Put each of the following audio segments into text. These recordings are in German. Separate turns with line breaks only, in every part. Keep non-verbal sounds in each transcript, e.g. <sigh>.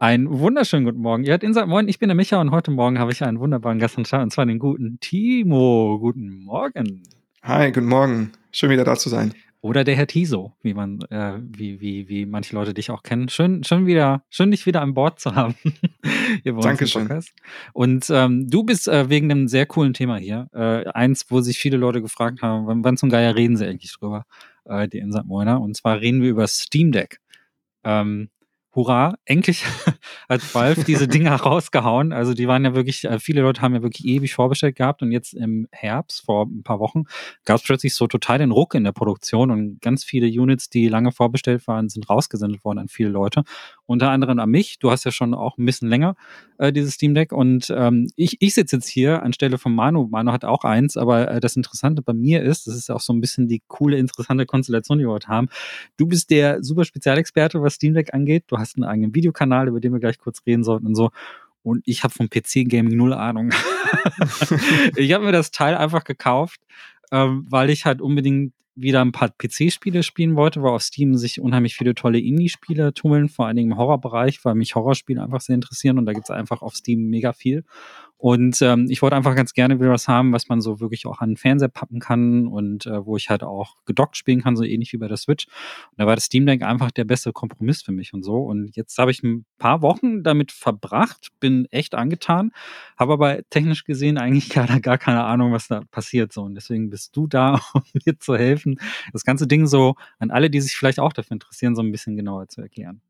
Einen wunderschönen guten Morgen. Ihr hört Inside Moin, ich bin der Micha und heute Morgen habe ich einen wunderbaren Gast und zwar den guten Timo. Guten Morgen.
Hi, guten Morgen. Schön wieder da zu sein.
Oder der Herr Tiso, wie man, äh, wie, wie, wie manche Leute dich auch kennen. Schön, schön wieder, schön dich wieder an Bord zu haben. <laughs>
hier bei Dankeschön.
Und ähm, du bist äh, wegen einem sehr coolen Thema hier. Äh, eins, wo sich viele Leute gefragt haben, wann, wann zum Geier reden sie eigentlich drüber, äh, die Inside Moiner. Und zwar reden wir über Steam Deck. Ähm, hurra, endlich <laughs> hat Valve diese <laughs> Dinger rausgehauen. Also die waren ja wirklich, äh, viele Leute haben ja wirklich ewig vorbestellt gehabt und jetzt im Herbst, vor ein paar Wochen, gab es plötzlich so total den Ruck in der Produktion und ganz viele Units, die lange vorbestellt waren, sind rausgesendet worden an viele Leute. Unter anderem an mich. Du hast ja schon auch ein bisschen länger äh, dieses Steam Deck und ähm, ich, ich sitze jetzt hier anstelle von Manu. Manu hat auch eins, aber äh, das Interessante bei mir ist, das ist auch so ein bisschen die coole, interessante Konstellation, die wir heute haben. Du bist der super Spezialexperte, was Steam Deck angeht. Du hast einen eigenen Videokanal, über den wir gleich kurz reden sollten und so. Und ich habe vom PC-Gaming null Ahnung. <laughs> ich habe mir das Teil einfach gekauft, ähm, weil ich halt unbedingt wieder ein paar PC-Spiele spielen wollte, weil auf Steam sich unheimlich viele tolle Indie-Spiele tummeln, vor allen Dingen im Horrorbereich, weil mich Horrorspiele einfach sehr interessieren und da gibt es einfach auf Steam mega viel. Und ähm, ich wollte einfach ganz gerne wieder was haben, was man so wirklich auch an den Fernseher pappen kann und äh, wo ich halt auch gedockt spielen kann, so ähnlich wie bei der Switch. Und da war das Steam Deck einfach der beste Kompromiss für mich und so. Und jetzt habe ich ein paar Wochen damit verbracht, bin echt angetan, habe aber technisch gesehen eigentlich <laughs> gar, gar keine Ahnung, was da passiert. So. Und deswegen bist du da, <laughs> um mir zu helfen, das ganze Ding so an alle, die sich vielleicht auch dafür interessieren, so ein bisschen genauer zu erklären.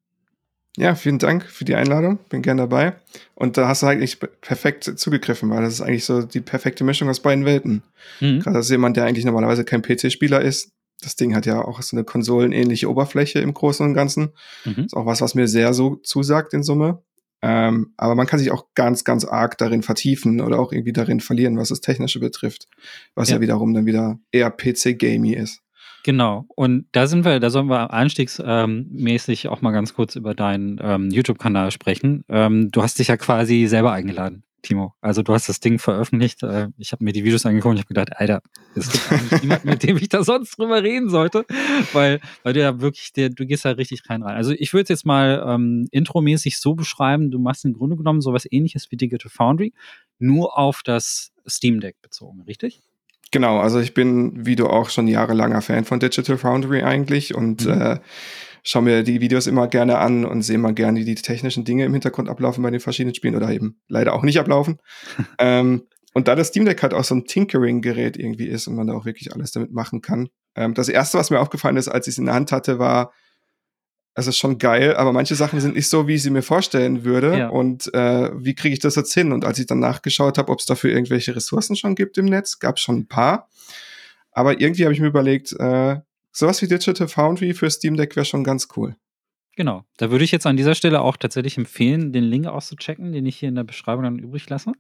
Ja, vielen Dank für die Einladung. Bin gern dabei. Und da hast du eigentlich perfekt zugegriffen, weil das ist eigentlich so die perfekte Mischung aus beiden Welten. Mhm. Gerade als jemand, der eigentlich normalerweise kein PC-Spieler ist. Das Ding hat ja auch so eine konsolenähnliche Oberfläche im Großen und Ganzen. Mhm. Ist auch was, was mir sehr so zusagt in Summe. Ähm, aber man kann sich auch ganz, ganz arg darin vertiefen oder auch irgendwie darin verlieren, was das Technische betrifft. Was ja, ja wiederum dann wieder eher PC-gamey ist.
Genau. Und da sind wir, da sollen wir einstiegsmäßig ähm, auch mal ganz kurz über deinen ähm, YouTube-Kanal sprechen. Ähm, du hast dich ja quasi selber eingeladen, Timo. Also du hast das Ding veröffentlicht. Äh, ich habe mir die Videos angeguckt und ich habe gedacht, Alter, es gibt eigentlich <laughs> niemanden, mit dem ich da sonst drüber reden sollte. Weil, weil du ja wirklich, der, du gehst da richtig rein rein. Also ich würde es jetzt mal ähm, intromäßig so beschreiben, du machst im Grunde genommen sowas ähnliches wie Digital Foundry, nur auf das Steam Deck bezogen, richtig?
Genau, also ich bin, wie du auch schon jahrelanger Fan von Digital Foundry eigentlich und mhm. äh, schaue mir die Videos immer gerne an und sehe mal gerne, wie die technischen Dinge im Hintergrund ablaufen bei den verschiedenen Spielen oder eben leider auch nicht ablaufen. <laughs> ähm, und da das Steam Deck halt auch so ein Tinkering-Gerät irgendwie ist und man da auch wirklich alles damit machen kann. Ähm, das erste, was mir aufgefallen ist, als ich es in der Hand hatte, war, es ist schon geil, aber manche Sachen sind nicht so, wie ich sie mir vorstellen würde. Ja. Und äh, wie kriege ich das jetzt hin? Und als ich dann nachgeschaut habe, ob es dafür irgendwelche Ressourcen schon gibt im Netz, gab es schon ein paar. Aber irgendwie habe ich mir überlegt, äh, sowas wie Digital Foundry für Steam Deck wäre schon ganz cool.
Genau. Da würde ich jetzt an dieser Stelle auch tatsächlich empfehlen, den Link auszuchecken, den ich hier in der Beschreibung dann übrig lasse.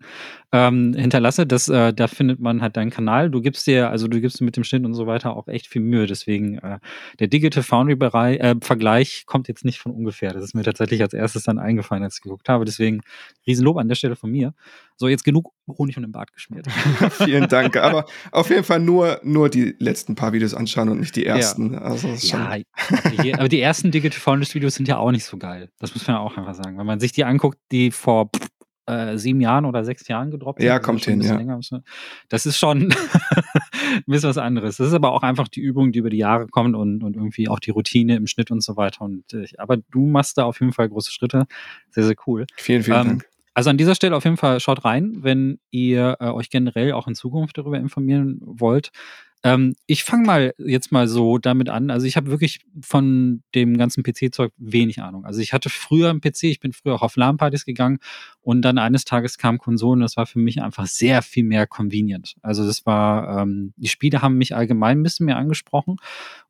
Ähm, hinterlasse. Das, äh, da findet man halt deinen Kanal. Du gibst dir, also du gibst mit dem Schnitt und so weiter auch echt viel Mühe. Deswegen äh, der Digital Foundry äh, Vergleich kommt jetzt nicht von ungefähr. Das ist mir tatsächlich als erstes dann eingefallen, als ich geguckt habe. Deswegen Riesenlob an der Stelle von mir. So, jetzt genug Honig und im Bart geschmiert. <laughs>
Vielen Dank. Aber auf jeden Fall nur, nur die letzten paar Videos anschauen und nicht die ersten. Ja, also ja
aber die ersten Digital Founders Videos sind ja auch nicht so geil. Das muss man ja auch einfach sagen. Wenn man sich die anguckt, die vor äh, sieben Jahren oder sechs Jahren gedroppt
Ja, kommt hin, ja.
Länger, das ist schon <laughs> ein bisschen was anderes. Das ist aber auch einfach die Übung, die über die Jahre kommt und, und irgendwie auch die Routine im Schnitt und so weiter. Und, äh, aber du machst da auf jeden Fall große Schritte. Sehr, sehr cool.
Vielen, vielen ähm, Dank.
Also an dieser Stelle auf jeden Fall schaut rein, wenn ihr äh, euch generell auch in Zukunft darüber informieren wollt. Ähm, ich fange mal jetzt mal so damit an. Also ich habe wirklich von dem ganzen PC-Zeug wenig Ahnung. Also ich hatte früher einen PC, ich bin früher auch auf LAN-Partys gegangen und dann eines Tages kam Konsolen. Das war für mich einfach sehr viel mehr convenient. Also das war, ähm, die Spiele haben mich allgemein ein bisschen mehr angesprochen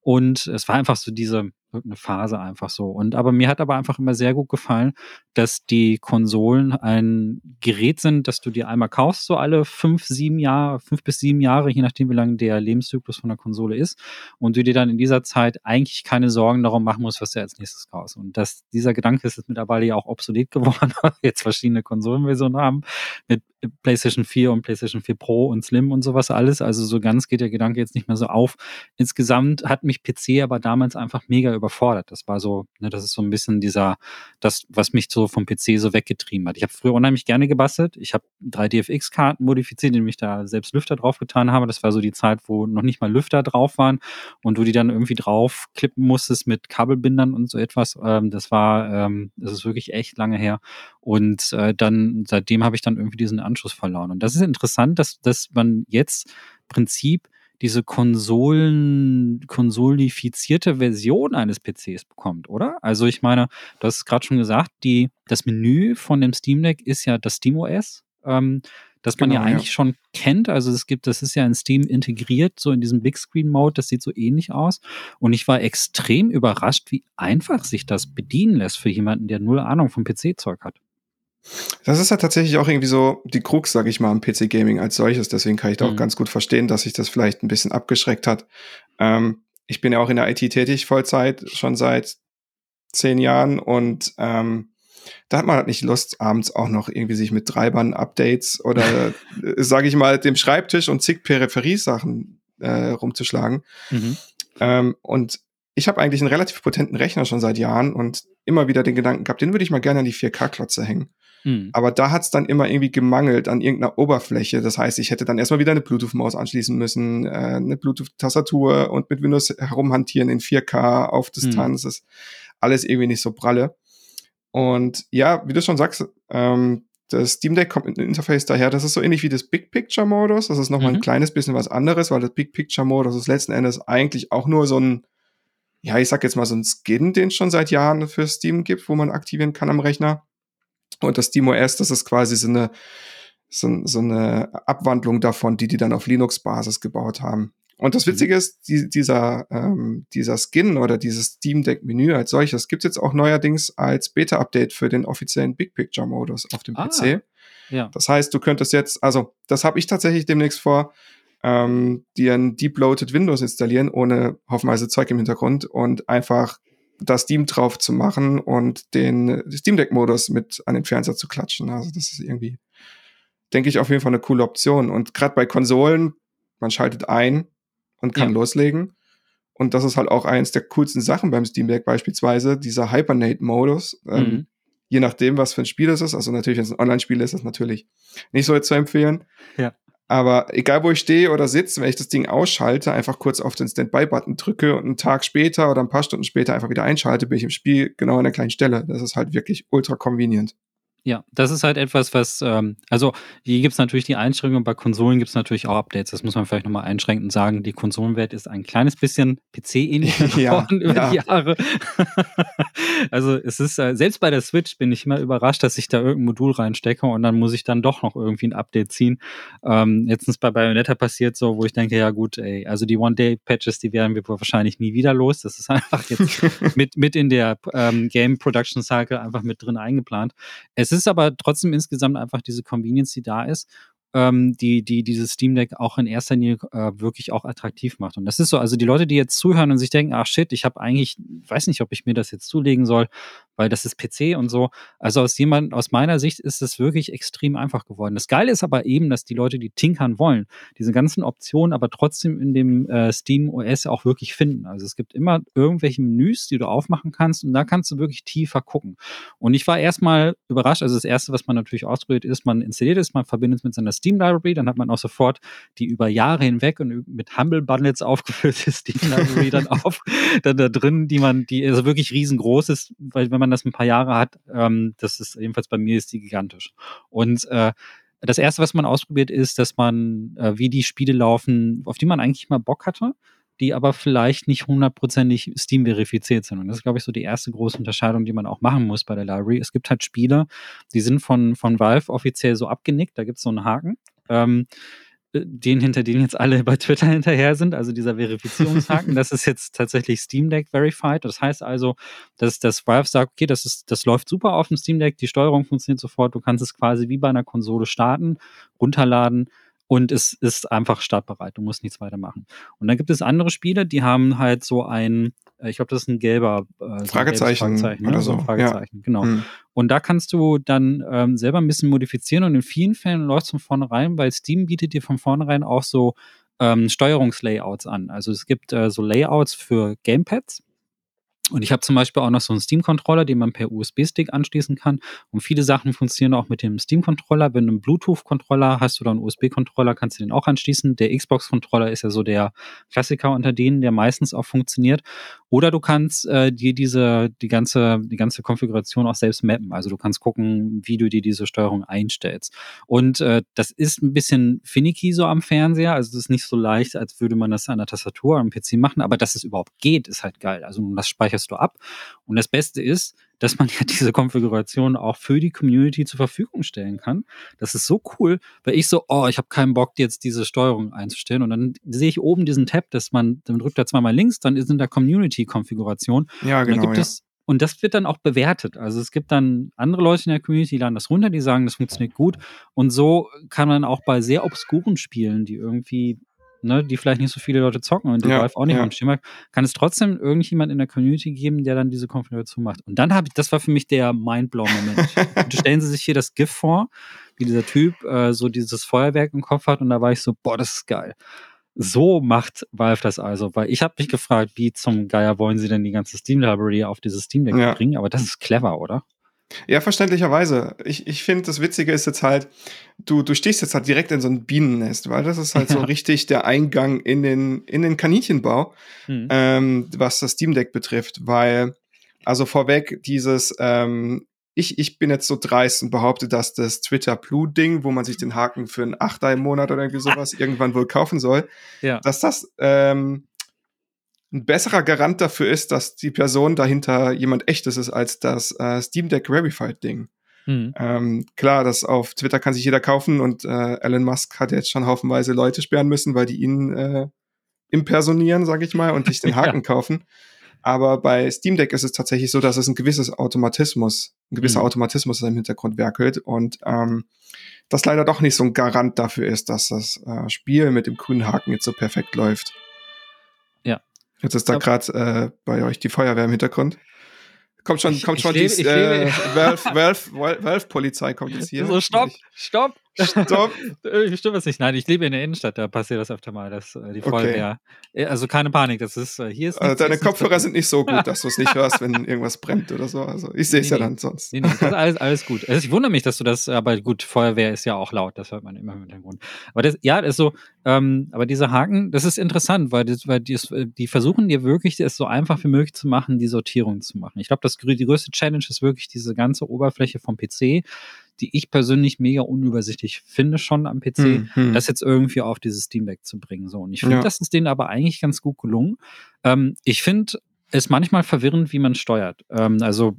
und es war einfach so diese irgendeine Phase einfach so. Und aber mir hat aber einfach immer sehr gut gefallen, dass die Konsolen einen Gerät sind, dass du dir einmal kaufst, so alle fünf, sieben Jahre, fünf bis sieben Jahre, je nachdem, wie lang der Lebenszyklus von der Konsole ist, und du dir dann in dieser Zeit eigentlich keine Sorgen darum machen musst, was du als nächstes kaufst. Und das, dieser Gedanke ist jetzt mittlerweile ja auch obsolet <laughs> geworden, weil wir jetzt verschiedene Konsolenversionen haben, mit PlayStation 4 und PlayStation 4 Pro und Slim und sowas alles. Also so ganz geht der Gedanke jetzt nicht mehr so auf. Insgesamt hat mich PC aber damals einfach mega überfordert. Das war so, ne, das ist so ein bisschen dieser, das, was mich so vom PC so weggetrieben hat. Ich habe früher unheimlich gerne gebastelt. Ich habe drei DFX-Karten modifiziert, indem ich da selbst Lüfter drauf getan habe. Das war so die Zeit, wo noch nicht mal Lüfter drauf waren und du die dann irgendwie drauf klippen musstest mit Kabelbindern und so etwas. Ähm, das war, ähm, das ist wirklich echt lange her. Und äh, dann, seitdem habe ich dann irgendwie diesen Anschluss verloren. Und das ist interessant, dass, dass man jetzt Prinzip diese Konsolen, konsolifizierte Version eines PCs bekommt, oder? Also ich meine, du hast es gerade schon gesagt, die, das Menü von dem Steam Deck ist ja das SteamOS, ähm, das man genau, ja eigentlich ja. schon kennt. Also es gibt, das ist ja in Steam integriert, so in diesem Big Screen Mode, das sieht so ähnlich aus. Und ich war extrem überrascht, wie einfach sich das bedienen lässt für jemanden, der null Ahnung vom PC-Zeug hat.
Das ist ja tatsächlich auch irgendwie so die Krux, sag ich mal, am PC-Gaming als solches. Deswegen kann ich da mhm. auch ganz gut verstehen, dass sich das vielleicht ein bisschen abgeschreckt hat. Ähm, ich bin ja auch in der IT tätig, Vollzeit, schon seit zehn Jahren und ähm, da hat man halt nicht Lust, abends auch noch irgendwie sich mit Treibern, Updates oder, <laughs> äh, sage ich mal, dem Schreibtisch und zig Peripheriesachen äh, rumzuschlagen. Mhm. Ähm, und ich habe eigentlich einen relativ potenten Rechner schon seit Jahren und immer wieder den Gedanken gehabt, den würde ich mal gerne an die 4K-Klotze hängen. Mhm. Aber da hat es dann immer irgendwie gemangelt an irgendeiner Oberfläche. Das heißt, ich hätte dann erstmal wieder eine Bluetooth-Maus anschließen müssen, äh, eine Bluetooth-Tastatur und mit Windows herumhantieren in 4K auf Distanz. Mhm. ist alles irgendwie nicht so pralle. Und ja, wie du schon sagst, ähm, das Steam Deck kommt mit einem Interface daher, das ist so ähnlich wie das Big Picture Modus. Das ist nochmal mhm. ein kleines bisschen was anderes, weil das Big Picture Modus ist letzten Endes eigentlich auch nur so ein, ja, ich sag jetzt mal so ein Skin, den es schon seit Jahren für Steam gibt, wo man aktivieren kann am Rechner. Und das SteamOS, das ist quasi so eine, so, so eine Abwandlung davon, die die dann auf Linux-Basis gebaut haben. Und das mhm. Witzige ist, die, dieser, ähm, dieser Skin oder dieses Steam Deck Menü als solches gibt es jetzt auch neuerdings als Beta-Update für den offiziellen Big Picture Modus auf dem ah, PC. Ja. Das heißt, du könntest jetzt, also das habe ich tatsächlich demnächst vor, ähm, dir ein Deep Loaded Windows installieren, ohne hoffenweise Zeug im Hintergrund und einfach das Steam drauf zu machen und den Steam Deck Modus mit an den Fernseher zu klatschen. Also das ist irgendwie, denke ich, auf jeden Fall eine coole Option. Und gerade bei Konsolen, man schaltet ein, und kann ja. loslegen. Und das ist halt auch eins der coolsten Sachen beim Steam Deck beispielsweise, dieser Hibernate-Modus. Ähm, mhm. je nachdem, was für ein Spiel es ist. Also natürlich, wenn es ein Online-Spiel ist, ist das natürlich nicht so zu empfehlen. Ja. Aber egal, wo ich stehe oder sitze, wenn ich das Ding ausschalte, einfach kurz auf den Standby-Button drücke und einen Tag später oder ein paar Stunden später einfach wieder einschalte, bin ich im Spiel genau an der kleinen Stelle. Das ist halt wirklich ultra convenient.
Ja, das ist halt etwas, was, ähm, also hier gibt es natürlich die Einschränkung, bei Konsolen gibt es natürlich auch Updates. Das muss man vielleicht nochmal einschränken und sagen, die Konsolenwelt ist ein kleines bisschen PC-ähnlich <laughs> geworden ja, über ja. die Jahre. <laughs> also es ist, äh, selbst bei der Switch bin ich immer überrascht, dass ich da irgendein Modul reinstecke und dann muss ich dann doch noch irgendwie ein Update ziehen. Ähm, letztens bei Bayonetta passiert so, wo ich denke, ja gut, ey, also die One-Day-Patches, die werden wir wahrscheinlich nie wieder los. Das ist einfach jetzt mit, mit in der ähm, Game Production Cycle einfach mit drin eingeplant. Es es ist aber trotzdem insgesamt einfach diese Convenience, die da ist ähm, die, die dieses Steam Deck auch in erster Linie äh, wirklich auch attraktiv macht. Und das ist so, also die Leute, die jetzt zuhören und sich denken, ach shit, ich habe eigentlich, weiß nicht, ob ich mir das jetzt zulegen soll, weil das ist PC und so. Also aus jemand, aus meiner Sicht ist es wirklich extrem einfach geworden. Das Geile ist aber eben, dass die Leute, die tinkern wollen, diese ganzen Optionen aber trotzdem in dem äh, Steam OS auch wirklich finden. Also es gibt immer irgendwelche Menüs, die du aufmachen kannst und da kannst du wirklich tiefer gucken. Und ich war erstmal überrascht, also das erste, was man natürlich ausprobiert, ist, man installiert es, man verbindet es mit seiner Steam Library, dann hat man auch sofort die über Jahre hinweg und mit Humble Bundles <laughs> aufgefüllte Steam Library dann auf, dann da drin, die man, die also wirklich riesengroß ist, weil wenn man das ein paar Jahre hat, ähm, das ist jedenfalls bei mir ist die gigantisch. Und äh, das erste, was man ausprobiert, ist, dass man, äh, wie die Spiele laufen, auf die man eigentlich mal Bock hatte, die aber vielleicht nicht hundertprozentig Steam verifiziert sind. Und das ist, glaube ich, so die erste große Unterscheidung, die man auch machen muss bei der Library. Es gibt halt Spiele, die sind von, von Valve offiziell so abgenickt, da gibt es so einen Haken. Ähm, äh, den, hinter denen jetzt alle bei Twitter hinterher sind, also dieser Verifizierungshaken, <laughs> das ist jetzt tatsächlich Steam Deck verified. Das heißt also, dass das Valve sagt, okay, das ist, das läuft super auf dem Steam Deck, die Steuerung funktioniert sofort, du kannst es quasi wie bei einer Konsole starten, runterladen und es ist einfach startbereit. Du musst nichts weiter machen. Und dann gibt es andere Spiele, die haben halt so ein, ich glaube, das ist ein gelber
äh, so Fragezeichen, ein Fragezeichen
oder ne? so. Fragezeichen, ja. genau. Hm. Und da kannst du dann ähm, selber ein bisschen modifizieren und in vielen Fällen läuft es von vornherein, weil Steam bietet dir von vornherein auch so ähm, Steuerungslayouts an. Also es gibt äh, so Layouts für Gamepads und ich habe zum Beispiel auch noch so einen Steam-Controller, den man per USB-Stick anschließen kann. Und viele Sachen funktionieren auch mit dem Steam-Controller. Wenn du einen Bluetooth-Controller hast oder einen USB-Controller, kannst du den auch anschließen. Der Xbox-Controller ist ja so der Klassiker unter denen, der meistens auch funktioniert. Oder du kannst äh, dir diese, die ganze, die ganze Konfiguration auch selbst mappen. Also du kannst gucken, wie du dir diese Steuerung einstellst. Und äh, das ist ein bisschen finicky so am Fernseher. Also es ist nicht so leicht, als würde man das an der Tastatur am PC machen. Aber dass es überhaupt geht, ist halt geil. Also das speicherst du ab. Und das Beste ist, dass man <laughs> ja diese Konfiguration auch für die Community zur Verfügung stellen kann. Das ist so cool, weil ich so, oh, ich habe keinen Bock, jetzt diese Steuerung einzustellen. Und dann sehe ich oben diesen Tab, dass man, dann drückt er zweimal links, dann ist in der Community-Konfiguration.
Ja, genau.
Und, gibt
ja.
es, und das wird dann auch bewertet. Also es gibt dann andere Leute in der Community, die laden das runter, die sagen, das funktioniert gut. Und so kann man auch bei sehr obskuren Spielen, die irgendwie ne, die vielleicht nicht so viele Leute zocken und die ja, Valve auch nicht ja. am Schirm hat, kann es trotzdem irgendjemand in der Community geben, der dann diese Konfiguration macht. Und dann habe ich, das war für mich der Mindblow-Moment. <laughs> Stellen Sie sich hier das GIF vor, wie dieser Typ äh, so dieses Feuerwerk im Kopf hat und da war ich so, boah, das ist geil. So macht Valve das also, weil ich habe mich gefragt, wie zum Geier wollen sie denn die ganze Steam Library auf dieses Steam Deck ja. bringen, aber das ist clever, oder?
Ja, verständlicherweise. Ich, ich finde, das Witzige ist jetzt halt, du, du stehst jetzt halt direkt in so ein Bienennest, weil das ist halt ja. so richtig der Eingang in den, in den Kaninchenbau, mhm. ähm, was das Steam Deck betrifft, weil, also vorweg, dieses, ähm, ich, ich bin jetzt so dreist und behaupte, dass das Twitter Blue-Ding, wo man sich den Haken für einen Achter im Monat oder irgendwie sowas irgendwann wohl kaufen soll, ja. dass das ähm, ein besserer Garant dafür ist, dass die Person dahinter jemand echtes ist, als das äh, Steam Deck Verified Ding. Mhm. Ähm, klar, das auf Twitter kann sich jeder kaufen und äh, Elon Musk hat jetzt schon haufenweise Leute sperren müssen, weil die ihn äh, impersonieren, sage ich mal, und sich den <laughs> Haken ja. kaufen. Aber bei Steam Deck ist es tatsächlich so, dass es ein gewisses Automatismus, ein gewisser mhm. Automatismus im Hintergrund werkelt und ähm, das leider doch nicht so ein Garant dafür ist, dass das äh, Spiel mit dem grünen Haken jetzt so perfekt läuft. Jetzt ist da gerade äh, bei euch die Feuerwehr im Hintergrund. Kommt schon, ich, kommt schon die äh, Valve-Polizei kommt jetzt <laughs> hier.
So, stopp, stopp. Stopp. <laughs> Stimmt es nicht. Nein, ich lebe in der Innenstadt, da passiert das öfter mal, dass äh, die Feuerwehr. Okay. Äh, also keine Panik, das ist äh, hier ist.
Also deine Kopfhörer sind nicht so gut, <laughs> dass du es nicht hörst, wenn irgendwas brennt oder so. Also ich sehe es nee, ja nee. dann sonst.
Nee, nee, das ist alles, alles gut. Also ich wundere mich, dass du das, aber gut, Feuerwehr ist ja auch laut, das hört man immer im Hintergrund. Aber das, ja, das ist so, ähm, aber dieser Haken, das ist interessant, weil, das, weil die, die versuchen dir wirklich, es so einfach wie möglich zu machen, die Sortierung zu machen. Ich glaube, die größte Challenge ist wirklich diese ganze Oberfläche vom PC die ich persönlich mega unübersichtlich finde schon am PC, hm, hm. das jetzt irgendwie auf dieses Steam Deck zu bringen. So. Und ich finde, ja. das ist denen aber eigentlich ganz gut gelungen. Ähm, ich finde es manchmal verwirrend, wie man steuert. Ähm, also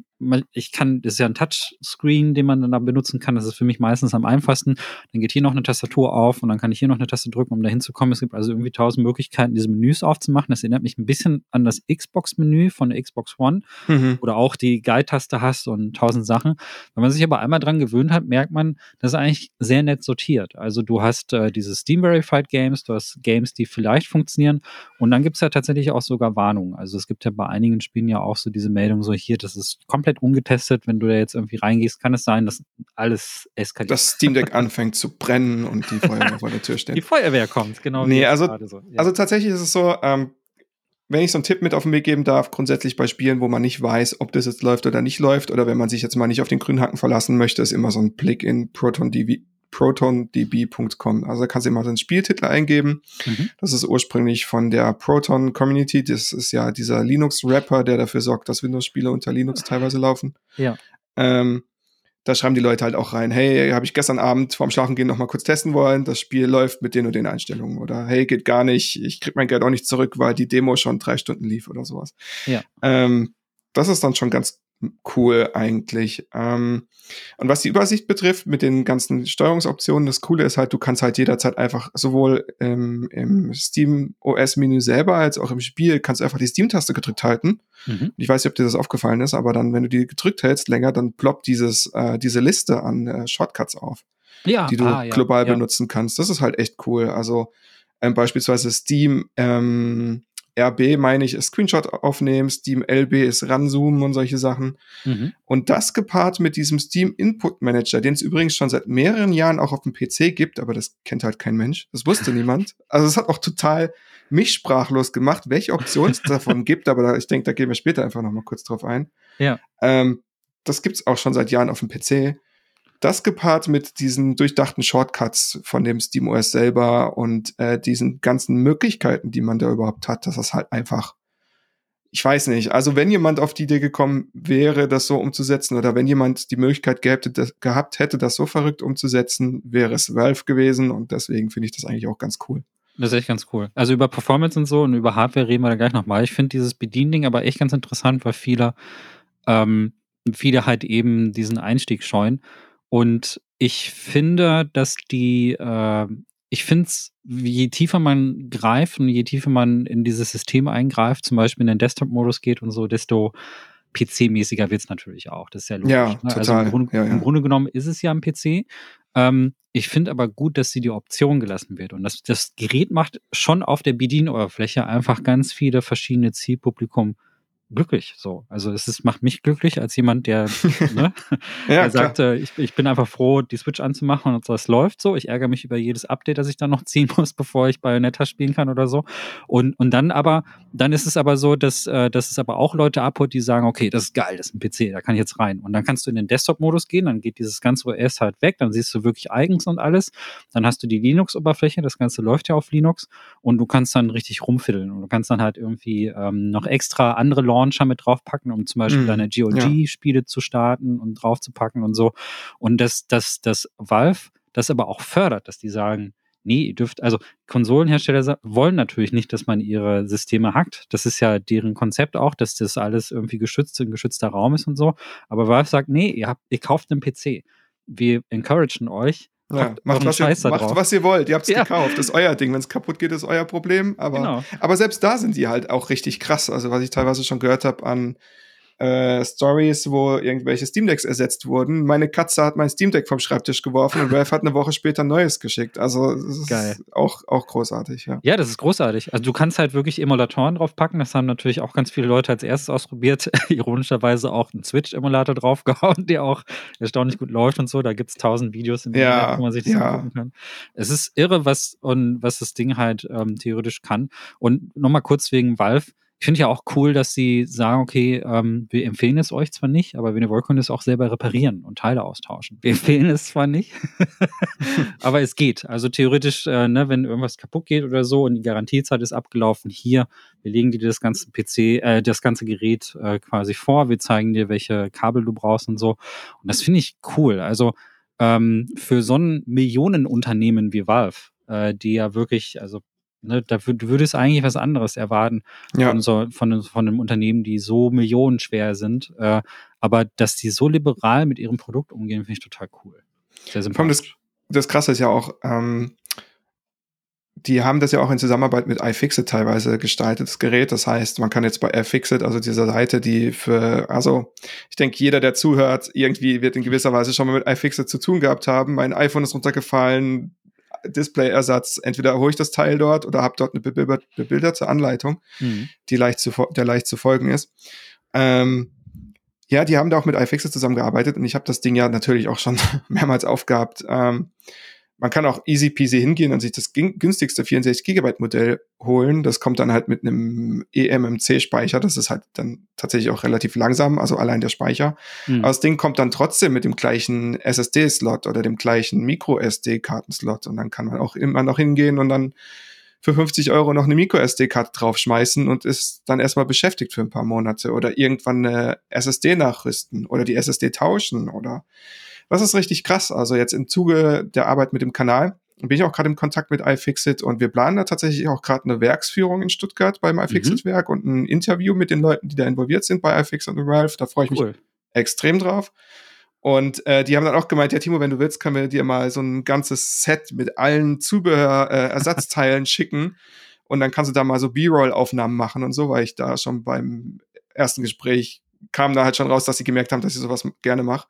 ich kann, das ist ja ein Touchscreen, den man dann da benutzen kann. Das ist für mich meistens am einfachsten. Dann geht hier noch eine Tastatur auf und dann kann ich hier noch eine Taste drücken, um da hinzukommen. Es gibt also irgendwie tausend Möglichkeiten, diese Menüs aufzumachen. Das erinnert mich ein bisschen an das Xbox-Menü von der Xbox One, mhm. oder auch die Guide-Taste hast und tausend Sachen. Wenn man sich aber einmal dran gewöhnt hat, merkt man, das ist eigentlich sehr nett sortiert. Also du hast äh, diese Steam-Verified Games, du hast Games, die vielleicht funktionieren und dann gibt es ja tatsächlich auch sogar Warnungen. Also es gibt ja bei einigen Spielen ja auch so diese Meldung, so hier, das ist komplett komplett ungetestet. Wenn du da jetzt irgendwie reingehst, kann es sein, dass alles eskaliert.
Das Steam Deck anfängt zu brennen und die Feuerwehr vor der Tür steht.
Die Feuerwehr kommt, genau.
Nee, also, so. ja. also tatsächlich ist es so, ähm, wenn ich so einen Tipp mit auf den Weg geben darf, grundsätzlich bei Spielen, wo man nicht weiß, ob das jetzt läuft oder nicht läuft, oder wenn man sich jetzt mal nicht auf den grünen Haken verlassen möchte, ist immer so ein Blick in ProtonDB, protondb.com. Also da kannst du immer den Spieltitel eingeben. Mhm. Das ist ursprünglich von der Proton Community. Das ist ja dieser Linux-Rapper, der dafür sorgt, dass Windows-Spiele unter Linux teilweise laufen.
Ja.
Ähm, da schreiben die Leute halt auch rein, hey, habe ich gestern Abend vorm Schlafengehen noch mal kurz testen wollen, das Spiel läuft mit den und den Einstellungen oder hey, geht gar nicht, ich krieg mein Geld auch nicht zurück, weil die Demo schon drei Stunden lief oder sowas.
Ja.
Ähm, das ist dann schon ganz cool eigentlich. Ähm, und was die Übersicht betrifft, mit den ganzen Steuerungsoptionen, das Coole ist halt, du kannst halt jederzeit einfach sowohl ähm, im Steam OS-Menü selber als auch im Spiel kannst du einfach die Steam-Taste gedrückt halten. Mhm. Ich weiß nicht, ob dir das aufgefallen ist, aber dann, wenn du die gedrückt hältst länger, dann ploppt dieses, äh, diese Liste an äh, Shortcuts auf,
ja,
die du
ah, ja,
global
ja.
benutzen kannst. Das ist halt echt cool. Also ähm, beispielsweise Steam ähm, RB meine ich, ist Screenshot aufnehmen, Steam LB ist ranzoomen und solche Sachen.
Mhm.
Und das gepaart mit diesem Steam Input Manager, den es übrigens schon seit mehreren Jahren auch auf dem PC gibt, aber das kennt halt kein Mensch. Das wusste <laughs> niemand. Also es hat auch total mich sprachlos gemacht, welche Optionen es <laughs> davon gibt, aber da, ich denke, da gehen wir später einfach noch mal kurz drauf ein.
Ja.
Ähm, das gibt's auch schon seit Jahren auf dem PC. Das gepaart mit diesen durchdachten Shortcuts von dem SteamOS selber und äh, diesen ganzen Möglichkeiten, die man da überhaupt hat, das ist halt einfach, ich weiß nicht. Also wenn jemand auf die Idee gekommen wäre, das so umzusetzen oder wenn jemand die Möglichkeit gehabt, das, gehabt hätte, das so verrückt umzusetzen, wäre es Valve gewesen und deswegen finde ich das eigentlich auch ganz cool.
Das ist echt ganz cool. Also über Performance und so und über Hardware reden wir da gleich nochmal. Ich finde dieses Bediending aber echt ganz interessant, weil viele, ähm, viele halt eben diesen Einstieg scheuen. Und ich finde, dass die, äh, ich finde es, je tiefer man greift und je tiefer man in dieses System eingreift, zum Beispiel in den Desktop-Modus geht und so, desto PC-mäßiger wird es natürlich auch. Das ist ja logisch.
Ja,
ne? Also
total.
im Grunde,
Ja, ja.
im Grunde genommen ist es ja ein PC. Ähm, ich finde aber gut, dass sie die Option gelassen wird. Und das, das Gerät macht schon auf der Bedienoberfläche einfach ganz viele verschiedene Zielpublikum glücklich. So. Also es ist, macht mich glücklich als jemand, der, <laughs> ne,
Ja,
der sagt, äh, ich, ich bin einfach froh, die Switch anzumachen und das läuft so. Ich ärgere mich über jedes Update, das ich dann noch <laughs> ziehen muss, bevor ich Bayonetta spielen kann oder so. Und, und dann aber, dann ist es aber so, dass, äh, dass es aber auch Leute abholt, die sagen, okay, das ist geil, das ist ein PC, da kann ich jetzt rein. Und dann kannst du in den Desktop-Modus gehen, dann geht dieses ganze OS halt weg, dann siehst du wirklich eigens und alles. Dann hast du die Linux-Oberfläche, das Ganze läuft ja auf Linux und du kannst dann richtig rumfiddeln und du kannst dann halt irgendwie ähm, noch extra andere Launcher mit draufpacken, um zum Beispiel
Mhm,
deine GOG-Spiele zu starten und draufzupacken und so. Und dass das, das Valve das aber auch fördert, dass die sagen, nee, ihr dürft, also Konsolenhersteller wollen natürlich nicht, dass man ihre Systeme hackt. Das ist ja deren Konzept auch, dass das alles irgendwie geschützt, ein geschützter Raum ist und so. Aber Valve sagt, nee, ihr habt, ihr kauft einen PC. Wir encouragen euch.
Ja, macht, was ihr, macht was ihr wollt. Ihr habt es
Ja.
gekauft. Das ist euer Ding. Wenn es kaputt geht, ist euer Problem. Aber,
Genau.
aber selbst da sind die halt auch richtig krass. Also was ich teilweise schon gehört habe an äh, Stories, wo irgendwelche Steam Decks ersetzt wurden. Meine Katze hat mein Steam Deck vom Schreibtisch geworfen und Valve hat eine Woche später ein neues geschickt. Also das ist
Geil.
auch auch großartig. Ja.
Ja, das ist großartig. Also du kannst halt wirklich Emulatoren draufpacken. Das haben natürlich auch ganz viele Leute als erstes ausprobiert. <laughs> Ironischerweise auch einen Switch-Emulator draufgehauen, <laughs> der auch erstaunlich gut läuft und so. Da gibt's tausend Videos im
Ja,
Internet, wo man sich das
ja.
angucken kann. Es ist irre, was und was das Ding halt ähm, theoretisch kann. Und nochmal kurz wegen Valve. Ich finde ja auch cool, dass sie sagen, okay, ähm, wir empfehlen es euch zwar nicht, aber wenn ihr wollt, könnt ihr es auch selber reparieren und Teile austauschen. Wir <laughs> empfehlen es zwar nicht, <laughs> aber es geht. Also theoretisch, äh, ne, wenn irgendwas kaputt geht oder so und die Garantiezeit ist abgelaufen, hier, wir legen dir das ganze PC, äh, das ganze Gerät äh, quasi vor, wir zeigen dir, welche Kabel du brauchst und so. Und das finde ich cool. Also ähm, für so ein Millionenunternehmen wie Valve, äh, die ja wirklich, also ne, da wür- du würdest eigentlich was anderes erwarten
Ja.
von, so, von, einem- von einem Unternehmen, die so millionenschwer sind. Äh, aber dass die so liberal mit ihrem Produkt umgehen, finde ich total cool. Sehr
allem das,
sympathisch.
das Krasse ist ja auch, ähm, die haben das ja auch in Zusammenarbeit mit iFixit teilweise gestaltet, das Gerät. Das heißt, man kann jetzt bei iFixit, also dieser Seite, die für, also ich denke, jeder, der zuhört, irgendwie wird in gewisser Weise schon mal mit iFixit zu tun gehabt haben. Mein iPhone ist runtergefallen, Displayersatz, entweder hole ich das Teil dort oder habe dort eine bebilder- bebilderte Anleitung
Mhm.
die leicht zu, der leicht zu folgen ist. Ähm, ja, die haben da auch mit iFixit zusammengearbeitet und ich habe das Ding ja natürlich auch schon <laughs> mehrmals aufgehabt. Ähm, man kann auch easy peasy hingehen und sich das günstigste 64 Gigabyte Modell holen. Das kommt dann halt mit einem E eMMC-Speicher. Das ist halt dann tatsächlich auch relativ langsam, also allein der Speicher.
Mhm.
Aber das Ding kommt dann trotzdem mit dem gleichen SSD-Slot oder dem gleichen Micro-SD-Kartenslot. Und dann kann man auch immer noch hingehen und dann für 50 Euro noch eine Micro-SD-Karte draufschmeißen und ist dann erstmal beschäftigt für ein paar Monate oder irgendwann eine SSD nachrüsten oder die SSD tauschen oder das ist richtig krass. Also jetzt im Zuge der Arbeit mit dem Kanal bin ich auch gerade im Kontakt mit iFixit und wir planen da tatsächlich auch gerade eine Werksführung in Stuttgart beim iFixit-Werk und ein Interview mit den Leuten, die da involviert sind bei iFixit und Ralph. Da freue ich mich
cool.
extrem drauf. Und äh, die haben dann auch gemeint, ja, Timo, wenn du willst, können wir dir mal so ein ganzes Set mit allen Zubehör, äh, schicken. Und dann kannst du da mal so B-Roll-Aufnahmen machen und so, weil ich da schon beim ersten Gespräch kam da halt schon raus, dass sie gemerkt haben, dass ich sowas gerne mache.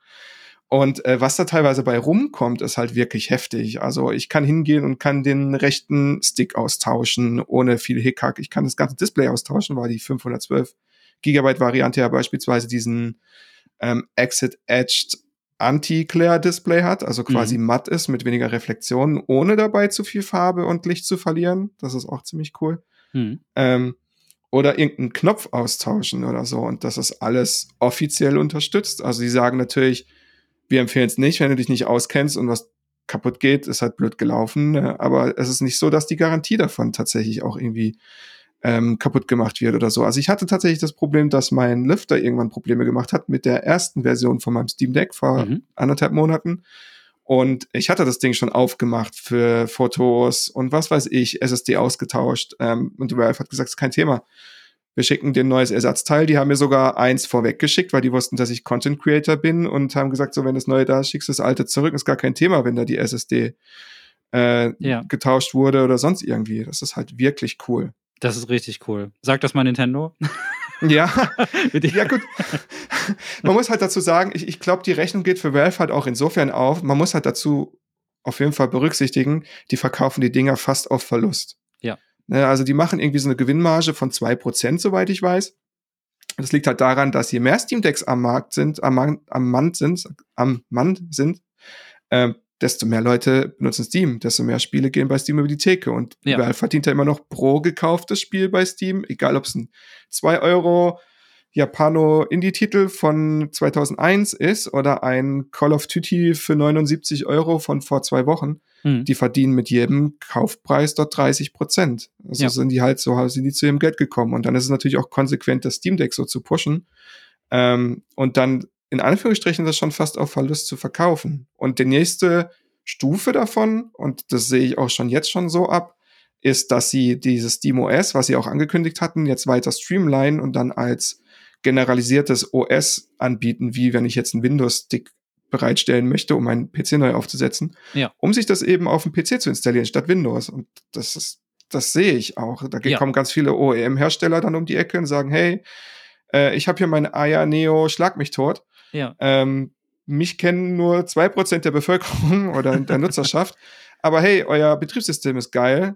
Und äh, was da teilweise bei rumkommt, ist halt wirklich heftig. Also ich kann hingehen und kann den rechten Stick austauschen, ohne viel Hickhack. Ich kann das ganze Display austauschen, weil die 512 Gigabyte Variante ja beispielsweise diesen ähm, Exit Edged Anti-Glare-Display hat, also quasi mhm. matt ist mit weniger Reflexionen, ohne dabei zu viel Farbe und Licht zu verlieren. Das ist auch ziemlich cool. Mhm. Ähm, oder irgendeinen Knopf austauschen oder so. Und das ist alles offiziell unterstützt. Also sie sagen natürlich, wir empfehlen es nicht, wenn du dich nicht auskennst und was kaputt geht, ist halt blöd gelaufen. Ne? Aber es ist nicht so, dass die Garantie davon tatsächlich auch irgendwie ähm, kaputt gemacht wird oder so. Also ich hatte tatsächlich das Problem, dass mein Lüfter irgendwann Probleme gemacht hat mit der ersten Version von meinem Steam Deck vor mhm. anderthalb Monaten. Und ich hatte das Ding schon aufgemacht für Fotos und was weiß ich, SSD ausgetauscht. Ähm, und Valve hat gesagt, es ist kein Thema. Wir schicken dir ein neues Ersatzteil. Die haben mir sogar eins vorweggeschickt, weil die wussten, dass ich Content Creator bin und haben gesagt, so wenn das neue da schickst das alte zurück. Ist gar kein Thema, wenn da die SSD äh, ja. getauscht wurde oder sonst irgendwie. Das ist halt wirklich cool.
Das ist richtig cool. Sag das mal Nintendo. <laughs>
Ja, <laughs> ja gut. Man muss halt dazu sagen, ich, ich glaube, die Rechnung geht für Valve halt auch insofern auf. Man muss halt dazu auf jeden Fall berücksichtigen, die verkaufen die Dinger fast auf Verlust. Ne, also die machen irgendwie so eine Gewinnmarge von zwei Prozent, soweit ich weiß. Das liegt halt daran, dass je mehr Steam Decks am Markt sind, am, Mann, am Mann sind, am Mann sind, äh, desto mehr Leute benutzen Steam, desto mehr Spiele gehen bei Steam über die Theke. Und ja. Valve verdient ja immer noch pro gekauftes Spiel bei Steam, egal ob es ein 2 Euro Japano-Indie-Titel von 2001 ist oder ein Call of Duty für 79 Euro von vor zwei Wochen. Hm. Die verdienen mit jedem Kaufpreis dort 30 Prozent. Also ja. sind die halt so, sind die zu ihrem Geld gekommen. Und dann ist es natürlich auch konsequent, das Steam Deck so zu pushen. Ähm, und dann in Anführungsstrichen das schon fast auf Verlust zu verkaufen. Und die nächste Stufe davon, und das sehe ich auch schon jetzt schon so ab, ist, dass sie dieses SteamOS, was sie auch angekündigt hatten, jetzt weiter streamline und dann als generalisiertes OS anbieten, wie wenn ich jetzt einen Windows-Stick bereitstellen möchte, um meinen PC neu aufzusetzen,
ja.
um sich das eben auf dem PC zu installieren statt Windows. Und das ist, das sehe ich auch. Da ja. kommen ganz viele OEM-Hersteller dann um die Ecke und sagen, hey, äh, ich habe hier mein Aya Neo, schlag mich tot.
Ja.
Ähm, mich kennen nur zwei Prozent der Bevölkerung <laughs> oder der Nutzerschaft. Aber hey, euer Betriebssystem ist geil.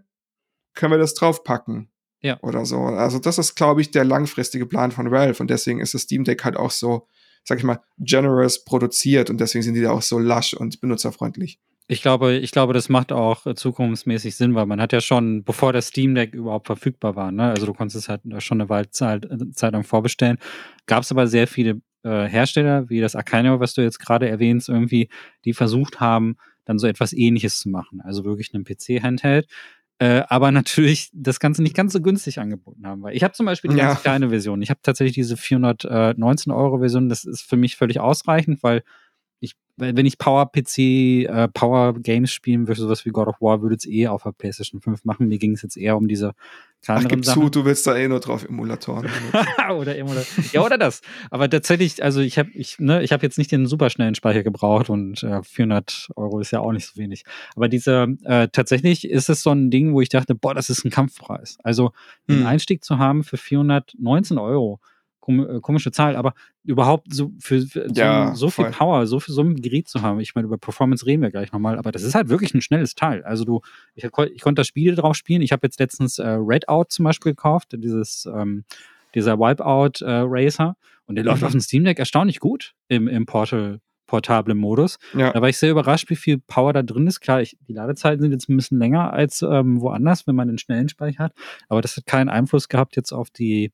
Können wir das draufpacken?
Ja.
Oder so. Also, das ist, glaube ich, der langfristige Plan von Valve. Und deswegen ist das Steam Deck halt auch so, sag ich mal, generous produziert. Und deswegen sind die da auch so lasch und benutzerfreundlich.
Ich glaube, ich glaube, das macht auch zukunftsmäßig Sinn, weil man hat ja schon, bevor das Steam Deck überhaupt verfügbar war, ne, also du konntest es halt schon eine Weile Zeit, Zeit lang vorbestellen, gab es aber sehr viele äh, Hersteller, wie das Arcanio, was du jetzt gerade erwähnst, irgendwie, die versucht haben, dann so etwas ähnliches zu machen. Also wirklich einen PC-Handheld. Äh, aber natürlich das Ganze nicht ganz so günstig angeboten haben. Weil ich habe zum Beispiel die ja. ganz kleine Version. Ich habe tatsächlich diese 419 Euro Version. Das ist für mich völlig ausreichend, weil wenn ich Power PC, äh, Power Games spielen würde, sowas wie God of War, würde es eh auf der PlayStation 5 machen. Mir ging es jetzt eher um diese
kleineren Ach, gib Sachen. zu, du willst da eh nur drauf Emulatoren. <laughs>
oder Emulatoren. Ja, oder das. Aber tatsächlich, also ich habe ich, ne, ich hab jetzt nicht den superschnellen Speicher gebraucht und äh, 400 Euro ist ja auch nicht so wenig. Aber diese, äh, tatsächlich ist es so ein Ding, wo ich dachte, boah, das ist ein Kampfpreis. Also den hm. Einstieg zu haben für 419 Euro komische Zahl, aber überhaupt so für, für ja, so, so viel Power, so für so ein Gerät zu haben. Ich meine, über Performance reden wir gleich nochmal, aber das ist halt wirklich ein schnelles Teil. Also du, ich, ich konnte das Spiel drauf spielen. Ich habe jetzt letztens äh, Redout zum Beispiel gekauft, dieses ähm, dieser Wipeout äh, Racer und der mhm. läuft auf dem Steam Deck erstaunlich gut im, im Portal portablen Modus. Ja. Da war ich sehr überrascht, wie viel Power da drin ist. Klar, ich, die Ladezeiten sind jetzt ein bisschen länger als ähm, woanders, wenn man den schnellen Speicher hat. Aber das hat keinen Einfluss gehabt jetzt auf die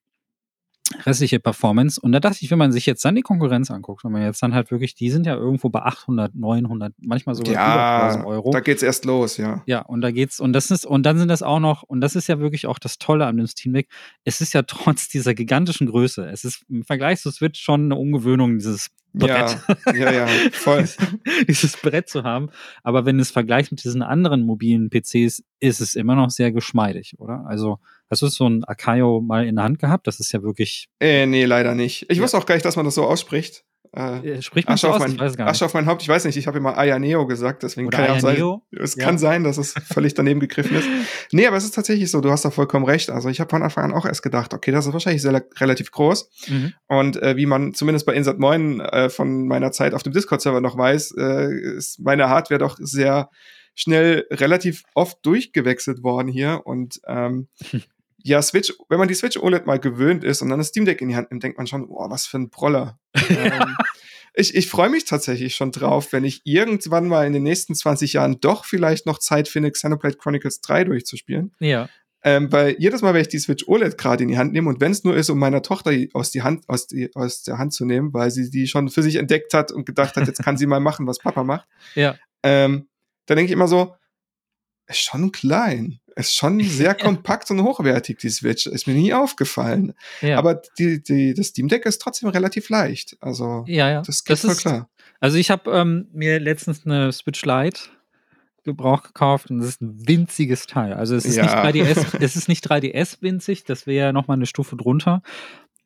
restliche Performance. Und da dachte ich, wenn man sich jetzt dann die Konkurrenz anguckt, wenn man jetzt dann halt wirklich, die sind ja irgendwo bei 800, 900, manchmal sogar
ja, über 1000 Euro. Da geht's erst los, ja.
Ja, und da geht's, und das ist, und dann sind das auch noch, und das ist ja wirklich auch das Tolle an dem Steam Deck, es ist ja <laughs> trotz dieser gigantischen Größe, es ist im Vergleich zu Switch schon eine Ungewöhnung, dieses Brett.
Ja, ja, ja voll. <laughs>
dieses Brett zu haben. Aber wenn es vergleicht mit diesen anderen mobilen PCs, ist es immer noch sehr geschmeidig, oder? Also, Hast du so ein Akayo mal in der Hand gehabt? Das ist ja wirklich.
Äh, nee, leider nicht. Ich ja. wusste auch gar nicht, dass man das so ausspricht. Äh,
Spricht man
Asche,
so
auf
aus?
mein,
Ich weiß gar nicht.
Asche auf mein Haupt. Ich weiß nicht, ich habe immer Ayaneo gesagt, deswegen
Oder
kann ja auch sein, es
Ja.
kann sein, dass es völlig daneben gegriffen ist. <laughs> Nee, aber es ist tatsächlich so, du hast da vollkommen recht. Also ich habe von Anfang an auch erst gedacht, okay, das ist wahrscheinlich sehr, relativ groß.
Mhm.
Und äh, wie man zumindest bei Insert 9 äh, von meiner Zeit auf dem Discord-Server noch weiß, äh, ist meine Hardware doch sehr schnell relativ oft durchgewechselt worden hier. Und ähm, <laughs> ja, Switch, wenn man die Switch OLED mal gewöhnt ist und dann das Steam Deck in die Hand nimmt, denkt man schon, oh, was für ein Proller. <laughs> ähm, ich ich freue mich tatsächlich schon drauf, wenn ich irgendwann mal in den nächsten 20 Jahren doch vielleicht noch Zeit finde, Xenoblade Chronicles 3 durchzuspielen.
Ja.
Ähm, weil jedes Mal, wenn ich die Switch OLED gerade in die Hand nehme und wenn es nur ist, um meiner Tochter aus, die Hand, aus, die, aus der Hand zu nehmen, weil sie die schon für sich entdeckt hat und gedacht hat, jetzt kann sie mal machen, was Papa macht, <laughs>
Ja.
ähm, da denke ich immer so, ist schon klein. Ist schon <laughs> sehr kompakt und hochwertig, die Switch. Ist mir nie aufgefallen.
ja.
Aber die, die, das Steam Deck ist trotzdem relativ leicht. Also,
ja, ja.
das geht
Das
voll
ist-
klar.
Also ich habe ähm, mir letztens eine Switch Lite Gebrauch gekauft und das ist ein winziges Teil. Also es ist
Ja.
nicht 3DS, <laughs> es ist nicht 3DS winzig, das wäre ja nochmal eine Stufe drunter,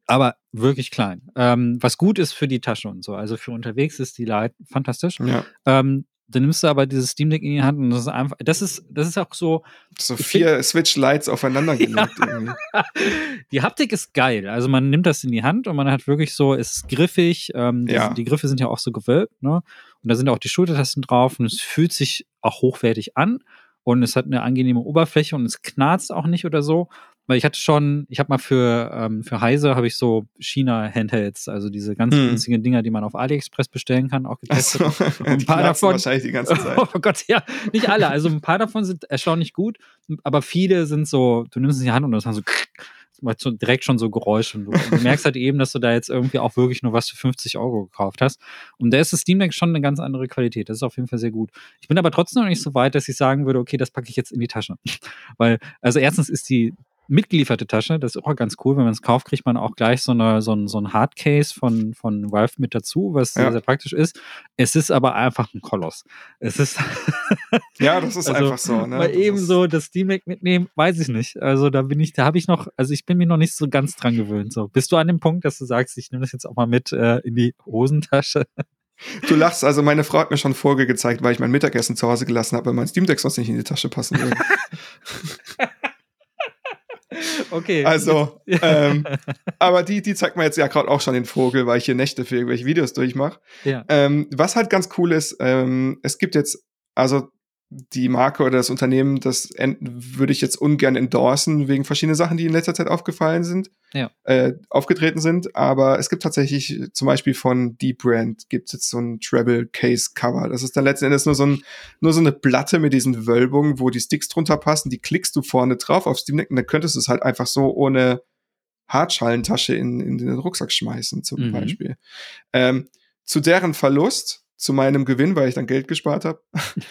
aber wirklich klein. Ähm, was gut ist für die Tasche und so. Also für unterwegs ist die Lite fantastisch.
Ja.
Ähm, dann nimmst du aber dieses Steam Deck in die Hand und das ist einfach, das ist, das ist auch so,
So vier Switch Lights aufeinander <laughs> gelegt. <laughs>
die Haptik ist geil. Also man nimmt das in die Hand und man hat wirklich so, es ist griffig. Ähm, die,
Ja.
die Griffe sind ja auch so gewölbt, ne? Und da sind auch die Schultertasten drauf und es fühlt sich auch hochwertig an und es hat eine angenehme Oberfläche und es knarzt auch nicht oder so. Weil ich hatte schon, ich habe mal für, ähm, für Heise habe ich so China-Handhelds, also diese ganz
Hm.
günstigen Dinger, die man auf AliExpress bestellen kann, auch getestet.
Also, <laughs> die
paar davon-
wahrscheinlich die ganze Zeit. <laughs>
Oh Gott, ja, nicht alle. Also ein paar davon sind erstaunlich gut, aber viele sind so, du nimmst es in die Hand und das hat so, <laughs> macht so direkt schon so Geräusche. Und du merkst halt eben, dass du da jetzt irgendwie auch wirklich nur was für 50 Euro gekauft hast. Und da ist das Steam Deck schon eine ganz andere Qualität. Das ist auf jeden Fall sehr gut. Ich bin aber trotzdem noch nicht so weit, dass ich sagen würde, okay, das packe ich jetzt in die Tasche. Weil, also erstens ist die mitgelieferte Tasche, das ist auch ganz cool. Wenn man es kauft, kriegt man auch gleich so, eine, so ein, so ein Hardcase von, von Valve mit dazu, was sehr,
Ja.
sehr praktisch ist. Es ist aber einfach ein Koloss. Es ist <laughs>
Ja, das ist
Also,
einfach so. Ne?
mal
Das
eben so das Steam Deck mitnehmen, weiß ich nicht. Also da bin ich, da habe ich noch, also ich bin mir noch nicht so ganz dran gewöhnt. So, bist du an dem Punkt, dass du sagst, ich nehme das jetzt auch mal mit äh, in die Hosentasche?
Du lachst, also meine Frau hat mir schon Folge gezeigt, weil ich mein Mittagessen zu Hause gelassen habe, weil mein Steam Deck sonst nicht in die Tasche passen würde. <laughs>
Okay.
Also, <laughs> ähm, aber die, die zeigt mir jetzt ja gerade auch schon den Vogel, weil ich hier Nächte für irgendwelche Videos durchmache.
ja.
Ähm, was halt ganz cool ist, ähm, es gibt jetzt, also die Marke oder das Unternehmen, das würde ich jetzt ungern endorsen, wegen verschiedenen Sachen, die in letzter Zeit aufgefallen sind,
Ja.
äh, aufgetreten sind. Aber es gibt tatsächlich zum Beispiel von Deep Brand gibt es jetzt so ein Treble Case Cover. Das ist dann letzten Endes nur so, ein, nur so eine Platte mit diesen Wölbungen, wo die Sticks drunter passen. Die klickst du vorne drauf auf Steam Deck und dann könntest du es halt einfach so ohne Hartschalentasche in, in den Rucksack schmeißen, zum
Mhm.
Beispiel. Ähm, zu deren Verlust, zu meinem Gewinn, weil ich dann Geld gespart habe, <laughs>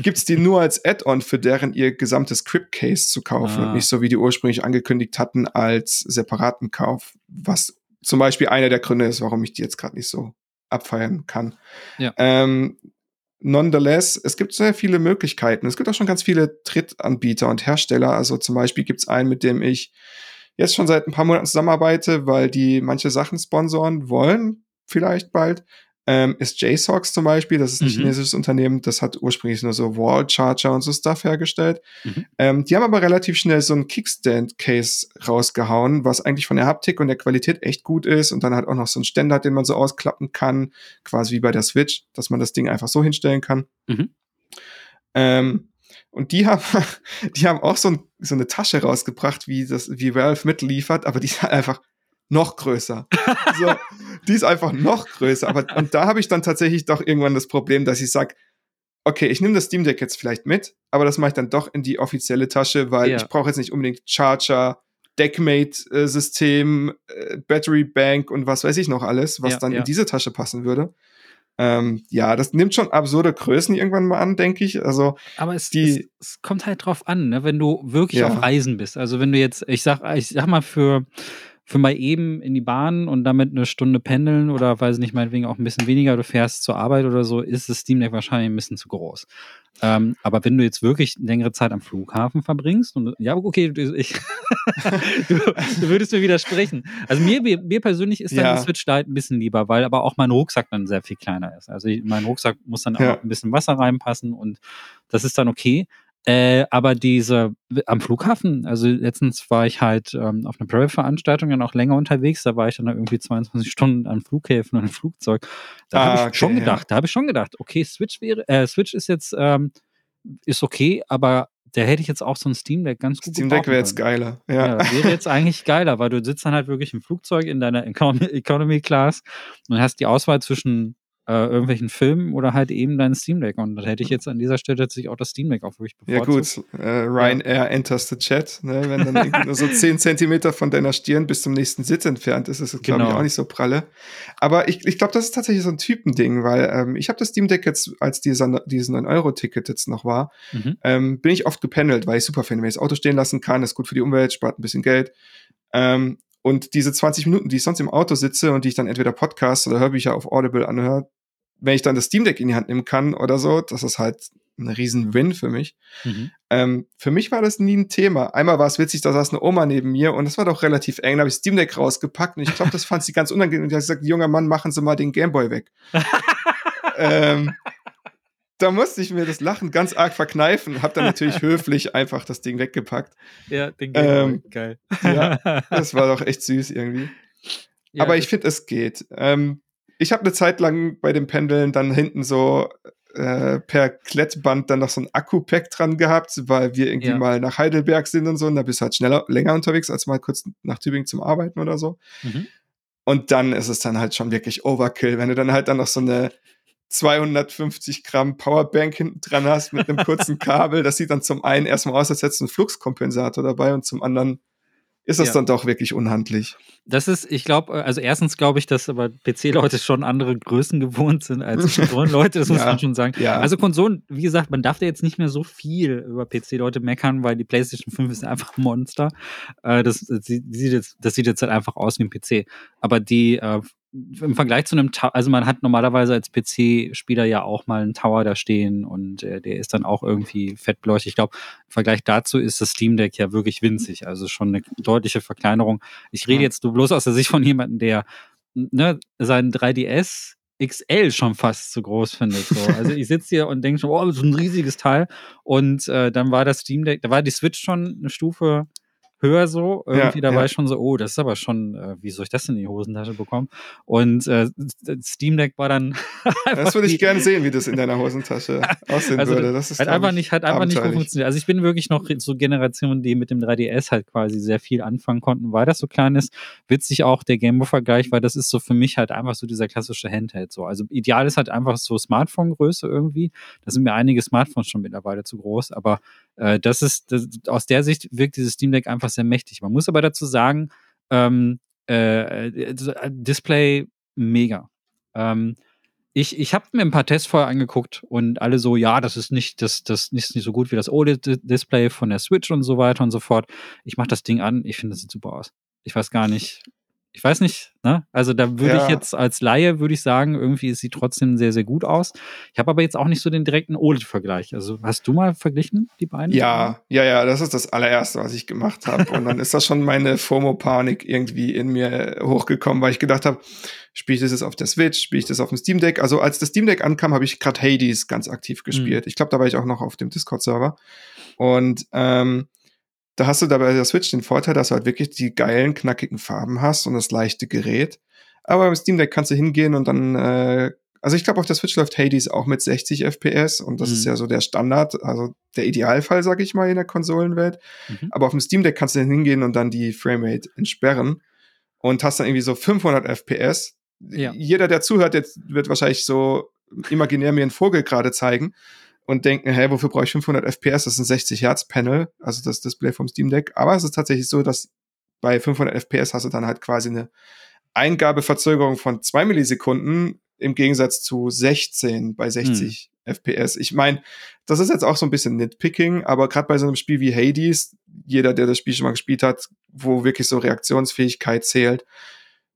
gibt's die nur als Add-on für deren ihr gesamtes Script-Case zu kaufen
Ah.
und nicht so, wie die ursprünglich angekündigt hatten, als separaten Kauf. Was zum Beispiel einer der Gründe ist, warum ich die jetzt gerade nicht so abfeiern kann.
Ja.
Ähm, nonetheless, es gibt sehr viele Möglichkeiten. Es gibt auch schon ganz viele Drittanbieter und Hersteller. Also zum Beispiel gibt's einen, mit dem ich jetzt schon seit ein paar Monaten zusammenarbeite, weil die manche Sachen sponsoren wollen, vielleicht bald. Ähm, ist JSOX zum Beispiel, das ist ein
Mhm.
chinesisches Unternehmen, das hat ursprünglich nur so Wall Charger und so Stuff hergestellt.
Mhm.
Ähm, die haben aber relativ schnell so ein Kickstand-Case rausgehauen, was eigentlich von der Haptik und der Qualität echt gut ist und dann hat auch noch so einen Ständer, den man so ausklappen kann, quasi wie bei der Switch, dass man das Ding einfach so hinstellen kann.
Mhm.
Ähm, und die haben, <laughs> die haben auch so, ein, so eine Tasche rausgebracht, wie das, wie Valve mitliefert, aber die ist halt einfach noch größer. so, <laughs> die ist einfach noch größer. Aber und da habe ich dann tatsächlich doch irgendwann das Problem, dass ich sage, okay, ich nehme das Steam Deck jetzt vielleicht mit, aber das mache ich dann doch in die offizielle Tasche, weil
Ja.
ich brauche jetzt nicht unbedingt Charger, Deckmate-System, äh, Battery Bank und was weiß ich noch alles, was
Ja,
dann
ja.
in diese Tasche passen würde. Ähm, ja, das nimmt schon absurde Größen irgendwann mal an, denke ich. Also
Aber es,
Die-
es, es kommt halt drauf an, ne? wenn du wirklich auf Reisen bist. Also wenn du jetzt, ich sag, ich sag mal für für mal eben in die Bahn und damit eine Stunde pendeln oder weiß nicht, meinetwegen auch ein bisschen weniger, du fährst zur Arbeit oder so, ist das Steam Deck wahrscheinlich ein bisschen zu groß. Ähm, aber wenn du jetzt wirklich längere Zeit am Flughafen verbringst und ja, okay, ich, <laughs> du, du, würdest mir widersprechen. Also mir, mir persönlich ist dann ja. die Switch Lite ein bisschen lieber, weil aber auch mein Rucksack dann sehr viel kleiner ist. Also ich, mein Rucksack muss dann ja. auch ein bisschen Wasser reinpassen und das ist dann okay. Äh, aber diese am Flughafen, also letztens war ich halt ähm, auf einer Private-Veranstaltung dann auch länger unterwegs, da war ich dann irgendwie 22 Stunden an Flughäfen und im Flugzeug. Da ah, habe ich okay, schon gedacht, ja. da habe ich schon gedacht, okay, Switch wäre, äh, Switch ist jetzt, ähm, ist okay, aber da hätte ich jetzt auch so ein Steam Deck ganz gut
Steam Deck wäre jetzt geiler, ja.
ja. Wäre jetzt <laughs> eigentlich geiler, weil du sitzt dann halt wirklich im Flugzeug in deiner Economy Class und hast die Auswahl zwischen äh, irgendwelchen Filmen oder halt eben dein Steam Deck. Und da hätte ich jetzt an dieser Stelle tatsächlich auch das Steam Deck auch wirklich
bevorzugt. Ja gut, äh, Ryanair ja. enters the chat, ne? wenn dann nur so <laughs> 10 Zentimeter von deiner Stirn bis zum nächsten Sitz entfernt ist, ist es, glaube genau. ich, auch nicht so pralle. Aber ich, ich glaube, das ist tatsächlich so ein Typending, weil ähm, ich habe das Steam Deck jetzt, als dieser, dieses 9-Euro-Ticket jetzt noch war, mhm. ähm, bin ich oft gependelt, weil ich super finde, wenn ich das Auto stehen lassen kann, ist gut für die Umwelt, spart ein bisschen Geld. Ähm, und diese 20 Minuten, die ich sonst im Auto sitze und die ich dann entweder Podcast oder Hörbücher auf Audible anhöre, wenn ich dann das Steam Deck in die Hand nehmen kann oder so, das ist halt ein riesen Win für mich. Mhm. Ähm, für mich war das nie ein Thema. Einmal war es witzig, da saß eine Oma neben mir und das war doch relativ eng. Da habe ich Steam Deck rausgepackt und ich glaube, das fand sie ganz unangenehm. Und ich habe gesagt, junger Mann, machen Sie mal den Gameboy weg. <laughs> ähm, da musste ich mir das Lachen ganz arg verkneifen, habe dann natürlich <laughs> höflich einfach das Ding weggepackt.
Ja, den Gameboy, ähm, geil.
Ja, <laughs> das war doch echt süß irgendwie. Ja, Aber ich finde, es geht. Ähm, ich habe eine Zeit lang bei dem Pendeln dann hinten so äh, per Klettband dann noch so ein Akku-Pack dran gehabt, weil wir irgendwie ja. mal nach Heidelberg sind und so. Und da bist du halt schneller, länger unterwegs als mal kurz nach Tübingen zum Arbeiten oder so. Mhm. Und dann ist es dann halt schon wirklich Overkill, wenn du dann halt dann noch so eine 250 Gramm Powerbank hinten dran hast mit einem kurzen <laughs> Kabel. Das sieht dann zum einen erstmal aus, als hättest du einen Fluxkompensator dabei und zum anderen ist das ja. dann doch wirklich unhandlich.
Das ist, ich glaube, also erstens glaube ich, dass aber PC-Leute schon andere Größen gewohnt sind als <laughs> Konsolen-Leute, das muss ja. man schon sagen. Ja. Also Konsolen, wie gesagt, man darf da jetzt nicht mehr so viel über PC-Leute meckern, weil die PlayStation 5 ist einfach ein Monster. Äh, das, das, sieht jetzt, das sieht jetzt halt einfach aus wie ein PC. Aber die äh, im Vergleich zu einem, Ta also man hat normalerweise als PC-Spieler ja auch mal einen Tower da stehen und äh, der ist dann auch irgendwie fettbeleuchtet. Ich glaube, im Vergleich dazu ist das Steam Deck ja wirklich winzig, also schon eine deutliche Verkleinerung. Ich rede jetzt bloß aus der Sicht von jemandem, der ne, seinen 3DS XL schon fast zu groß findet. So. <laughs> Also ich sitze hier und denke schon, oh, so ein riesiges Teil. Und äh, dann war das Steam Deck, da war die Switch schon eine Stufe höher so. Irgendwie, ja, da war ich schon so, oh, das ist aber schon, äh, wie soll ich das in die Hosentasche bekommen? Und äh, Steam Deck war dann. <laughs>
das würde ich gerne sehen, wie das in deiner Hosentasche <laughs> aussehen also, würde. Das ist
hat einfach nicht, hat einfach nicht gut funktioniert. Also ich bin wirklich noch so Generationen, die mit dem 3DS halt quasi sehr viel anfangen konnten, weil das so klein ist. Witzig auch der Gameboy-Vergleich, weil das ist so für mich halt einfach so dieser klassische Handheld so. Also ideal ist halt einfach so Smartphone-Größe irgendwie. Da sind mir einige Smartphones schon mittlerweile zu groß, aber äh, das ist, das, aus der Sicht wirkt dieses Steam Deck einfach sehr mächtig. Man muss aber dazu sagen, ähm, äh, äh Display mega. Ähm, ich, ich habe mir ein paar Tests vorher angeguckt und alle so, ja, das ist nicht, das, das ist nicht so gut wie das OLED-Display von der Switch und so weiter und so fort. Ich mache das Ding an, ich finde, das sieht super aus. Ich weiß gar nicht, ich weiß nicht, ne? Also da würde ja. ich jetzt als Laie, würde ich sagen, irgendwie sieht trotzdem sehr, sehr gut aus. Ich habe aber jetzt auch nicht so den direkten OLED-Vergleich. Also hast du mal verglichen, die beiden?
Ja, ja, ja, das ist das allererste, was ich gemacht habe. Und dann ist das schon meine FOMO-Panik irgendwie in mir hochgekommen, weil ich gedacht habe, spiele ich das jetzt auf der Switch, spiele ich das auf dem Steam Deck? Also als das Steam Deck ankam, habe ich gerade Hades ganz aktiv gespielt. Mhm. Ich glaube, da war ich auch noch auf dem Discord-Server. Und ähm, da hast du dabei der Switch den Vorteil, dass du halt wirklich die geilen, knackigen Farben hast und das leichte Gerät. Aber beim Steam Deck kannst du hingehen und dann, äh, also ich glaube, auf der Switch läuft Hades auch mit 60 FPS und das mhm. ist ja so der Standard, also der Idealfall, sag ich mal, in der Konsolenwelt. Mhm. Aber auf dem Steam Deck kannst du dann hingehen und dann die Framerate entsperren und hast dann irgendwie so 500 FPS. Ja. Jeder, der zuhört, jetzt wird wahrscheinlich so imaginär mir einen Vogel gerade zeigen und denken, hey, wofür brauche ich 500 FPS? Das ist ein 60 Hertz Panel, also das Display vom Steam Deck. Aber es ist tatsächlich so, dass bei 500 FPS hast du dann halt quasi eine Eingabeverzögerung von zwei Millisekunden im Gegensatz zu 16 bei 60 hm. FPS. Ich meine, das ist jetzt auch so ein bisschen Nitpicking, aber gerade bei so einem Spiel wie Hades, jeder, der das Spiel schon mal gespielt hat, wo wirklich so Reaktionsfähigkeit zählt,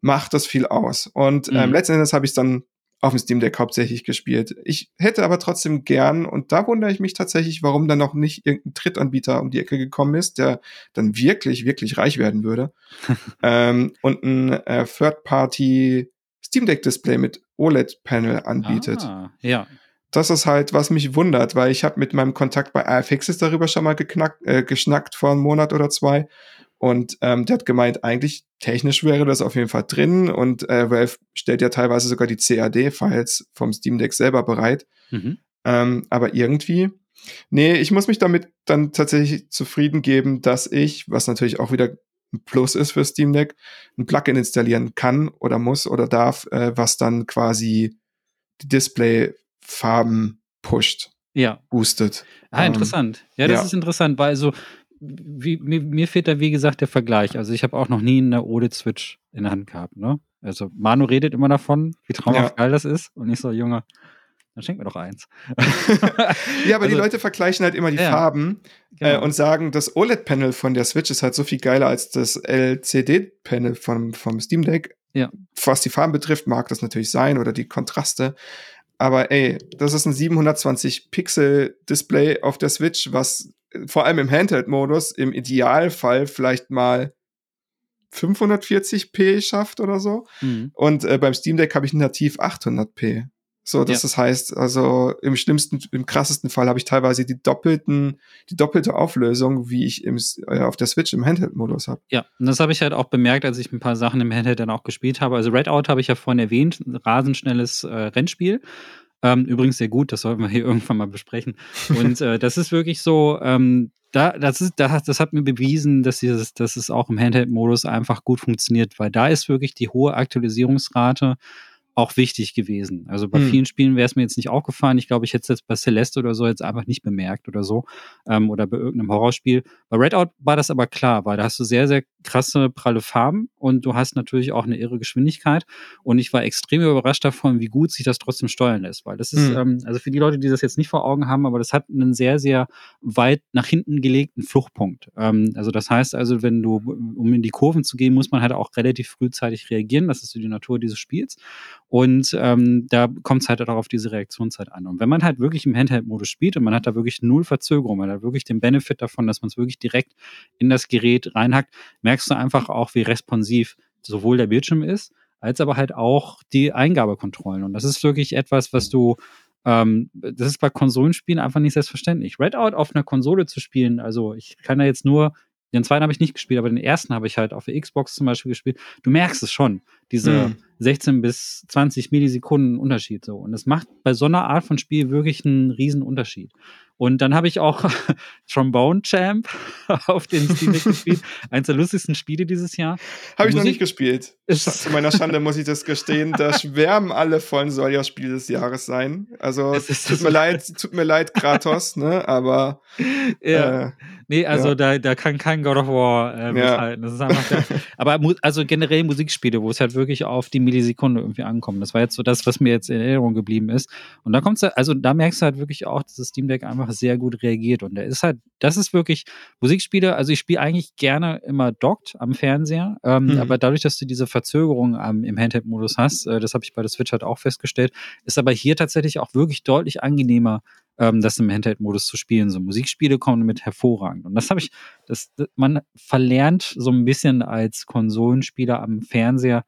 macht das viel aus. Und ähm, mhm. letzten Endes habe ich dann auf dem Steam Deck hauptsächlich gespielt. Ich hätte aber trotzdem gern, und da wundere ich mich tatsächlich, warum dann noch nicht irgendein Drittanbieter um die Ecke gekommen ist, der dann wirklich, wirklich reich werden würde. <laughs> ähm, und ein äh, Third-Party Steam Deck Display mit OLED-Panel anbietet.
Ah, ja.
Das ist halt, was mich wundert, weil ich habe mit meinem Kontakt bei iFixes darüber schon mal geknackt, äh, geschnackt vor einem Monat oder zwei. Und ähm, der hat gemeint, eigentlich technisch wäre das auf jeden Fall drin und äh, Valve stellt ja teilweise sogar die CAD-Files vom Steam Deck selber bereit. Mhm. Ähm, aber irgendwie, nee, ich muss mich damit dann tatsächlich zufrieden geben, dass ich, was natürlich auch wieder ein Plus ist für Steam Deck, ein Plugin installieren kann oder muss oder darf, äh, was dann quasi die Display-Farben pusht.
Ja.
Boostet.
Ah, interessant. Ja, das ja. ist interessant, weil so, wie, mir, mir, fehlt da, wie gesagt, der Vergleich. Also ich habe auch noch nie eine OLED-Switch in der Hand gehabt. Ne? Also Manu redet immer davon, wie traumhaft ja. geil das ist. Und ich so, Junge, dann schenk mir doch eins. <laughs>
ja, aber also, die Leute vergleichen halt immer die ja, Farben äh, genau. äh, und sagen, das OLED-Panel von der Switch ist halt so viel geiler als das LCD-Panel vom, vom Steam Deck.
Ja.
Was die Farben betrifft, mag das natürlich sein oder die Kontraste. Aber ey, das ist ein 720 Pixel Display auf der Switch, was vor allem im Handheld-Modus im Idealfall vielleicht mal 540p schafft oder so. Mhm. Und äh, beim Steam Deck habe ich nativ 800p. So, dass ja. das heißt, also im schlimmsten, im krassesten Fall habe ich teilweise die doppelten, die doppelte Auflösung, wie ich im, äh, auf der Switch im Handheld-Modus habe.
Ja, und das habe ich halt auch bemerkt, als ich ein paar Sachen im Handheld dann auch gespielt habe. Also Redout habe ich ja vorhin erwähnt, ein rasend schnelles äh, Rennspiel. Ähm, übrigens sehr gut, das sollten wir hier <laughs> irgendwann mal besprechen. Und äh, das ist wirklich so, ähm, da, das, ist, das, das hat mir bewiesen, dass, dieses, dass es auch im Handheld-Modus einfach gut funktioniert, weil da ist wirklich die hohe Aktualisierungsrate auch wichtig gewesen. Also bei hm. vielen Spielen wäre es mir jetzt nicht aufgefallen. Ich glaube, ich hätte es jetzt bei Celeste oder so jetzt einfach nicht bemerkt oder so. Ähm, oder bei irgendeinem Horrorspiel. Bei Redout war das aber klar, weil da hast du sehr, sehr krasse, pralle Farben und du hast natürlich auch eine irre Geschwindigkeit. Und ich war extrem überrascht davon, wie gut sich das trotzdem steuern lässt. Weil das ist, hm. ähm, also für die Leute, die das jetzt nicht vor Augen haben, aber das hat einen sehr, sehr weit nach hinten gelegten Fluchtpunkt. Ähm, also das heißt also, wenn du, um in die Kurven zu gehen, muss man halt auch relativ frühzeitig reagieren. Das ist so die Natur dieses Spiels. Und ähm, da kommt es halt auch auf diese Reaktionszeit an. Und wenn man halt wirklich im Handheld-Modus spielt und man hat da wirklich null Verzögerung, man hat wirklich den Benefit davon, dass man es wirklich direkt in das Gerät reinhackt, merkst du einfach auch, wie responsiv sowohl der Bildschirm ist, als aber halt auch die Eingabekontrollen. Und das ist wirklich etwas, was du ähm, das ist bei Konsolenspielen einfach nicht selbstverständlich. Redout auf einer Konsole zu spielen, also ich kann da jetzt nur den zweiten habe ich nicht gespielt, aber den ersten habe ich halt auf der Xbox zum Beispiel gespielt. Du merkst es schon, diese mhm. 16 bis 20 Millisekunden Unterschied so. Und das macht bei so einer Art von Spiel wirklich einen riesen Unterschied. Und dann habe ich auch <laughs> Trombone Champ <laughs> auf den Steam <laughs> Deck gespielt. Eins der lustigsten Spiele dieses Jahr.
Habe ich noch nicht gespielt. Zu meiner Schande muss ich das gestehen. Da schwärmen alle von, soll ja Spiel des Jahres sein. Also tut mir leid, tut mir leid, Kratos, ne? Aber
ja. Äh, nee, also ja. da, da kann kein God of War äh, mithalten. Das ist einfach der, aber also generell Musikspiele, wo es halt wirklich auf die Millisekunde irgendwie ankommt. Das war jetzt so das, was mir jetzt in Erinnerung geblieben ist. Und da kommt's, also da merkst du halt wirklich auch, dass das Steam Deck einfach sehr gut reagiert. Und der ist halt, das ist wirklich Musikspiele, also ich spiele eigentlich gerne immer dockt am Fernseher, ähm, mhm. aber dadurch, dass du diese Verzögerung ähm, im Handheld-Modus hast, äh, das habe ich bei der Switch halt auch festgestellt, ist aber hier tatsächlich auch wirklich deutlich angenehmer, ähm, das im Handheld-Modus zu spielen. So Musikspiele kommen damit hervorragend. Und das habe ich, das, man verlernt so ein bisschen als Konsolenspieler am Fernseher,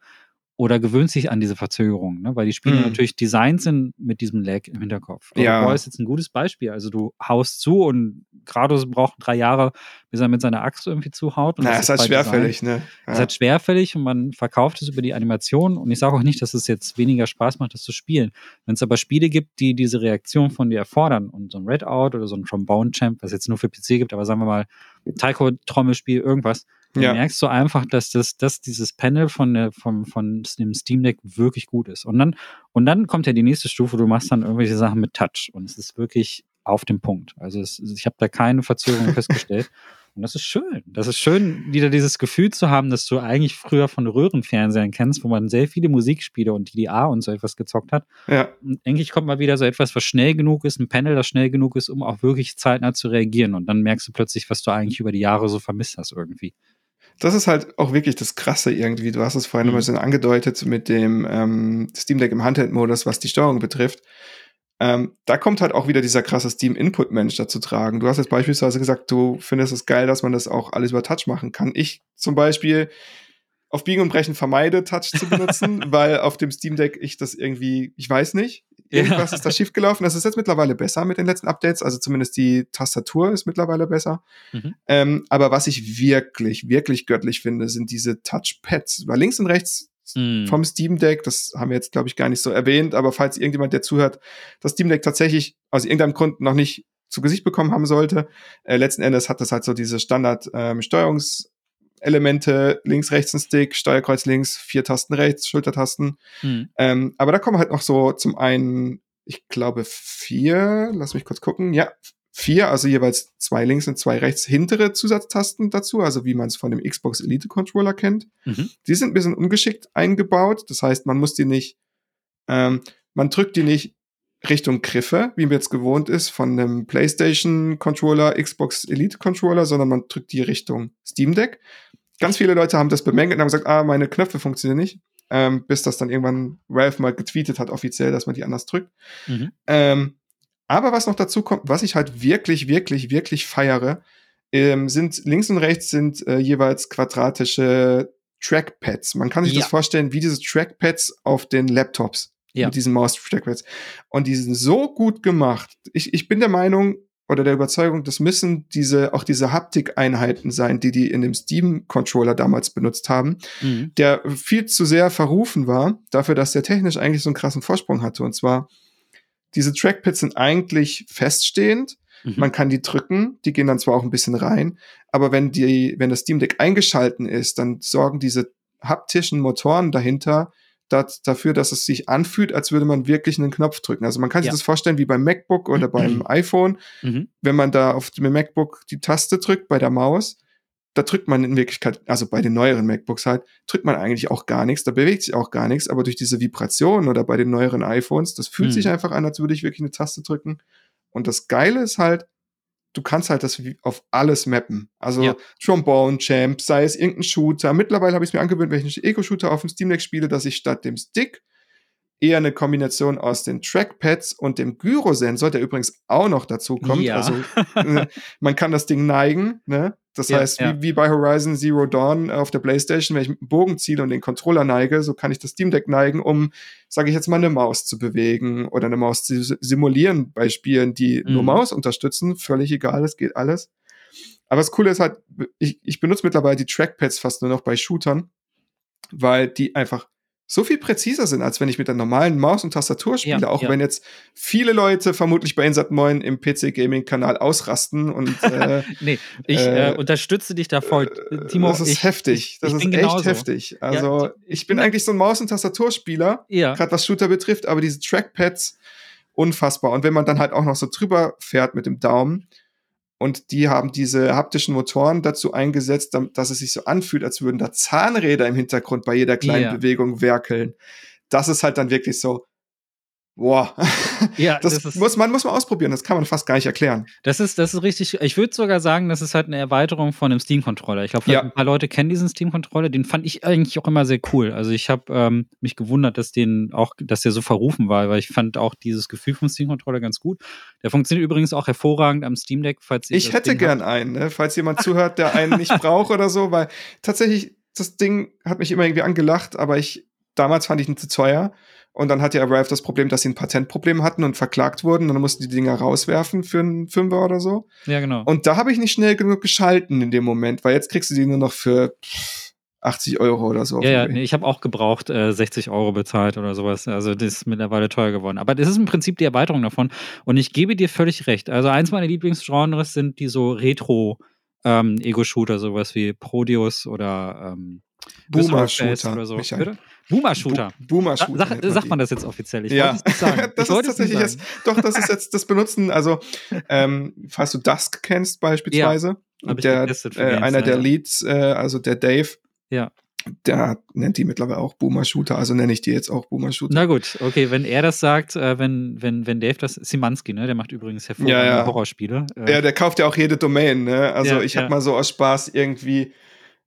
oder gewöhnt sich an diese Verzögerung, ne? weil die Spiele mhm. natürlich designt sind mit diesem Lag im Hinterkopf. God ja. War ist jetzt ein gutes Beispiel. Also du haust zu und Kratos braucht drei Jahre, bis er mit seiner Axt irgendwie zuhaut.
Und Na, ist halt schwerfällig, Design. ne?
Ja. Ist halt schwerfällig und man verkauft es über die Animation. Und ich sage auch nicht, dass es jetzt weniger Spaß macht, das zu spielen. Wenn es aber Spiele gibt, die diese Reaktion von dir erfordern und so ein Redout oder so ein Trombone Champ, was jetzt nur für PC gibt, aber sagen wir mal Taiko-Trommelspiel, irgendwas, ja. merkst du einfach, dass das, dass dieses Panel von, der, vom, von dem Steam Deck wirklich gut ist. Und dann, und dann kommt ja die nächste Stufe, du machst dann irgendwelche Sachen mit Touch und es ist wirklich auf dem Punkt. Also es, ich habe da keine Verzögerung festgestellt. <laughs> Und das ist schön. Das ist schön, wieder dieses Gefühl zu haben, dass du eigentlich früher von Röhrenfernsehern kennst, wo man sehr viele Musikspiele und DDA und so etwas gezockt hat.
Ja.
Und eigentlich kommt mal wieder so etwas, was schnell genug ist, ein Panel, das schnell genug ist, um auch wirklich zeitnah zu reagieren. Und dann merkst du plötzlich, was du eigentlich über die Jahre so vermisst hast irgendwie.
Das ist halt auch wirklich das Krasse irgendwie. Du hast es vorhin mhm. ein bisschen angedeutet mit dem ähm, Steam Deck im Handheld-Modus, was die Steuerung betrifft. Ähm, da kommt halt auch wieder dieser krasse Steam-Input-Mensch dazu tragen. Du hast jetzt beispielsweise gesagt, du findest es geil, dass man das auch alles über Touch machen kann. Ich zum Beispiel auf Biegen und Brechen vermeide, Touch zu benutzen, <laughs> weil auf dem Steam Deck ich das irgendwie, ich weiß nicht, irgendwas ja. ist da <laughs> schiefgelaufen. Das ist jetzt mittlerweile besser mit den letzten Updates, also zumindest die Tastatur ist mittlerweile besser. Mhm. Ähm, aber was ich wirklich, wirklich göttlich finde, sind diese Touchpads, weil links und rechts mhm. vom Steam Deck. Das haben wir jetzt, glaube ich, gar nicht so erwähnt. Aber falls irgendjemand, der zuhört, das Steam Deck tatsächlich aus irgendeinem Grund noch nicht zu Gesicht bekommen haben sollte, äh, letzten Endes hat das halt so diese Standard ähm, Steuerungselemente, links, rechts ein Stick, Steuerkreuz links, vier Tasten rechts, Schultertasten. Mhm. Ähm, aber da kommen halt noch so zum einen, ich glaube, vier, lass mich kurz gucken, ja, vier, also jeweils zwei links und zwei rechts hintere Zusatztasten dazu, also wie man es von dem Xbox Elite Controller kennt. Mhm. Die sind ein bisschen ungeschickt eingebaut. Das heißt, man muss die nicht, ähm, man drückt die nicht Richtung Griffe, wie man jetzt gewohnt ist von einem PlayStation Controller, Xbox Elite Controller, sondern man drückt die Richtung Steam Deck. Ganz viele Leute haben das bemängelt und haben gesagt, ah, meine Knöpfe funktionieren nicht. Ähm, bis das dann irgendwann Ralph mal getweetet hat, offiziell, dass man die anders drückt. Mhm. Ähm, aber was noch dazu kommt, was ich halt wirklich, wirklich, wirklich feiere, ähm, sind links und rechts sind äh, jeweils quadratische Trackpads. Man kann sich ja. das vorstellen wie diese Trackpads auf den Laptops. Ja. Mit diesen Maus-Trackpads. Und die sind so gut gemacht. Ich, ich bin der Meinung oder der Überzeugung, das müssen diese, auch diese Haptik-Einheiten sein, die die in dem Steam-Controller damals benutzt haben, mhm. der viel zu sehr verrufen war, dafür, dass der technisch eigentlich so einen krassen Vorsprung hatte. Und zwar, diese Trackpads sind eigentlich feststehend. Mhm. Man kann die drücken, die gehen dann zwar auch ein bisschen rein, aber wenn die, wenn das Steam Deck eingeschalten ist, dann sorgen diese haptischen Motoren dahinter dat, dafür, dass es sich anfühlt, als würde man wirklich einen Knopf drücken. Also man kann sich ja. das vorstellen wie beim MacBook oder beim <clears throat> iPhone. Mhm. Wenn man da auf dem MacBook die Taste drückt bei der Maus, da drückt man in Wirklichkeit, also bei den neueren MacBooks halt, drückt man eigentlich auch gar nichts, da bewegt sich auch gar nichts, aber durch diese Vibration oder bei den neueren iPhones, das fühlt hm. sich einfach an, als würde ich wirklich eine Taste drücken. Und das Geile ist halt, du kannst halt das auf alles mappen. Also ja. Trombone Champ, sei es irgendein Shooter. Mittlerweile habe ich es mir angewöhnt, wenn ich einen Eco-Shooter auf dem Steam Deck spiele, dass ich statt dem Stick eher eine Kombination aus den Trackpads und dem Gyrosensor, der übrigens auch noch dazu kommt. Ja. Also <laughs> äh, man kann das Ding neigen, ne? Das ja, heißt, ja. Wie, wie bei Horizon Zero Dawn auf der Playstation, wenn ich mit dem Bogen ziele und den Controller neige, so kann ich das Steam Deck neigen, um, sage ich jetzt mal, eine Maus zu bewegen oder eine Maus zu simulieren bei Spielen, die mhm. nur Maus unterstützen. Völlig egal, es geht alles. Aber das Coole ist halt, ich, ich benutze mittlerweile die Trackpads fast nur noch bei Shootern, weil die einfach so viel präziser sind, als wenn ich mit der normalen Maus und Tastatur spiele, ja, auch ja. wenn jetzt viele Leute vermutlich bei Insat Moin im PC-Gaming-Kanal ausrasten und <laughs>
äh, Nee, ich äh, äh, unterstütze dich da voll.
Äh, Timo, das ist ich, heftig. Das ist echt genauso. heftig. Also, ja, ich bin eigentlich so ein Maus- und Tastaturspieler, ja. gerade was Shooter betrifft, aber diese Trackpads unfassbar. Und wenn man dann halt auch noch so drüber fährt mit dem Daumen, und die haben diese haptischen Motoren dazu eingesetzt, dass es sich so anfühlt, als würden da Zahnräder im Hintergrund bei jeder kleinen yeah. Bewegung werkeln. Das ist halt dann wirklich so, Boah, ja, <laughs> das, das muss man muss man ausprobieren. Das kann man fast gar nicht erklären.
Das ist das ist richtig. Ich würde sogar sagen, das ist halt eine Erweiterung von einem Steam Controller. Ich glaube, ja. ein paar Leute kennen diesen Steam Controller. Den fand ich eigentlich auch immer sehr cool. Also ich habe ähm, mich gewundert, dass den auch, dass der so verrufen war, weil ich fand auch dieses Gefühl vom Steam Controller ganz gut. Der funktioniert übrigens auch hervorragend am Steam Deck, falls
ich hätte Ding gern habt. einen, ne? falls jemand <laughs> zuhört, der einen nicht braucht oder so, weil tatsächlich das Ding hat mich immer irgendwie angelacht, aber ich damals fand ich ihn zu teuer. Und dann hatte Arrive das Problem, dass sie ein Patentproblem hatten und verklagt wurden. Und dann mussten die Dinger rauswerfen für einen Fünfer oder so.
Ja, genau.
Und da habe ich nicht schnell genug geschalten in dem Moment, weil jetzt kriegst du die nur noch für 80 Euro oder so.
Ja, ja nee, ich habe auch gebraucht äh, 60 Euro bezahlt oder sowas. Also das ist mittlerweile teuer geworden. Aber das ist im Prinzip die Erweiterung davon. Und ich gebe dir völlig recht. Also eins meiner Lieblingsgenres sind die so Retro- ähm, Ego-Shooter, sowas wie Prodeus oder ähm,
Boomer-Shooter
oder so. Boomer-Shooter.
Boomer-Shooter.
Sag, sagt man das jetzt offiziell?
Ich ja. es nicht sagen. <laughs> das ist tatsächlich jetzt, doch, das ist jetzt das Benutzen, also, ähm, falls du Dusk kennst beispielsweise, Und der, äh, einer der Leads, äh, also der Dave,
ja.
der nennt die mittlerweile auch Boomer Shooter, also nenne ich die jetzt auch Boomer Shooter.
Na gut, okay, wenn er das sagt, äh, wenn, wenn, wenn Dave das, Simanski, ne, der macht übrigens hervorragende
Ja, ja.
Horrorspiele. Äh,
Ja, der kauft ja auch jede Domain, ne? Also
Ja,
ich habe
ja.
mal so aus Spaß irgendwie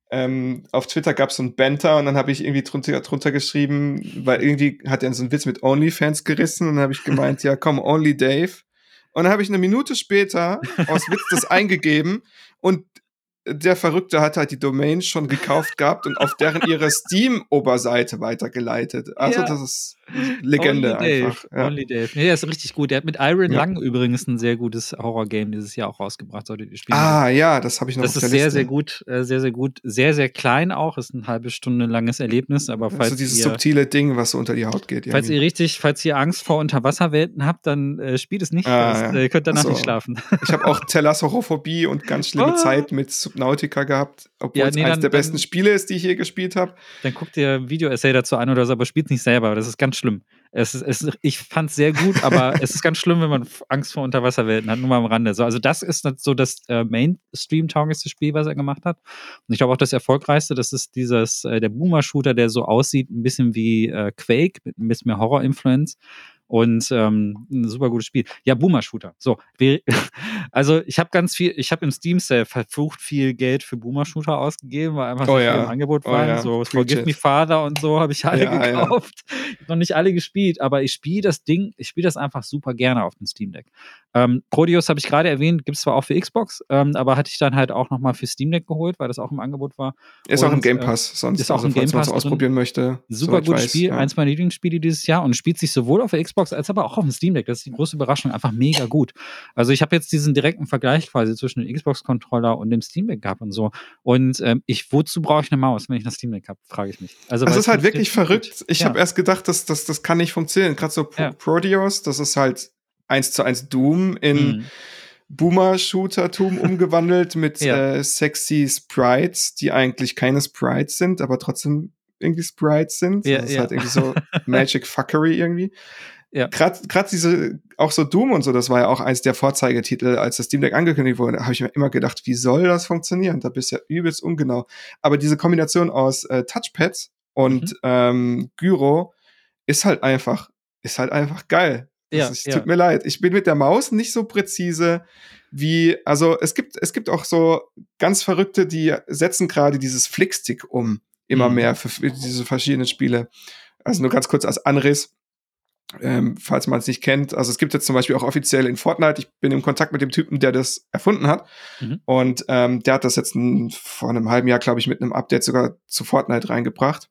ähm, auf Twitter gab es so ein Banter und dann habe ich irgendwie drunter, drunter geschrieben, weil irgendwie hat er so einen Witz mit OnlyFans gerissen und dann habe ich gemeint, ja komm, Only Dave. Und dann habe ich eine Minute später aus Witz das <laughs> eingegeben und der Verrückte hat halt die Domain schon gekauft gehabt und auf deren ihre Steam-Oberseite weitergeleitet. Also
Ja.
das ist Legende
Only
einfach.
Dave.
Ja.
Only Dave. Nee, der ist richtig gut. Der hat mit Iron
Ja.
Lang übrigens ein sehr gutes Horror-Game dieses Jahr auch rausgebracht. Solltet ihr spielen.
Ah ja, das habe ich noch
das ist sehr,
Liste.
sehr gut, äh, sehr, sehr gut, sehr, sehr klein auch, ist ein halbe Stunde langes Erlebnis, aber falls
Also dieses
ihr,
subtile Ding, was so unter die Haut geht.
falls
irgendwie.
ihr richtig, falls ihr Angst vor Unterwasserwelten habt, dann äh, spielt es nicht,
Ah,
das,
ja.
äh, ihr könnt danach
Ach so.
nicht schlafen.
Ich habe auch Terrassorophobie und ganz schlimme
Ah.
Zeit mit Subnautica gehabt, obwohl
Ja,
es
nee,
eines
dann-
der besten
dann-
Spiele ist, die ich je gespielt habe.
Dann guckt ihr ein Video-Essay dazu an oder so, aber spielt nicht selber, das ist ganz schlimm. Es ist, es ist, ich fand es sehr gut, aber <laughs> es ist ganz schlimm, wenn man Angst vor Unterwasserwelten hat, nur mal am Rande. So, also das ist so das äh, Mainstream-tauglichste Spiel, was er gemacht hat. Und ich glaube auch das erfolgreichste, das ist dieses, äh, der Boomer-Shooter, der so aussieht, ein bisschen wie äh, Quake, mit ein bisschen mehr Horror-Influence. Und ähm, ein super gutes Spiel. Ja, Boomer-Shooter. So, wir, <laughs> also ich habe ganz viel, ich habe im Steam Sale verflucht viel Geld für Boomer-Shooter ausgegeben, weil einfach so
Oh
viel
ja.
im Angebot
Oh
waren.
ja.
So
Preach
Forgive
it.
Me Father und so habe ich alle
Ja,
gekauft. Noch nicht alle gespielt, aber ich spiele das Ding, ich spiele das einfach super gerne auf dem Steam Deck. Ähm, Proteus habe ich gerade erwähnt, gibt es zwar auch für Xbox, ähm, aber hatte ich dann halt auch nochmal für Steam Deck geholt, weil das auch im Angebot war.
Ist auch im
Und,
Game
äh,
Pass, sonst
ist auch
also,
im Game Pass
ausprobieren möchte.
Super gutes Spiel, eins meiner Lieblingsspiele dieses Jahr und spielt sich sowohl auf der Xbox als aber auch auf dem Steam Deck. Das ist die große Überraschung, einfach mega gut. Also ich habe jetzt diesen direkten Vergleich quasi zwischen dem Xbox-Controller und dem Steam Deck gehabt und so. Und ähm, ich, wozu brauche ich eine Maus, wenn ich das Steam Deck habe, frage ich mich. Also
Das
weil
ist halt wirklich verrückt.
gut.
Ich
Ja.
habe erst gedacht, dass das, das kann nicht funktionieren. Gerade so Pro
Ja.
Proteus, das ist halt eins zu eins Doom in
Mhm.
Boomer-Shooter-Tum <laughs> umgewandelt mit
Ja.
äh, sexy Sprites, die eigentlich keine Sprites sind, aber trotzdem irgendwie Sprites sind.
Ja,
das ist
ja.
halt irgendwie so <laughs> Magic Fuckery irgendwie.
Ja.
Gerade diese, auch so Doom und so, das war ja auch eins der Vorzeigetitel, als das Steam Deck angekündigt wurde, habe ich mir immer gedacht, wie soll das funktionieren? Da bist du ja übelst ungenau. Aber diese Kombination aus äh, Touchpads und
Mhm.
ähm, Gyro ist halt einfach, ist halt einfach geil.
Ja,
ist,
ja.
tut mir leid. Ich bin mit der Maus nicht so präzise wie, also es gibt, es gibt auch so ganz Verrückte, die setzen gerade dieses Flickstick um, immer
Mhm.
mehr für, für diese verschiedenen Spiele. Also nur ganz kurz als Anriss, ähm, falls man es nicht kennt. Also es gibt jetzt zum Beispiel auch offiziell in Fortnite, ich bin im Kontakt mit dem Typen, der das erfunden hat.
Mhm.
Und ähm, der hat das jetzt ein, vor einem halben Jahr, glaube ich, mit einem Update sogar zu Fortnite reingebracht.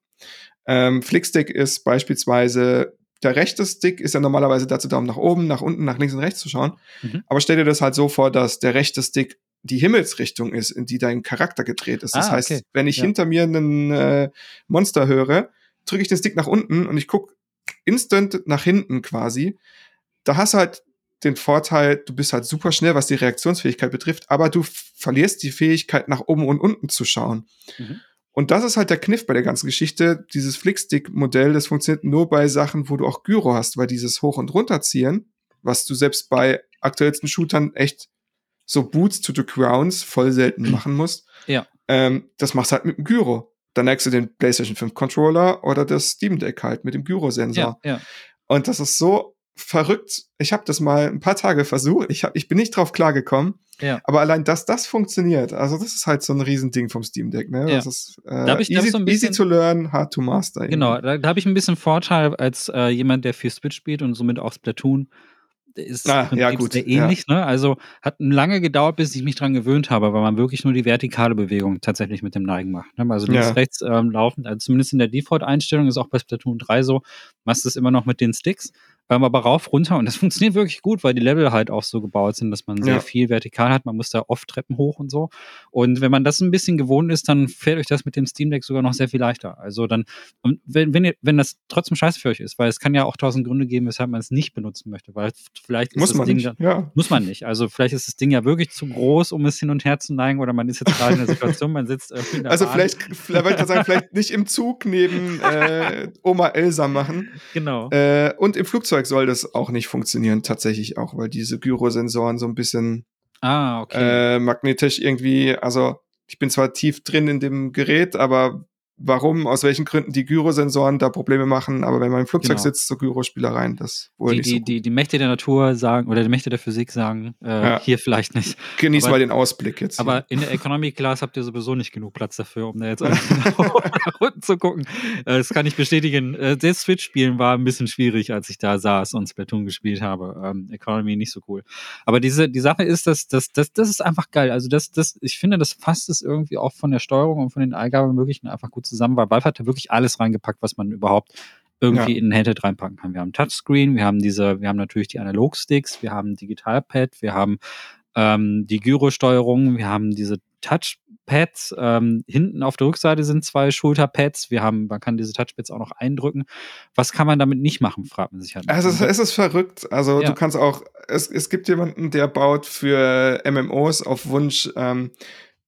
Ähm, Flickstick ist beispielsweise, der rechte Stick ist ja normalerweise dazu da, um nach oben, nach unten, nach links und rechts zu schauen.
Mhm.
Aber stell dir das halt so vor, dass der rechte Stick die Himmelsrichtung ist, in die dein Charakter gedreht ist. Das
Ah,
heißt,
okay.
wenn ich
Ja.
hinter mir einen äh, Monster höre, drücke ich den Stick nach unten und ich gucke instant nach hinten quasi. Da hast du halt den Vorteil, du bist halt super schnell, was die Reaktionsfähigkeit betrifft, aber du verlierst die Fähigkeit, nach oben und unten zu schauen.
Mhm.
Und das ist halt der Kniff bei der ganzen Geschichte. Dieses Flickstick-Modell, das funktioniert nur bei Sachen, wo du auch Gyro hast, weil dieses Hoch- und Runterziehen, was du selbst bei aktuellsten Shootern echt so Boots to the Grounds voll selten <clears throat> machen musst.
Ja.
Ähm, das machst du halt mit dem Gyro. Dann neigst du den PlayStation 5 Controller oder das Steam Deck halt mit dem Gyro-Sensor.
Ja, ja.
Und das ist so verrückt. Ich habe das mal ein paar Tage versucht. Ich, hab, ich bin nicht drauf klargekommen.
Ja.
Aber allein, dass das funktioniert, also das ist halt so ein Riesending vom Steam Deck. Ne?
Ja.
Das ist äh,
Da ich-
easy,
so ein
easy
bisschen-
to learn, hard to master.
Genau, da, da habe ich ein bisschen Vorteil als äh, jemand, der viel Switch spielt und somit auch Splatoon. Ist
Ah, ja, gut,
sehr
ja.
ähnlich, ne? Also hat lange gedauert, bis ich mich dran gewöhnt habe, weil man wirklich nur die vertikale Bewegung tatsächlich mit dem Neigen macht. Ne? Also links,
Ja.
rechts ähm, laufend, also zumindest in der Default-Einstellung ist auch bei Splatoon 3 so, machst du es immer noch mit den Sticks, ähm, aber rauf, runter und das <laughs> funktioniert wirklich gut, weil die Level halt auch so gebaut sind, dass man sehr
Ja.
viel vertikal hat, man muss da oft Treppen hoch und so. Und wenn man das ein bisschen gewohnt ist, dann fällt euch das mit dem Steam Deck sogar noch sehr viel leichter. Also dann, wenn, wenn, ihr, wenn das trotzdem scheiße für euch ist, weil es kann ja auch tausend Gründe geben, weshalb man es nicht benutzen möchte, weil vielleicht ist
Muss
das
man
Ding
nicht. Ja.
muss man nicht. Also vielleicht ist das Ding ja wirklich zu groß, um es hin und her zu neigen, oder man ist jetzt gerade in der Situation, man sitzt irgendwie in der
Also
Bahn.
vielleicht, vielleicht sagen, vielleicht nicht im Zug neben <laughs> äh, Oma Elsa machen.
Genau.
Äh, und im Flugzeug soll das auch nicht funktionieren, tatsächlich auch, weil diese Gyrosensoren so ein bisschen
Ah, okay.
Äh, magnetisch irgendwie, also ich bin zwar tief drin in dem Gerät, aber warum, aus welchen Gründen die Gyrosensoren da Probleme machen, aber wenn man im Flugzeug
Genau.
sitzt, so Gyrospielereien, das wohl
Die,
nicht
die,
so gut.
die, die Mächte der Natur sagen, oder die Mächte der Physik sagen, äh,
Ja.
hier vielleicht nicht.
Genieß
aber-
mal den Ausblick jetzt.
Aber
hier.
in der Economy Class habt ihr sowieso nicht genug Platz dafür, um da jetzt <laughs> nach unten zu gucken. Äh, Das kann ich bestätigen. Äh, Selbst Switch-Spielen war ein bisschen schwierig, als ich da saß und Splatoon gespielt habe. Ähm, Economy nicht so cool. Aber diese, die Sache ist, dass das, das, das ist einfach geil. Also das, das, ich finde, das fasst es irgendwie auch von der Steuerung und von den Eingabemöglichen einfach gut zusammen, weil Valve hat da wirklich alles reingepackt, was man überhaupt irgendwie
Ja.
in ein Headset reinpacken kann. Wir haben Touchscreen, wir haben diese, wir haben natürlich die Analogsticks, wir haben Digitalpad, wir haben ähm, die Gyrosteuerung, wir haben diese Touchpads, ähm, hinten auf der Rückseite sind zwei Schulterpads, wir haben, man kann diese Touchpads auch noch eindrücken. Was kann man damit nicht machen, fragt man sich halt.
Also es, es ist verrückt. Also
Ja.
du kannst auch, es, es gibt jemanden, der baut für MMOs auf Wunsch, ähm,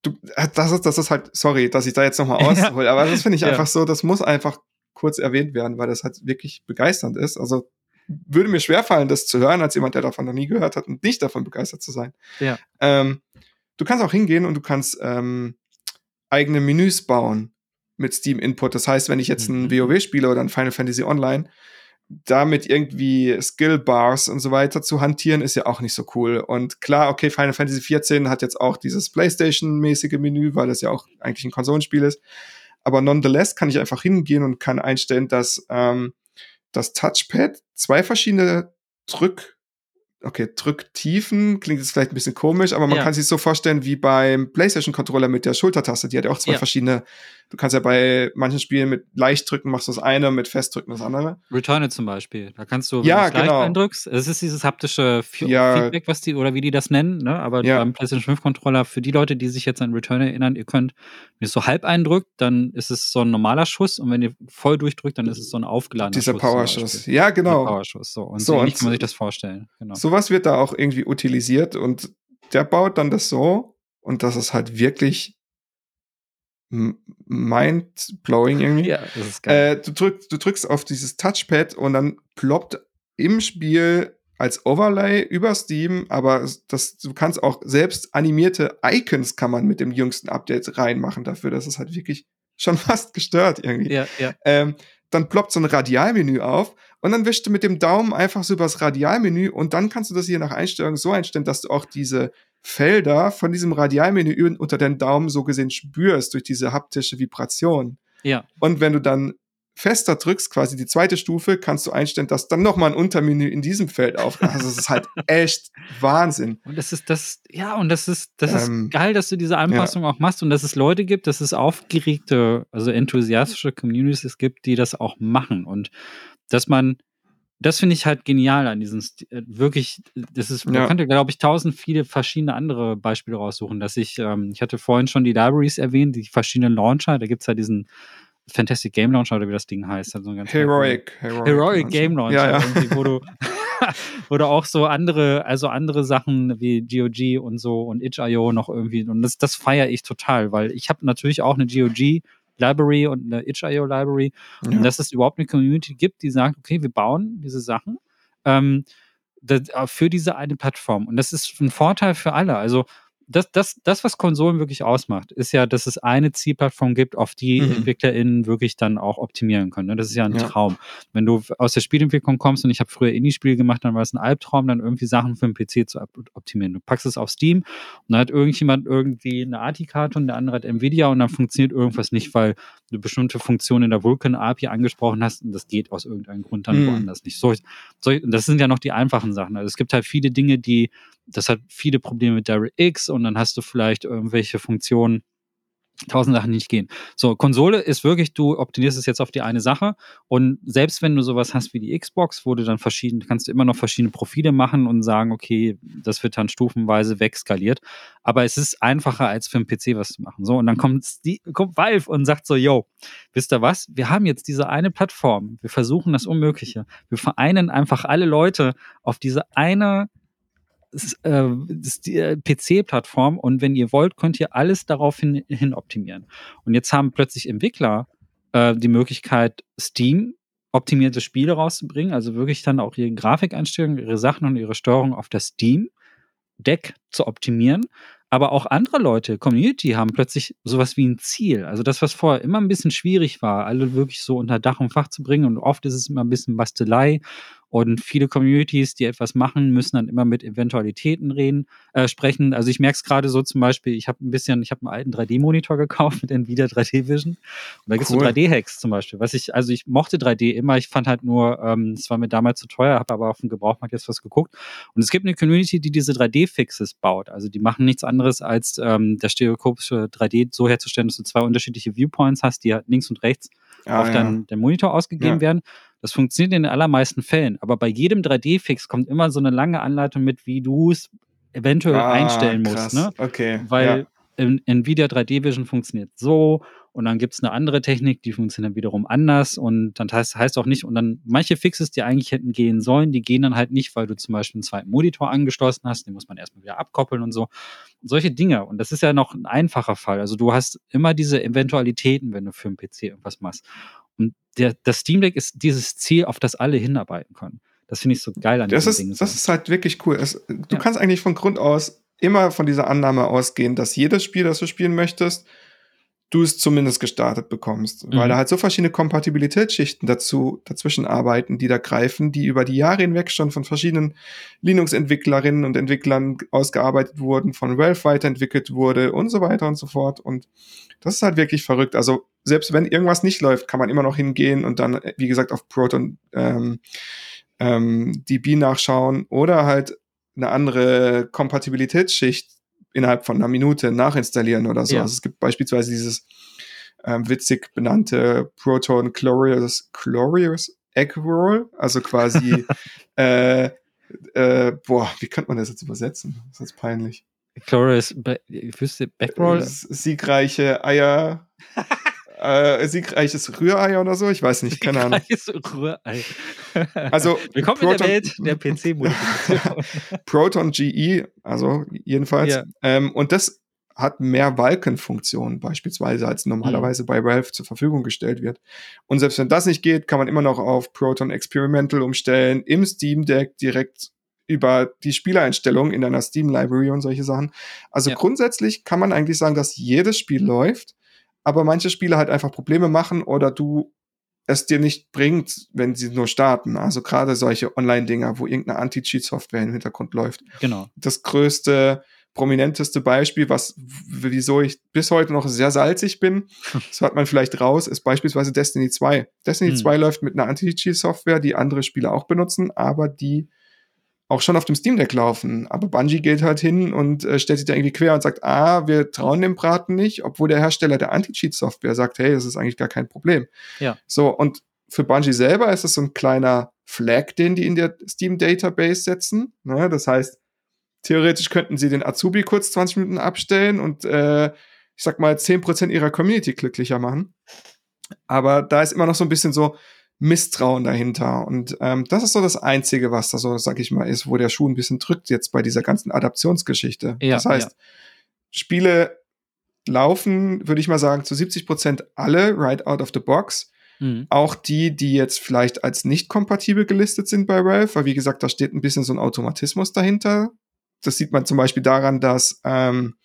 du, äh, das ist, das ist halt, sorry, dass ich da jetzt nochmal <laughs>
Ja.
aushole, aber das finde ich
Ja.
einfach so, das muss einfach kurz erwähnt werden, weil das halt wirklich begeisternd ist. Also würde mir schwerfallen, das zu hören, als jemand, der davon noch nie gehört hat und nicht davon begeistert zu sein.
Ja.
Ähm, du kannst auch hingehen und du kannst ähm, eigene Menüs bauen mit Steam Input. Das heißt, wenn ich jetzt ein
Mhm.
WoW spiele oder ein Final Fantasy Online, damit irgendwie Skill Bars und so weiter zu hantieren, ist ja auch nicht so cool. Und klar, okay, Final Fantasy 14 hat jetzt auch dieses PlayStation-mäßige Menü, weil es ja auch eigentlich ein Konsolenspiel ist. Aber nonetheless kann ich einfach hingehen und kann einstellen, dass ähm, das Touchpad zwei verschiedene Drück okay, Drücktiefen klingt jetzt vielleicht ein bisschen komisch, aber man
Ja.
kann sich so vorstellen wie beim PlayStation-Controller mit der Schultertaste. Die hat ja auch zwei
Ja.
verschiedene. Du kannst ja bei manchen Spielen mit leicht drücken machst du das eine, mit festdrücken das andere.
Return zum Beispiel. Da kannst du, wenn
Ja,
du es leicht
genau.
eindrückst, es ist dieses haptische Fe-
Ja.
Feedback, was die, oder wie die das nennen, ne? Aber beim PlayStation 5 Controller, für die Leute, die sich jetzt an Return erinnern, ihr könnt, wenn ihr es so halb eindrückt, dann ist es so ein normaler Schuss und wenn ihr voll durchdrückt, dann ist es so ein aufgeladener
Dieser
Schuss. zum
Powerschuss. Ja, genau.
Powerschuss, so. Und
So,
so, kann man sich das vorstellen. Genau.
Sowas wird da auch irgendwie utilisiert und der baut dann das so und das ist halt wirklich mind-blowing irgendwie.
ja, das ist geil.
Äh, du, drückst, du drückst auf dieses Touchpad und dann ploppt im Spiel als Overlay über Steam, aber es- das, du kannst auch selbst animierte Icons kann man mit dem jüngsten Update reinmachen dafür. Das ist halt wirklich schon <laughs> fast gestört irgendwie.
ja, ja.
Ähm, dann ploppt so ein Radialmenü auf und dann wischst du mit dem Daumen einfach so übers Radialmenü und dann kannst du das hier nach Einstellung so einstellen, dass du auch diese Felder von diesem Radialmenü unter den Daumen so gesehen spürst durch diese haptische Vibration.
ja.
Und wenn du dann fester drückst, quasi die zweite Stufe, kannst du einstellen, dass dann nochmal ein Untermenü in diesem Feld auf. Also es ist halt <laughs> echt Wahnsinn.
Und das ist das, ja, und das ist, das
Ähm,
ist geil, dass du diese Anpassung auch machst und dass es Leute gibt, dass es aufgeregte, also enthusiastische Communities gibt, die das auch machen. Und dass man, das finde ich halt genial an diesen, St- äh, wirklich, das ist,
Ja.
man könnte, glaube ich, tausend viele verschiedene andere Beispiele raussuchen, dass ich, ähm, ich hatte vorhin schon die Libraries erwähnt, die verschiedenen Launcher, da gibt es ja diesen Fantastic Game Launcher oder wie das Ding heißt. Also so ein ganz
Heroic. Heroic,
Heroic Game Launcher,
Ja, ja.
wo du <laughs> <laughs> du auch so andere, also andere Sachen wie GOG und so und itch.io noch irgendwie und das, das feiere ich total, weil ich habe natürlich auch eine GOG Library und eine itch.io Library
Ja.
und dass es überhaupt eine Community gibt, die sagt, okay, wir bauen diese Sachen ähm, das, äh, für diese eine Plattform und das ist ein Vorteil für alle. Also das, das, das, was Konsolen wirklich ausmacht, ist ja, dass es eine Zielplattform gibt, auf die
Mhm.
EntwicklerInnen wirklich dann auch optimieren können. ne? Das ist ja ein
Ja.
Traum. Wenn du aus der Spielentwicklung kommst und ich habe früher Indie-Spiele gemacht, dann war es ein Albtraum, dann irgendwie Sachen für den PC zu op- optimieren. Du packst es auf Steam und dann hat irgendjemand irgendwie eine ATI-Karte und der andere hat Nvidia und dann funktioniert irgendwas nicht, weil du bestimmte Funktionen in der Vulkan API angesprochen hast und das geht aus irgendeinem Grund dann
Mhm.
woanders nicht. So, so, das sind ja noch die einfachen Sachen. Also es gibt halt viele Dinge, die, das hat viele Probleme mit DirectX und dann hast du vielleicht irgendwelche Funktionen, tausend Sachen die nicht gehen. So, Konsole ist wirklich, du optimierst es jetzt auf die eine Sache und selbst wenn du sowas hast wie die Xbox, wo du dann verschiedene, kannst du immer noch verschiedene Profile machen und sagen, okay, das wird dann stufenweise wegskaliert, aber es ist einfacher als für einen PC was zu machen. So, und dann kommt, die, kommt Valve und sagt so, yo, wisst ihr was? Wir haben jetzt diese eine Plattform, wir versuchen das Unmögliche. Wir vereinen einfach alle Leute auf diese eine äh, das ist die, äh, PC-Plattform und wenn ihr wollt, könnt ihr alles darauf hin, optimieren. Und jetzt haben plötzlich Entwickler äh, die Möglichkeit, Steam optimierte Spiele rauszubringen, also wirklich dann auch ihre Grafikeinstellungen, ihre Sachen und ihre Steuerung auf der Steam Deck zu optimieren. Aber auch andere Leute, Community, haben plötzlich sowas wie ein Ziel. Also das, was vorher immer ein bisschen schwierig war, alle wirklich so unter Dach und Fach zu bringen. Und oft ist es immer ein bisschen Bastelei und viele Communities, die etwas machen, müssen dann immer mit Eventualitäten reden, äh, sprechen. Also ich merke es gerade so zum Beispiel, ich habe ein bisschen, ich habe einen alten 3D-Monitor gekauft mit Nvidia 3D Vision. Und da gibt es cool. so 3D-Hacks zum Beispiel. Was ich, also ich mochte 3D immer, ich fand halt nur, ähm, es war mir damals zu teuer, habe aber auf dem Gebrauchmarkt jetzt was geguckt. Und es gibt eine Community, die diese 3D-Fixes baut. Also die machen nichts anderes, als ähm, das stereoskopische 3D so herzustellen, dass du zwei unterschiedliche Viewpoints hast, die halt links und rechts ah, auf ja. deinen, deinen Monitor ausgegeben ja. werden. Das funktioniert in den allermeisten Fällen. Aber bei jedem 3D-Fix kommt immer so eine lange Anleitung mit, wie du es eventuell ah, einstellen krass. musst. Ne?
Okay.
Weil ja. Nvidia 3D Vision funktioniert so und dann gibt es eine andere Technik, die funktioniert wiederum anders und dann heißt, heißt auch nicht, und dann manche Fixes, die eigentlich hätten gehen sollen, die gehen dann halt nicht, weil du zum Beispiel einen zweiten Monitor angeschlossen hast, den muss man erstmal wieder abkoppeln und so. Solche Dinge. Und das ist ja noch ein einfacher Fall. Also du hast immer diese Eventualitäten, wenn du für einen PC irgendwas machst. Und der, das Steam Deck ist dieses Ziel, auf das alle hinarbeiten können. Das finde ich so geil an
das ist, Ding. Das ist halt wirklich cool. Es, du ja. kannst eigentlich von Grund aus immer von dieser Annahme ausgehen, dass jedes Spiel, das du spielen möchtest, du es zumindest gestartet bekommst. Mhm. Weil da halt so verschiedene Kompatibilitätsschichten dazu, dazwischen arbeiten, die da greifen, die über die Jahre hinweg schon von verschiedenen Linux-Entwicklerinnen und Entwicklern ausgearbeitet wurden, von Valve weiterentwickelt wurde und so weiter und so fort. Und das ist halt wirklich verrückt. Also selbst wenn irgendwas nicht läuft, kann man immer noch hingehen und dann, wie gesagt, auf Proton ähm, ähm, DB nachschauen oder halt eine andere Kompatibilitätsschicht innerhalb von einer Minute nachinstallieren oder so. Ja. Also es gibt beispielsweise dieses ähm, witzig benannte Proton Glorious, Glorious Egg Roll, also quasi, <laughs> äh, äh, boah, wie könnte man das jetzt übersetzen? Das ist jetzt peinlich.
Glorious, ich wüsste, Backroll?
Siegreiche Eier. <laughs> äh, siegreiches Rührei oder so, ich weiß nicht, keine Ahnung. Siegreiches Rührei. <laughs>
Also, Willkommen Proton, in der Welt der PC-Modifikation. <laughs>
Proton GE, also jedenfalls. Ja. Ähm, und das hat mehr Balkenfunktionen beispielsweise, als normalerweise mhm. bei Valve zur Verfügung gestellt wird. Und selbst wenn das nicht geht, kann man immer noch auf Proton Experimental umstellen, im Steam Deck direkt über die Spieleinstellungen in deiner Steam Library und solche Sachen. Also ja. grundsätzlich kann man eigentlich sagen, dass jedes Spiel läuft aber manche Spiele halt einfach Probleme machen oder du es dir nicht bringt, wenn sie nur starten. Also gerade solche Online-Dinger, wo irgendeine Anti-Cheat-Software im Hintergrund läuft.
Genau.
Das größte, prominenteste Beispiel, was, wieso ich bis heute noch sehr salzig bin, <laughs> das hat man vielleicht raus, ist beispielsweise Destiny 2. Destiny hm. 2 läuft mit einer Anti-Cheat-Software, die andere Spiele auch benutzen, aber die auch schon auf dem Steam Deck laufen. Aber Bungie geht halt hin und äh, stellt sich da irgendwie quer und sagt, ah, wir trauen dem Braten nicht, obwohl der Hersteller der Anti-Cheat-Software sagt, hey, das ist eigentlich gar kein Problem.
Ja.
So, und für Bungie selber ist es so ein kleiner Flag, den die in der Steam Database setzen. Ne? Das heißt, theoretisch könnten sie den Azubi kurz 20 Minuten abstellen und äh, ich sag mal 10% ihrer Community glücklicher machen. Aber da ist immer noch so ein bisschen so, Misstrauen dahinter. Und ähm, das ist so das Einzige, was da so, sag ich mal, ist, wo der Schuh ein bisschen drückt jetzt bei dieser ganzen Adaptionsgeschichte. Ja, das heißt, ja. Spiele laufen, würde ich mal sagen, zu 70 Prozent alle right out of the box. Mhm. Auch die, die jetzt vielleicht als nicht kompatibel gelistet sind bei Valve, weil wie gesagt, da steht ein bisschen so ein Automatismus dahinter. Das sieht man zum Beispiel daran, dass ähm,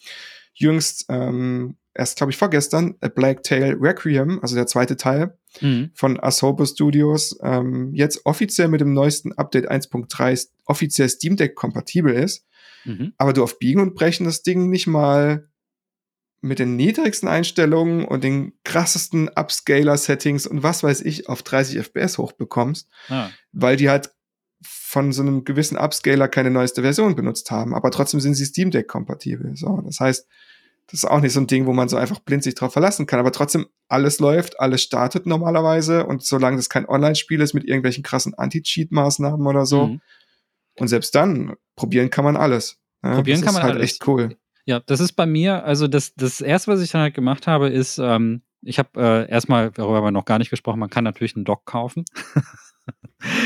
jüngst ähm, erst, glaube ich, vorgestern, A Black Tail Requiem, also der zweite Teil mhm. von Asobo Studios, ähm, jetzt offiziell mit dem neuesten Update 1.3 offiziell Steam Deck kompatibel ist. Mhm. Aber du auf Biegen und Brechen das Ding nicht mal mit den niedrigsten Einstellungen und den krassesten Upscaler-Settings und was weiß ich auf 30 FPS hochbekommst, ah. weil die halt von so einem gewissen Upscaler keine neueste Version benutzt haben. Aber trotzdem sind sie Steam Deck kompatibel. So, das heißt, das ist auch nicht so ein Ding, wo man so einfach blind sich drauf verlassen kann. Aber trotzdem, alles läuft, alles startet normalerweise. Und solange das kein Online-Spiel ist mit irgendwelchen krassen Anti-Cheat-Maßnahmen oder so. Mhm. Und selbst dann, probieren kann man alles.
Ja, probieren kann man
halt
alles.
echt cool.
Ja, das ist bei mir, also das, das erste, was ich dann halt gemacht habe, ist, ähm, ich habe äh, erstmal, darüber haben wir noch gar nicht gesprochen, man kann natürlich einen Dock kaufen. <laughs>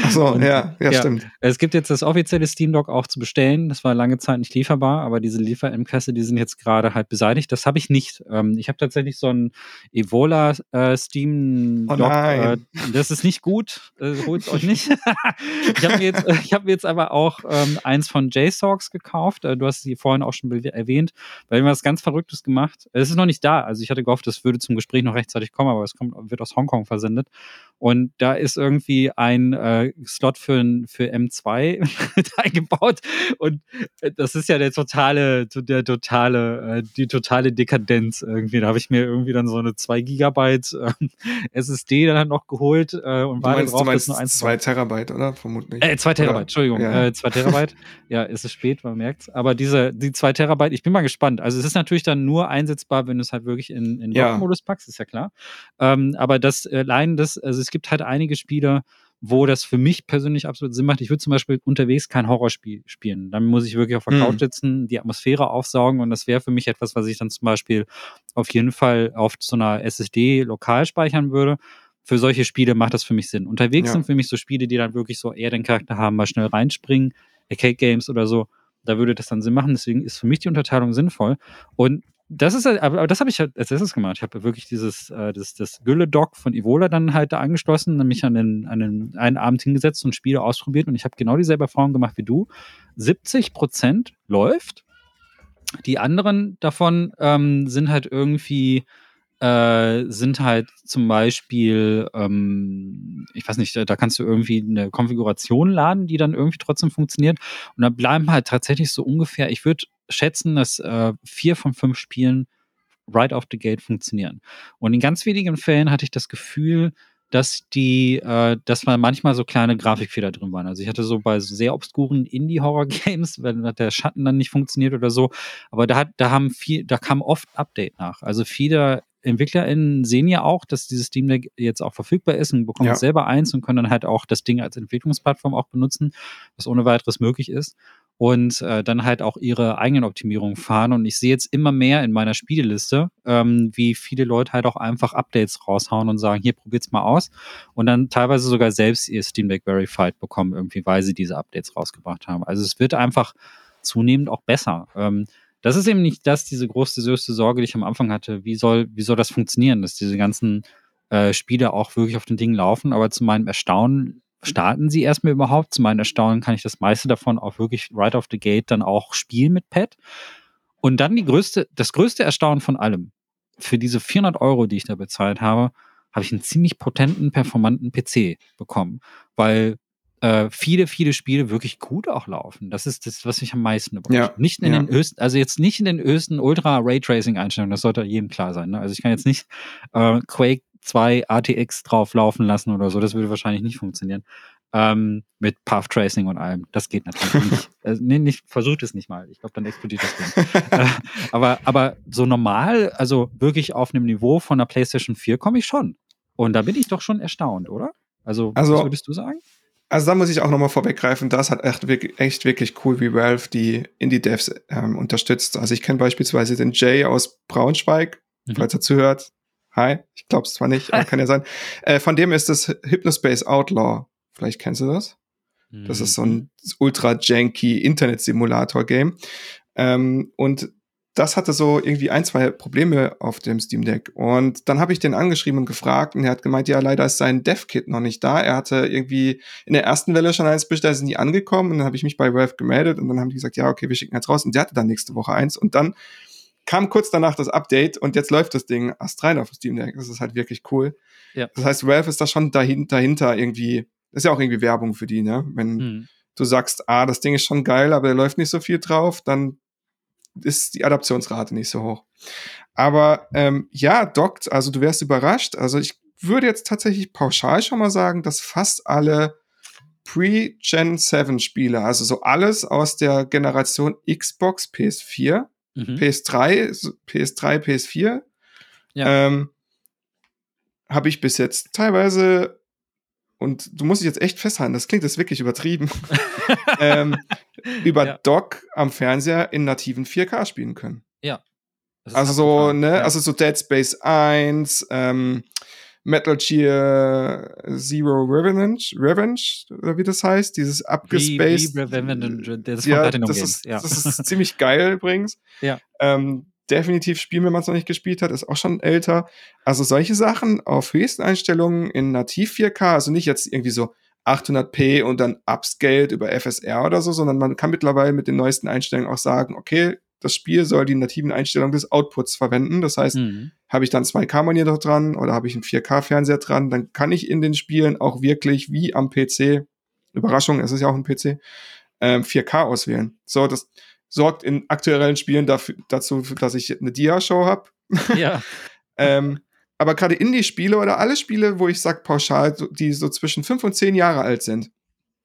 Ach so, und, ja, ja, ja, stimmt.
Es gibt jetzt das offizielle Steam Dock auch zu bestellen. Das war lange Zeit nicht lieferbar, aber diese Lieferengpässe, die sind jetzt gerade halt beseitigt. Das habe ich nicht. Ähm, ich habe tatsächlich so ein Evola äh, Steam
Dock. Oh äh,
das ist nicht gut. Äh, Holt es euch nicht. <laughs> ich habe mir, jetzt, hab mir jetzt aber auch ähm, eins von JSOX gekauft. Äh, du hast sie vorhin auch schon erwähnt, weil wir was ganz Verrücktes gemacht. Es ist noch nicht da. Also ich hatte gehofft, das würde zum Gespräch noch rechtzeitig kommen, aber es kommt, wird aus Hongkong versendet. Und da ist irgendwie ein äh, Slot für, für M2 <laughs> eingebaut. Und äh, das ist ja der totale, der totale, äh, die totale Dekadenz irgendwie. Da habe ich mir irgendwie dann so eine 2 Gigabyte äh, SSD dann halt noch geholt äh, und war
meinst, drauf, du meinst nur 2 Terabyte, oder? Vermutlich.
Äh, 2 Terabyte, oder? Entschuldigung. Ja. Äh, 2 Terabyte. <laughs> ja, ist es spät, man merkt's. Aber diese, die 2 Terabyte, ich bin mal gespannt. Also es ist natürlich dann nur einsetzbar, wenn du es halt wirklich in, in Dock-Modus packst, ist ja klar. Ähm, aber das allein das, also es gibt halt einige Spiele, wo das für mich persönlich absolut Sinn macht. Ich würde zum Beispiel unterwegs kein Horrorspiel spielen. Dann muss ich wirklich auf der mhm. Couch sitzen, die Atmosphäre aufsaugen und das wäre für mich etwas, was ich dann zum Beispiel auf jeden Fall auf so einer SSD lokal speichern würde. Für solche Spiele macht das für mich Sinn. Unterwegs ja. sind für mich so Spiele, die dann wirklich so eher den Charakter haben, mal schnell reinspringen, Arcade Games oder so. Da würde das dann Sinn machen. Deswegen ist für mich die Unterteilung sinnvoll. Und das ist halt, aber, das habe ich halt als erstes gemacht. Ich habe wirklich dieses, äh, das, das Gülle-Dock von Evola dann halt da angeschlossen, mich an den, an den einen Abend hingesetzt und Spiele ausprobiert und ich habe genau dieselbe Erfahrung gemacht wie du. 70 Prozent läuft. Die anderen davon ähm, sind halt irgendwie äh, sind halt zum Beispiel, ähm, ich weiß nicht, da kannst du irgendwie eine Konfiguration laden, die dann irgendwie trotzdem funktioniert. Und da bleiben halt tatsächlich so ungefähr, ich würde schätzen, dass äh, vier von fünf Spielen right off the gate funktionieren. Und in ganz wenigen Fällen hatte ich das Gefühl, dass die, äh, dass mal manchmal so kleine Grafikfehler drin waren. Also ich hatte so bei sehr obskuren Indie-Horror-Games, <laughs> wenn der Schatten dann nicht funktioniert oder so, aber da hat, da haben viel, da kam oft Update nach. Also viele EntwicklerInnen sehen ja auch, dass dieses Steam Deck jetzt auch verfügbar ist und bekommen ja. selber eins und können dann halt auch das Ding als Entwicklungsplattform auch benutzen, was ohne weiteres möglich ist. Und äh, dann halt auch ihre eigenen Optimierungen fahren. Und ich sehe jetzt immer mehr in meiner Spieleliste, ähm, wie viele Leute halt auch einfach Updates raushauen und sagen, hier probiert's mal aus. Und dann teilweise sogar selbst ihr Steam Deck Verified bekommen, irgendwie, weil sie diese Updates rausgebracht haben. Also es wird einfach zunehmend auch besser. Ähm, das ist eben nicht das, diese große, größte Sorge, die ich am Anfang hatte. Wie soll, wie soll das funktionieren, dass diese ganzen äh, Spiele auch wirklich auf den Dingen laufen? Aber zu meinem Erstaunen starten sie erstmal überhaupt. Zu meinem Erstaunen kann ich das meiste davon auch wirklich right off the gate dann auch spielen mit Pad. Und dann die größte, das größte Erstaunen von allem. Für diese 400 Euro, die ich da bezahlt habe, habe ich einen ziemlich potenten, performanten PC bekommen. Weil äh, viele, viele Spiele wirklich gut auch laufen. Das ist das, was mich am meisten überrascht. Ja, nicht in ja. den höchsten, also jetzt nicht in den höchsten Ultra Raytracing Einstellungen, das sollte jedem klar sein. Ne? Also ich kann jetzt nicht äh, Quake 2 ATX drauf laufen lassen oder so, das würde wahrscheinlich nicht funktionieren. Ähm, mit Path Tracing und allem. Das geht natürlich nicht. Also, <laughs> nee, nicht, versucht es nicht mal. Ich glaube, dann explodiert das Ding. äh, aber, aber so normal, also wirklich auf einem Niveau von einer PlayStation 4 komme ich schon. Und da bin ich doch schon erstaunt, oder? Also, also was würdest du sagen?
Also da muss ich auch nochmal vorweggreifen, das hat echt, wirklich, echt wirklich cool, wie Valve die Indie-Devs ähm, unterstützt. Also ich kenne beispielsweise den Jay aus Braunschweig, mhm. falls er zuhört. Hi, ich glaube es zwar nicht, aber <laughs> kann ja sein. Äh, von dem ist das Hypnospace Outlaw. Vielleicht kennst du das? Mhm. Das ist so ein mhm. ultra janky Internet-Simulator-Game. Ähm, und das hatte so irgendwie ein, zwei Probleme auf dem Steam Deck. Und dann habe ich den angeschrieben und gefragt und er hat gemeint, ja, leider ist sein Dev-Kit noch nicht da. Er hatte irgendwie in der ersten Welle schon eins bestellt, ist nie angekommen. Und dann habe ich mich bei Valve gemeldet und dann haben die gesagt, ja, okay, wir schicken jetzt raus. Und der hatte dann nächste Woche eins. Und dann kam kurz danach das Update und jetzt läuft das Ding astrein auf dem Steam Deck. Das ist halt wirklich cool. Ja. Das heißt, Valve ist da schon dahinter irgendwie, das ist ja auch irgendwie Werbung für die, ne? Wenn hm. du sagst, ah, das Ding ist schon geil, aber da läuft nicht so viel drauf, dann ist die Adaptionsrate nicht so hoch. Aber ähm, ja, dockt, also du wärst überrascht. Also ich würde jetzt tatsächlich pauschal schon mal sagen, dass fast alle Pre-Gen 7 Spiele, also so alles aus der Generation Xbox, PS4, mhm. PS3, PS3, PS4, ja. ähm, habe ich bis jetzt teilweise und du musst dich jetzt echt festhalten, das klingt jetzt wirklich übertrieben, <laughs> <laughs> ähm, über ja. Dock am Fernseher in nativen 4K spielen können.
Ja.
Also so, ne, ja. also so Dead Space 1, ähm, Metal Gear Zero Revenge, Revenge, oder wie das heißt, dieses abgespaced. Wie, wie das, ja, das, ist, ja. das ist ziemlich geil übrigens. <laughs>
Ja.
Ähm, definitiv spielen, wenn man es noch nicht gespielt hat, ist auch schon älter. Also solche Sachen auf höchsten Einstellungen in nativ 4K, also nicht jetzt irgendwie so 800p und dann upscaled über FSR oder so, sondern man kann mittlerweile mit den neuesten Einstellungen auch sagen, okay, das Spiel soll die nativen Einstellungen des Outputs verwenden. Das heißt, mhm. habe ich dann 2K-Monitor dran oder habe ich einen 4K-Fernseher dran, dann kann ich in den Spielen auch wirklich wie am PC, Überraschung, es ist ja auch ein PC, ähm, 4K auswählen. So, das sorgt in aktuellen Spielen dafür, dazu, dass ich eine Dia-Show habe.
Ja. <laughs>
ähm, aber gerade Indie-Spiele oder alle Spiele, wo ich sage pauschal, die so zwischen fünf und zehn Jahre alt sind,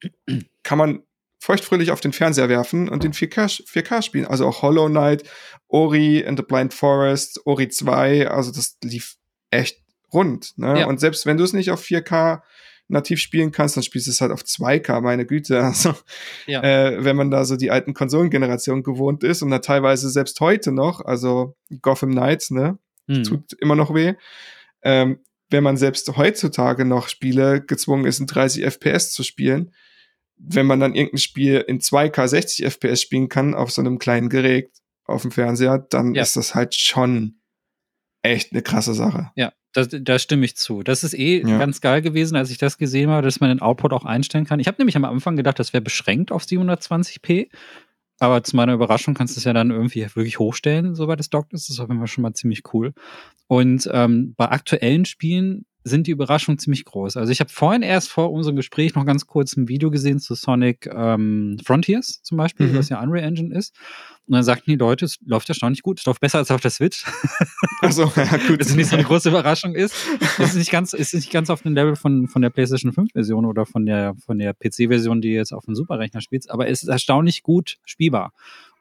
<clears throat> kann man feuchtfröhlich auf den Fernseher werfen und den 4K, 4K spielen. Also auch Hollow Knight, Ori and the Blind Forest, Ori 2, also das lief echt rund. Ne? Ja. Und selbst wenn du es nicht auf 4K nativ spielen kannst, dann spielst du es halt auf 2K, meine Güte. <laughs> Also, ja. äh, wenn man da so die alten Konsolengenerationen gewohnt ist und da teilweise selbst heute noch, also Gotham Knights, ne, hm. tut immer noch weh. Ähm, wenn man selbst heutzutage noch Spiele gezwungen ist, in 30 FPS zu spielen, wenn man dann irgendein Spiel in 2K 60 FPS spielen kann auf so einem kleinen Gerät auf dem Fernseher, dann ja. ist das halt schon echt eine krasse Sache.
Ja, da, da stimme ich zu. Das ist eh ja. ganz geil gewesen, als ich das gesehen habe, dass man den Output auch einstellen kann. Ich habe nämlich am Anfang gedacht, das wäre beschränkt auf 720p. Aber zu meiner Überraschung kannst du es ja dann irgendwie wirklich hochstellen, soweit es dockt ist. Das ist auf jeden Fall schon mal ziemlich cool. Und ähm, bei aktuellen Spielen sind die Überraschungen ziemlich groß. Also ich habe vorhin erst vor unserem Gespräch noch ganz kurz ein Video gesehen zu Sonic ähm, Frontiers zum Beispiel, mhm. was ja Unreal Engine ist. Und dann sagten die Leute, es läuft erstaunlich gut, es läuft besser als auf der Switch.
Also ja, <laughs> gut.
Was nicht so eine große Überraschung ist. Es ist nicht ganz, ist nicht ganz auf dem Level von, von der PlayStation 5 Version oder von der, von der PC-Version, die jetzt auf dem Superrechner spielt, aber es ist erstaunlich gut spielbar.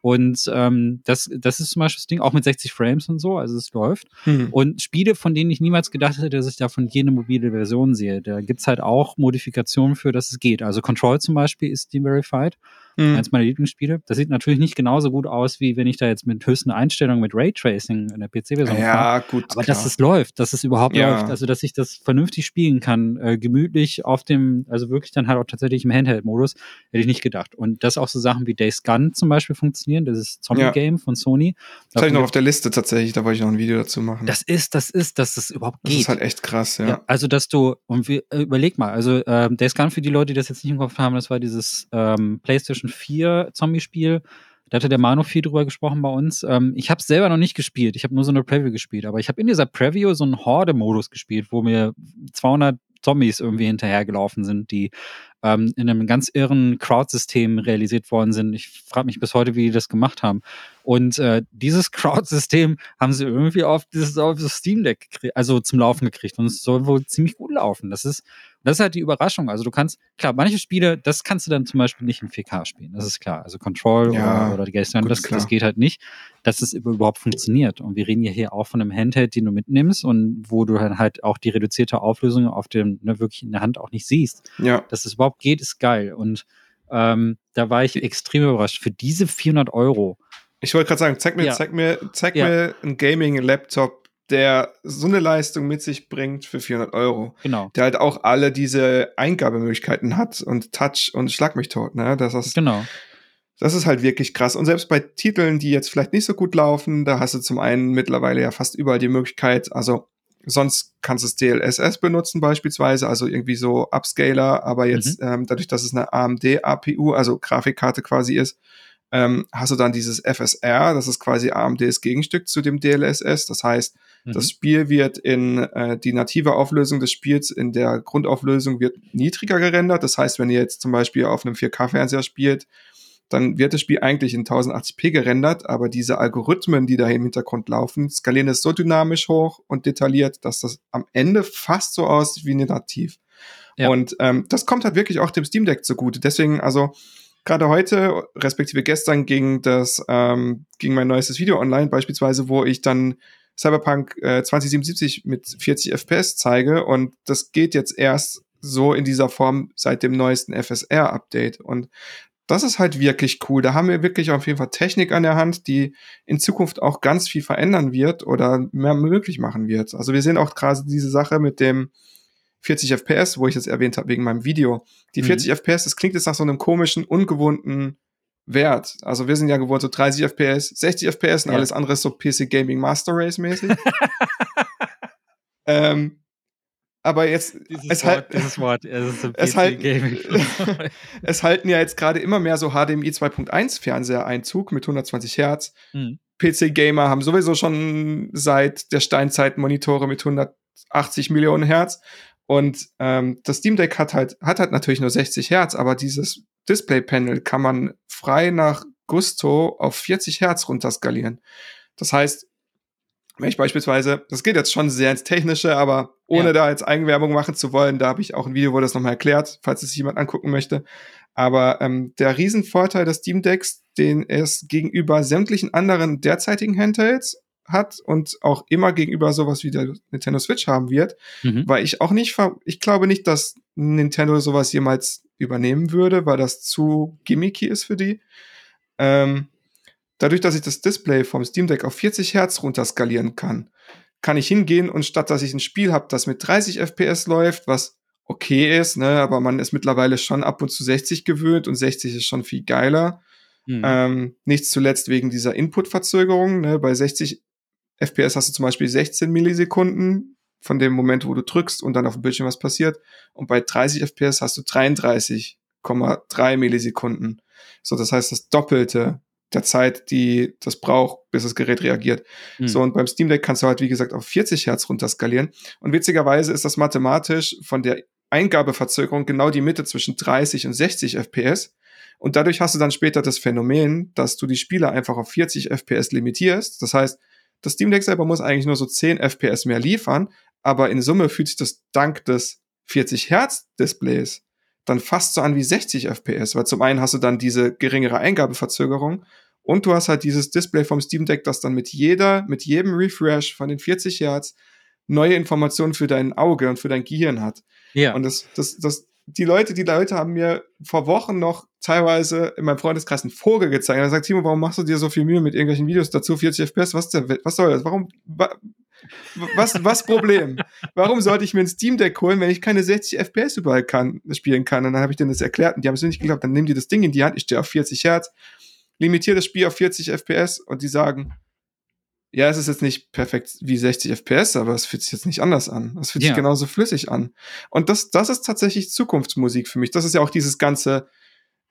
Und ähm, das, das ist zum Beispiel das Ding, auch mit 60 Frames und so, also es läuft. Mhm. Und Spiele, von denen ich niemals gedacht hätte, dass ich davon jede mobile Version sehe, da gibt's halt auch Modifikationen für, dass es geht. Also Control zum Beispiel ist Verified. Mhm. Eins meiner Lieblingsspiele. Das sieht natürlich nicht genauso gut aus, wie wenn ich da jetzt mit höchsten Einstellungen mit Raytracing in der PC-Version
Ja, fahre. gut.
Aber klar. dass es läuft, dass es überhaupt ja. läuft. Also, dass ich das vernünftig spielen kann, äh, gemütlich auf dem, also wirklich dann halt auch tatsächlich im Handheld-Modus, hätte ich nicht gedacht. Und dass auch so Sachen wie Days Gun zum Beispiel funktionieren, das ist Zombie-Game ja. von Sony.
Das habe ich noch auf der Liste tatsächlich, da wollte ich noch ein Video dazu machen.
Das ist, das ist, dass das überhaupt geht.
Das ist halt echt krass, ja. ja
also, dass du, und wir, äh, überleg mal, also äh, Days Gun für die Leute, die das jetzt nicht im Kopf haben, das war dieses ähm, PlayStation 4 Zombie-Spiel. Da hatte der Manu viel drüber gesprochen bei uns. Ähm, ich habe es selber noch nicht gespielt. Ich habe nur so eine Preview gespielt. Aber ich habe in dieser Preview so einen Horde-Modus gespielt, wo mir 200 Zombies irgendwie hinterhergelaufen sind, die ähm, in einem ganz irren Crowd-System realisiert worden sind. Ich frage mich bis heute, wie die das gemacht haben. Und äh, dieses <laughs> Crowd-System haben sie irgendwie auf dieses, auf das Steam Deck also zum Laufen gekriegt. Und es soll wohl ziemlich gut laufen. Das ist das ist halt die Überraschung. Also du kannst, klar, manche Spiele, das kannst du dann zum Beispiel nicht in 4K spielen. Das ist klar. Also Control ja, oder, oder die Geistern, das, das geht halt nicht, dass es überhaupt funktioniert. Und wir reden ja hier auch von einem Handheld, den du mitnimmst und wo du dann halt auch die reduzierte Auflösung auf dem, ne, wirklich in der Hand auch nicht siehst.
Ja.
Dass es überhaupt geht, ist geil. Und ähm, da war ich extrem überrascht. Für diese 400 Euro.
Ich wollte gerade sagen, zeig mir, ja. zeig mir, zeig ja. mir einen Gaming-Laptop, der so eine Leistung mit sich bringt für 400 Euro.
Genau.
Der halt auch alle diese Eingabemöglichkeiten hat und Touch und Schlag mich tot, ne? Das ist,
genau.
Das ist halt wirklich krass. Und selbst bei Titeln, die jetzt vielleicht nicht so gut laufen, da hast du zum einen mittlerweile ja fast überall die Möglichkeit, also sonst kannst du das DLSS benutzen beispielsweise, also irgendwie so Upscaler, aber jetzt mhm. ähm, dadurch, dass es eine AMD APU, also Grafikkarte quasi ist, ähm, hast du dann dieses FSR, das ist quasi AMDs Gegenstück zu dem DLSS. Das heißt, mhm. das Spiel wird in äh, die native Auflösung des Spiels in der Grundauflösung wird niedriger gerendert. Das heißt, wenn ihr jetzt zum Beispiel auf einem 4K-Fernseher spielt, dann wird das Spiel eigentlich in 1080p gerendert, aber diese Algorithmen, die da im Hintergrund laufen, skalieren es so dynamisch hoch und detailliert, dass das am Ende fast so aussieht wie ein Nativ. Ja. Und ähm, das kommt halt wirklich auch dem Steam Deck zugute. Deswegen, also gerade heute, respektive gestern, ging das, ähm, ging mein neuestes Video online, beispielsweise, wo ich dann Cyberpunk äh, 2077 mit 40 FPS zeige und das geht jetzt erst so in dieser Form seit dem neuesten FSR-Update. Und das ist halt wirklich cool. Da haben wir wirklich auf jeden Fall Technik an der Hand, die in Zukunft auch ganz viel verändern wird oder mehr möglich machen wird. Also wir sehen auch gerade diese Sache mit dem 40 FPS, wo ich es erwähnt habe wegen meinem Video. Die 40 mhm. FPS, das klingt jetzt nach so einem komischen, ungewohnten Wert. Also wir sind ja gewohnt so 30 FPS, 60 FPS und ja. alles andere ist so PC Gaming Master Race mäßig. <laughs> ähm, aber jetzt
dieses es Wort, halt, dieses Wort,
es, <laughs> es, halt, <laughs> es halten ja jetzt gerade immer mehr so HDMI 2.1 Fernseher Einzug mit 120 Hertz. Hm. PC Gamer haben sowieso schon seit der Steinzeit Monitore mit 180 Millionen Hertz und ähm, das Steam Deck hat halt hat halt natürlich nur 60 Hertz, aber dieses Display Panel kann man frei nach Gusto auf 40 Hertz runterskalieren. Das heißt, wenn ich beispielsweise, das geht jetzt schon sehr ins Technische, aber ohne ja. da jetzt Eigenwerbung machen zu wollen, da habe ich auch ein Video, wo das nochmal erklärt, falls es sich jemand angucken möchte. Aber ähm, der Riesenvorteil des Steam Decks, den es gegenüber sämtlichen anderen derzeitigen Handhelds hat und auch immer gegenüber sowas wie der Nintendo Switch haben wird, mhm. weil ich auch nicht, ich glaube nicht, dass Nintendo sowas jemals übernehmen würde, weil das zu gimmicky ist für die. Ähm, Dadurch, dass ich das Display vom Steam Deck auf 40 Hertz runterskalieren kann, kann ich hingehen und statt dass ich ein Spiel habe, das mit 30 FPS läuft, was okay ist, ne, aber man ist mittlerweile schon ab und zu 60 gewöhnt und 60 ist schon viel geiler. Mhm. Ähm, nicht zuletzt wegen dieser Input-Verzögerung. Ne, bei 60 FPS hast du zum Beispiel 16 Millisekunden von dem Moment, wo du drückst und dann auf dem Bildschirm was passiert. Und bei 30 FPS hast du 33,3 Millisekunden. So, das heißt das Doppelte der Zeit, die das braucht, bis das Gerät reagiert. Mhm. So, und beim Steam Deck kannst du halt, wie gesagt, auf 40 Hertz runterskalieren. Und witzigerweise ist das mathematisch von der Eingabeverzögerung genau die Mitte zwischen 30 und 60 FPS. Und dadurch hast du dann später das Phänomen, dass du die Spiele einfach auf 40 FPS limitierst. Das heißt, das Steam Deck selber muss eigentlich nur so 10 FPS mehr liefern, aber in Summe fühlt sich das dank des 40 Hertz Displays dann fast so an wie 60 FPS, weil zum einen hast du dann diese geringere Eingabeverzögerung und du hast halt dieses Display vom Steam Deck, das dann mit jeder, mit jedem Refresh von den 40 Hertz neue Informationen für dein Auge und für dein Gehirn hat. Ja. Und das, das, das, die Leute, die Leute haben mir vor Wochen noch teilweise in meinem Freundeskreis einen Vogel gezeigt. Er sagt, Timo, warum machst du dir so viel Mühe mit irgendwelchen Videos dazu? 40 FPS, was, der, was soll das? Warum, was, was Problem? Warum sollte ich mir ein Steam Deck holen, wenn ich keine 60 FPS überall kann, spielen kann? Und dann habe ich denen das erklärt und die haben es nicht geglaubt. Dann nehmen die das Ding in die Hand, ich stehe auf 40 Hertz, limitiere das Spiel auf 40 FPS und die sagen, ja, es ist jetzt nicht perfekt wie 60 FPS, aber es fühlt sich jetzt nicht anders an. Es fühlt ja. sich genauso flüssig an. Und das, das ist tatsächlich Zukunftsmusik für mich. Das ist ja auch dieses ganze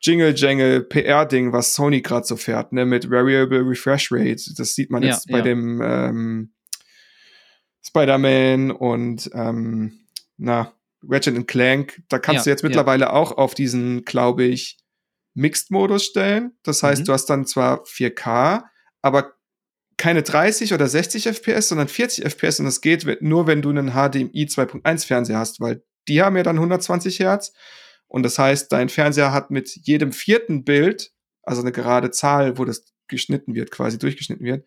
Jingle-Jangle PR-Ding, was Sony gerade so fährt, ne, mit Variable Refresh Rate. Das sieht man jetzt ja, bei ja. dem ähm, Spider-Man und ähm, na, Ratchet Clank. Da kannst du jetzt mittlerweile auch auf diesen, glaube ich, Mixed-Modus stellen. Das heißt, mhm. du hast dann zwar 4K, aber keine 30 oder 60 FPS, sondern 40 FPS und das geht nur, wenn du einen HDMI 2.1 Fernseher hast, weil die haben ja dann 120 Hertz und das heißt, dein Fernseher hat mit jedem vierten Bild, also eine gerade Zahl, wo das geschnitten wird, quasi durchgeschnitten wird,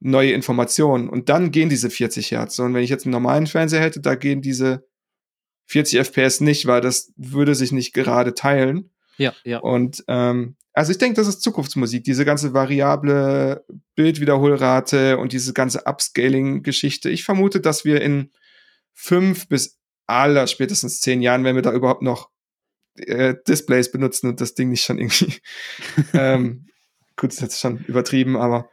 neue Informationen. Und dann gehen diese 40 Hertz. Und wenn ich jetzt einen normalen Fernseher hätte, da gehen diese 40 FPS nicht, weil das würde sich nicht gerade teilen.
Ja, ja.
Und ähm, also ich denke, das ist Zukunftsmusik, diese ganze variable Bildwiederholrate und diese ganze Upscaling-Geschichte. Ich vermute, dass wir in fünf bis aller spätestens zehn Jahren, wenn wir da überhaupt noch äh, Displays benutzen und das Ding nicht schon irgendwie <laughs> ähm, gut, ist jetzt schon übertrieben, aber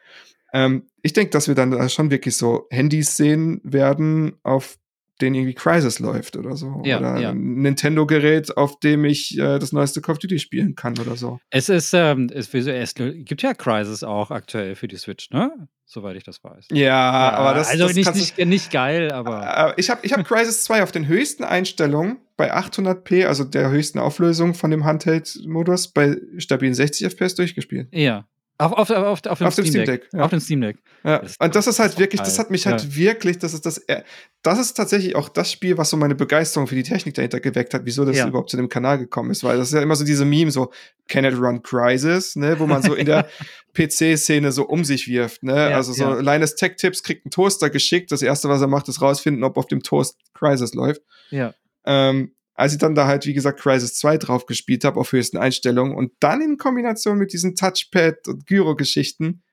ähm, ich denke, dass wir dann schon wirklich so Handys sehen werden, auf denen irgendwie Crisis läuft oder so. Ja, oder ja. ein Nintendo-Gerät, auf dem ich äh, das neueste Call of Duty spielen kann oder so.
Es ist, ähm, es, es gibt ja Crisis auch aktuell für die Switch, ne? Soweit ich das weiß.
Ja, ja aber das,
also
das
nicht, nicht, nicht geil, aber.
Äh, ich habe ich hab Crisis 2 auf den höchsten Einstellungen bei 800p, also der höchsten Auflösung von dem Handheld-Modus, bei stabilen 60 FPS durchgespielt.
Ja, auf, auf, auf, auf, dem, auf Steam dem Steam Deck. Deck
ja.
Auf dem Steam Deck.
Ja. Und das ist halt wirklich, das hat mich halt ja. wirklich, das ist das, äh, das ist tatsächlich auch das Spiel, was so meine Begeisterung für die Technik dahinter geweckt hat, wieso das ja. überhaupt zu dem Kanal gekommen ist, weil das ist ja immer so diese Meme, so Can it run Crisis, ne, wo man so in der <laughs> PC-Szene so um sich wirft, ne, also so Linus Tech Tips kriegt einen Toaster geschickt, das erste, was er macht, ist rausfinden, ob auf dem Toast Crisis läuft.
Ja.
Ähm, als ich dann da halt, wie gesagt, Crisis 2 drauf gespielt habe, auf höchsten Einstellungen und dann in Kombination mit diesen Touchpad und Gyro-Geschichten,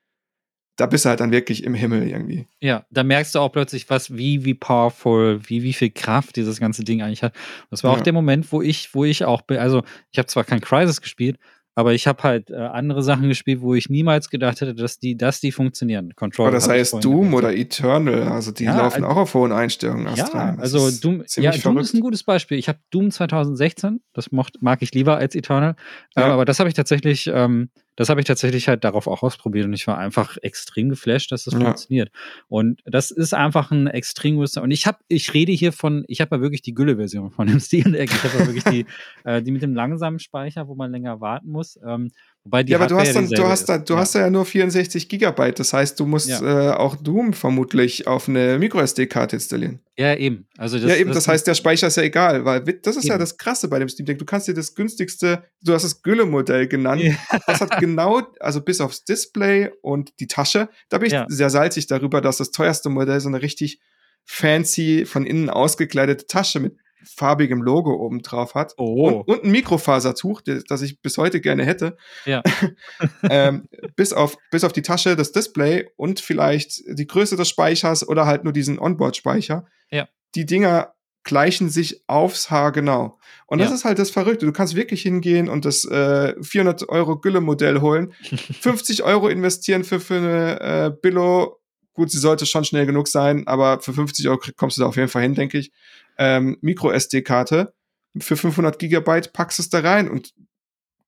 da bist du halt dann wirklich im Himmel irgendwie.
Ja, da merkst du auch plötzlich, was, wie, wie powerful, wie, wie viel Kraft dieses ganze Ding eigentlich hat. Das war ja. auch der Moment, wo ich, wo ich auch, also ich habe zwar kein Crisis gespielt, aber ich habe halt äh, andere Sachen gespielt, wo ich niemals gedacht hätte, dass die, dass die funktionieren.
Control. Oder sei es Doom oder Eternal, also die ja, laufen also, auch auf hohen Einstellungen.
Ja, also Doom, ja, Doom ist ein gutes Beispiel. Ich habe Doom 2016, das mocht, mag ich lieber als Eternal, ja. äh, aber das habe ich tatsächlich ähm, das habe ich tatsächlich halt darauf auch ausprobiert und ich war einfach extrem geflasht, dass das ja. funktioniert. Und das ist einfach ein extrem größer. Und ich habe, ich rede hier von, ich habe ja wirklich die Gülle-Version von dem Steam Deck. Ich habe ja wirklich die, <laughs> äh, die mit dem langsamen Speicher, wo man länger warten muss. Ähm,
Wobei die ja, aber du hast, dann, du hast, da, du ja. hast ja nur 64 Gigabyte. Das heißt, du musst ja. äh, auch Doom vermutlich auf eine MicroSD-Karte installieren.
Ja, eben. Also
das, ja, eben. Das, das heißt, der Speicher ist ja egal, weil das ist eben. ja das Krasse bei dem Steam Deck. Du kannst dir das günstigste, du hast das Gülle-Modell genannt. Ja. Das hat genau, also bis aufs Display und die Tasche, da bin ich sehr salzig darüber, dass das teuerste Modell so eine richtig fancy, von innen ausgekleidete Tasche mit farbigem Logo oben drauf hat. Oh. Und, und ein Mikrofasertuch, das ich bis heute gerne hätte. Ja. <laughs> ähm, bis, auf, bis auf die Tasche, das Display und vielleicht die Größe des Speichers oder halt nur diesen Onboard-Speicher.
Ja.
Die Dinger gleichen sich aufs Haar genau. Und das ja. ist halt das Verrückte. Du kannst wirklich hingehen und das äh, 400 Euro Gülle-Modell holen, <laughs> 50 Euro investieren für, für eine äh, Billo. Gut, sie sollte schon schnell genug sein, aber für 50 Euro kommst du da auf jeden Fall hin, denke ich ähm, Micro-SD-Karte für 500 Gigabyte, packst es da rein und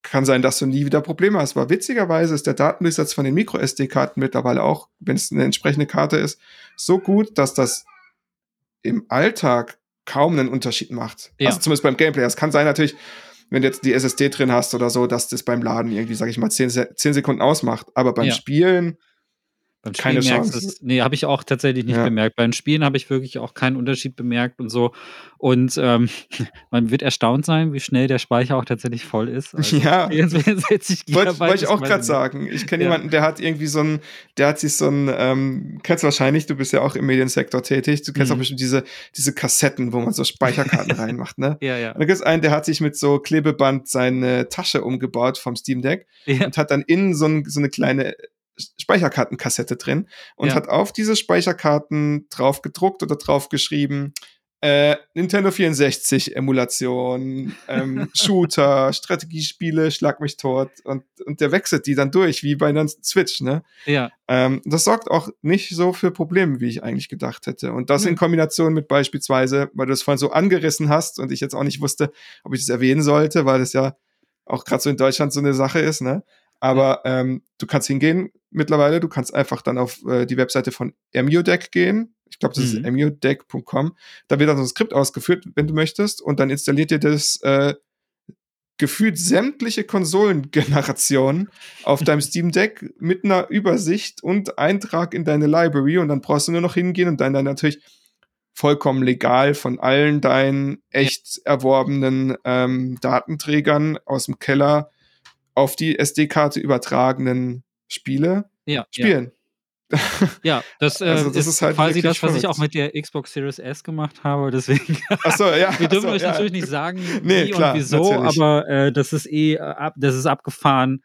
kann sein, dass du nie wieder Probleme hast. Aber witzigerweise ist der Datendurchsatz von den Micro-SD-Karten mittlerweile auch, wenn es eine entsprechende Karte ist, so gut, dass das im Alltag kaum einen Unterschied macht. Ja. Also zumindest beim Gameplay. Es kann sein natürlich, wenn du jetzt die SSD drin hast oder so, dass das beim Laden irgendwie, sag ich mal, 10, 10 Sekunden ausmacht. Aber beim ja. Spielen
beim Keine Chance. Es, nee, habe ich auch tatsächlich nicht ja. bemerkt. Beim Spielen habe ich wirklich auch keinen Unterschied bemerkt und so. Und ähm, <laughs> man wird erstaunt sein, wie schnell der Speicher auch tatsächlich voll ist.
Also ja. <laughs> Wollte wollt ich auch gerade sagen. Ich kenne ja. jemanden, der hat irgendwie so ein, der hat sich so ein, ähm, kennst wahrscheinlich, du bist ja auch im Mediensektor tätig, du kennst mhm. auch bestimmt diese, diese Kassetten, wo man so Speicherkarten <laughs> reinmacht, ne?
Ja, ja.
Und da gibt es einen, der hat sich mit so Klebeband seine Tasche umgebaut vom Steam Deck ja. und hat dann innen so, ein, so eine kleine Speicherkartenkassette drin und ja. hat auf diese Speicherkarten drauf gedruckt oder drauf geschrieben, äh, Nintendo 64 Emulation, ähm, <laughs> Shooter, Strategiespiele, Schlag mich tot und, und der wechselt die dann durch, wie bei einer Switch, ne?
Ja.
Ähm, das sorgt auch nicht so für Probleme, wie ich eigentlich gedacht hätte. Und das mhm. in Kombination mit beispielsweise, weil du das vorhin so angerissen hast und ich jetzt auch nicht wusste, ob ich das erwähnen sollte, weil das ja auch gerade so in Deutschland so eine Sache ist, ne? Aber ähm, du kannst hingehen mittlerweile, du kannst einfach dann auf äh, die Webseite von EmuDeck gehen. Ich glaube, das mhm. ist emudeck.com. Da wird dann so ein Skript ausgeführt, wenn du möchtest, und dann installiert dir das äh, gefühlt sämtliche Konsolengenerationen auf deinem <laughs> Steam Deck mit einer Übersicht und Eintrag in deine Library und dann brauchst du nur noch hingehen und dann, dann natürlich vollkommen legal von allen deinen echt erworbenen ähm, Datenträgern aus dem Keller auf die SD-Karte übertragenen Spiele
ja,
spielen.
Ja. <laughs> ja, das, äh, also das ist, ist halt quasi das, was ich auch mit der Xbox Series S gemacht habe. Deswegen. <laughs>
Ach so, ja. <laughs>
Wir dürfen
so,
euch
ja.
natürlich nicht sagen,
nee,
wie
klar,
und wieso, natürlich. aber äh, das ist eh äh, ab, das ist abgefahren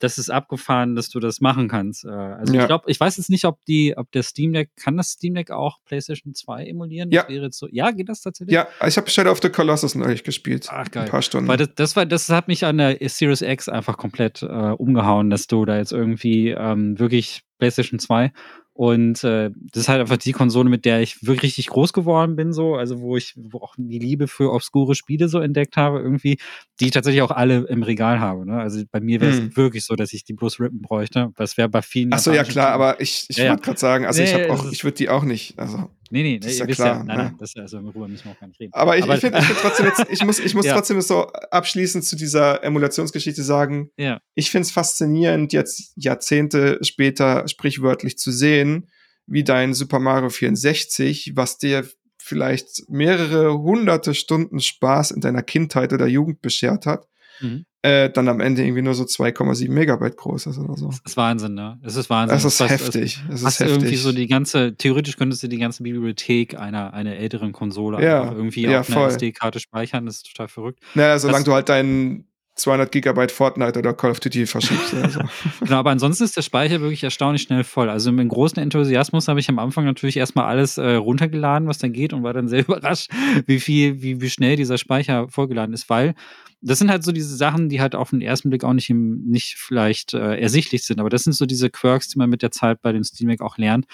das ist abgefahren, dass du das machen kannst. Äh, also ja. ich glaube, ich weiß jetzt nicht, ob die, ob der Steam Deck, kann das Steam Deck auch PlayStation 2 emulieren?
Ja.
Das wäre so, ja, geht das tatsächlich?
Ja, ich habe Shadow of the Colossus neulich gespielt.
Ach, geil.
Ein paar Stunden.
Weil das, das, war, das hat mich an der Series X einfach komplett äh, umgehauen, dass du da jetzt irgendwie ähm, wirklich PlayStation 2 und äh, das ist halt einfach die Konsole, mit der ich wirklich richtig groß geworden bin, so, also wo ich wo auch die Liebe für obskure Spiele so entdeckt habe, irgendwie, die ich tatsächlich auch alle im Regal habe. Ne? Also bei mir wäre es hm. wirklich so, dass ich die bloß rippen bräuchte. Das wäre bei vielen.
Achso, ja klar, aber ich, ich ja, wollte gerade sagen, also nee, ich habe auch, ich würde die auch nicht. Also.
Nee, nee,
das ist
ja
klar. Ja,
nein,
ne?
nein, das, also darüber müssen wir auch gar nicht reden.
Aber ich, ich finde ich find trotzdem jetzt, ich muss, ich <laughs> muss ja. trotzdem so abschließend zu dieser Emulationsgeschichte sagen,
ja.
ich finde es faszinierend, jetzt Jahrzehnte später sprichwörtlich zu sehen, wie dein Super Mario 64, was dir vielleicht mehrere hunderte Stunden Spaß in deiner Kindheit oder Jugend beschert hat, mhm. Äh, dann am Ende irgendwie nur so 2,7 Megabyte groß ist oder so.
Das ist Wahnsinn, ne? Es ist Wahnsinn.
Das ist
das,
heftig. Das
hast
ist heftig.
irgendwie so die ganze, theoretisch könntest du die ganze Bibliothek einer, einer älteren Konsole
Ja,
irgendwie
ja,
auf einer. SD-Karte speichern. Das ist total verrückt.
Naja, solange
Das-
du halt deinen 200 Gigabyte Fortnite oder Call of Duty verschiebst. oder so. <laughs>
Genau, aber ansonsten ist der Speicher wirklich erstaunlich schnell voll. Also mit großem Enthusiasmus habe ich am Anfang natürlich erstmal alles äh, runtergeladen, was da geht und war dann sehr <laughs> überrascht, wie viel, wie, wie schnell dieser Speicher vollgeladen ist, weil das sind halt so diese Sachen, die halt auf den ersten Blick auch nicht, im, nicht vielleicht äh, ersichtlich sind, aber das sind so diese Quirks, die man mit der Zeit bei den Steam Deck auch lernt.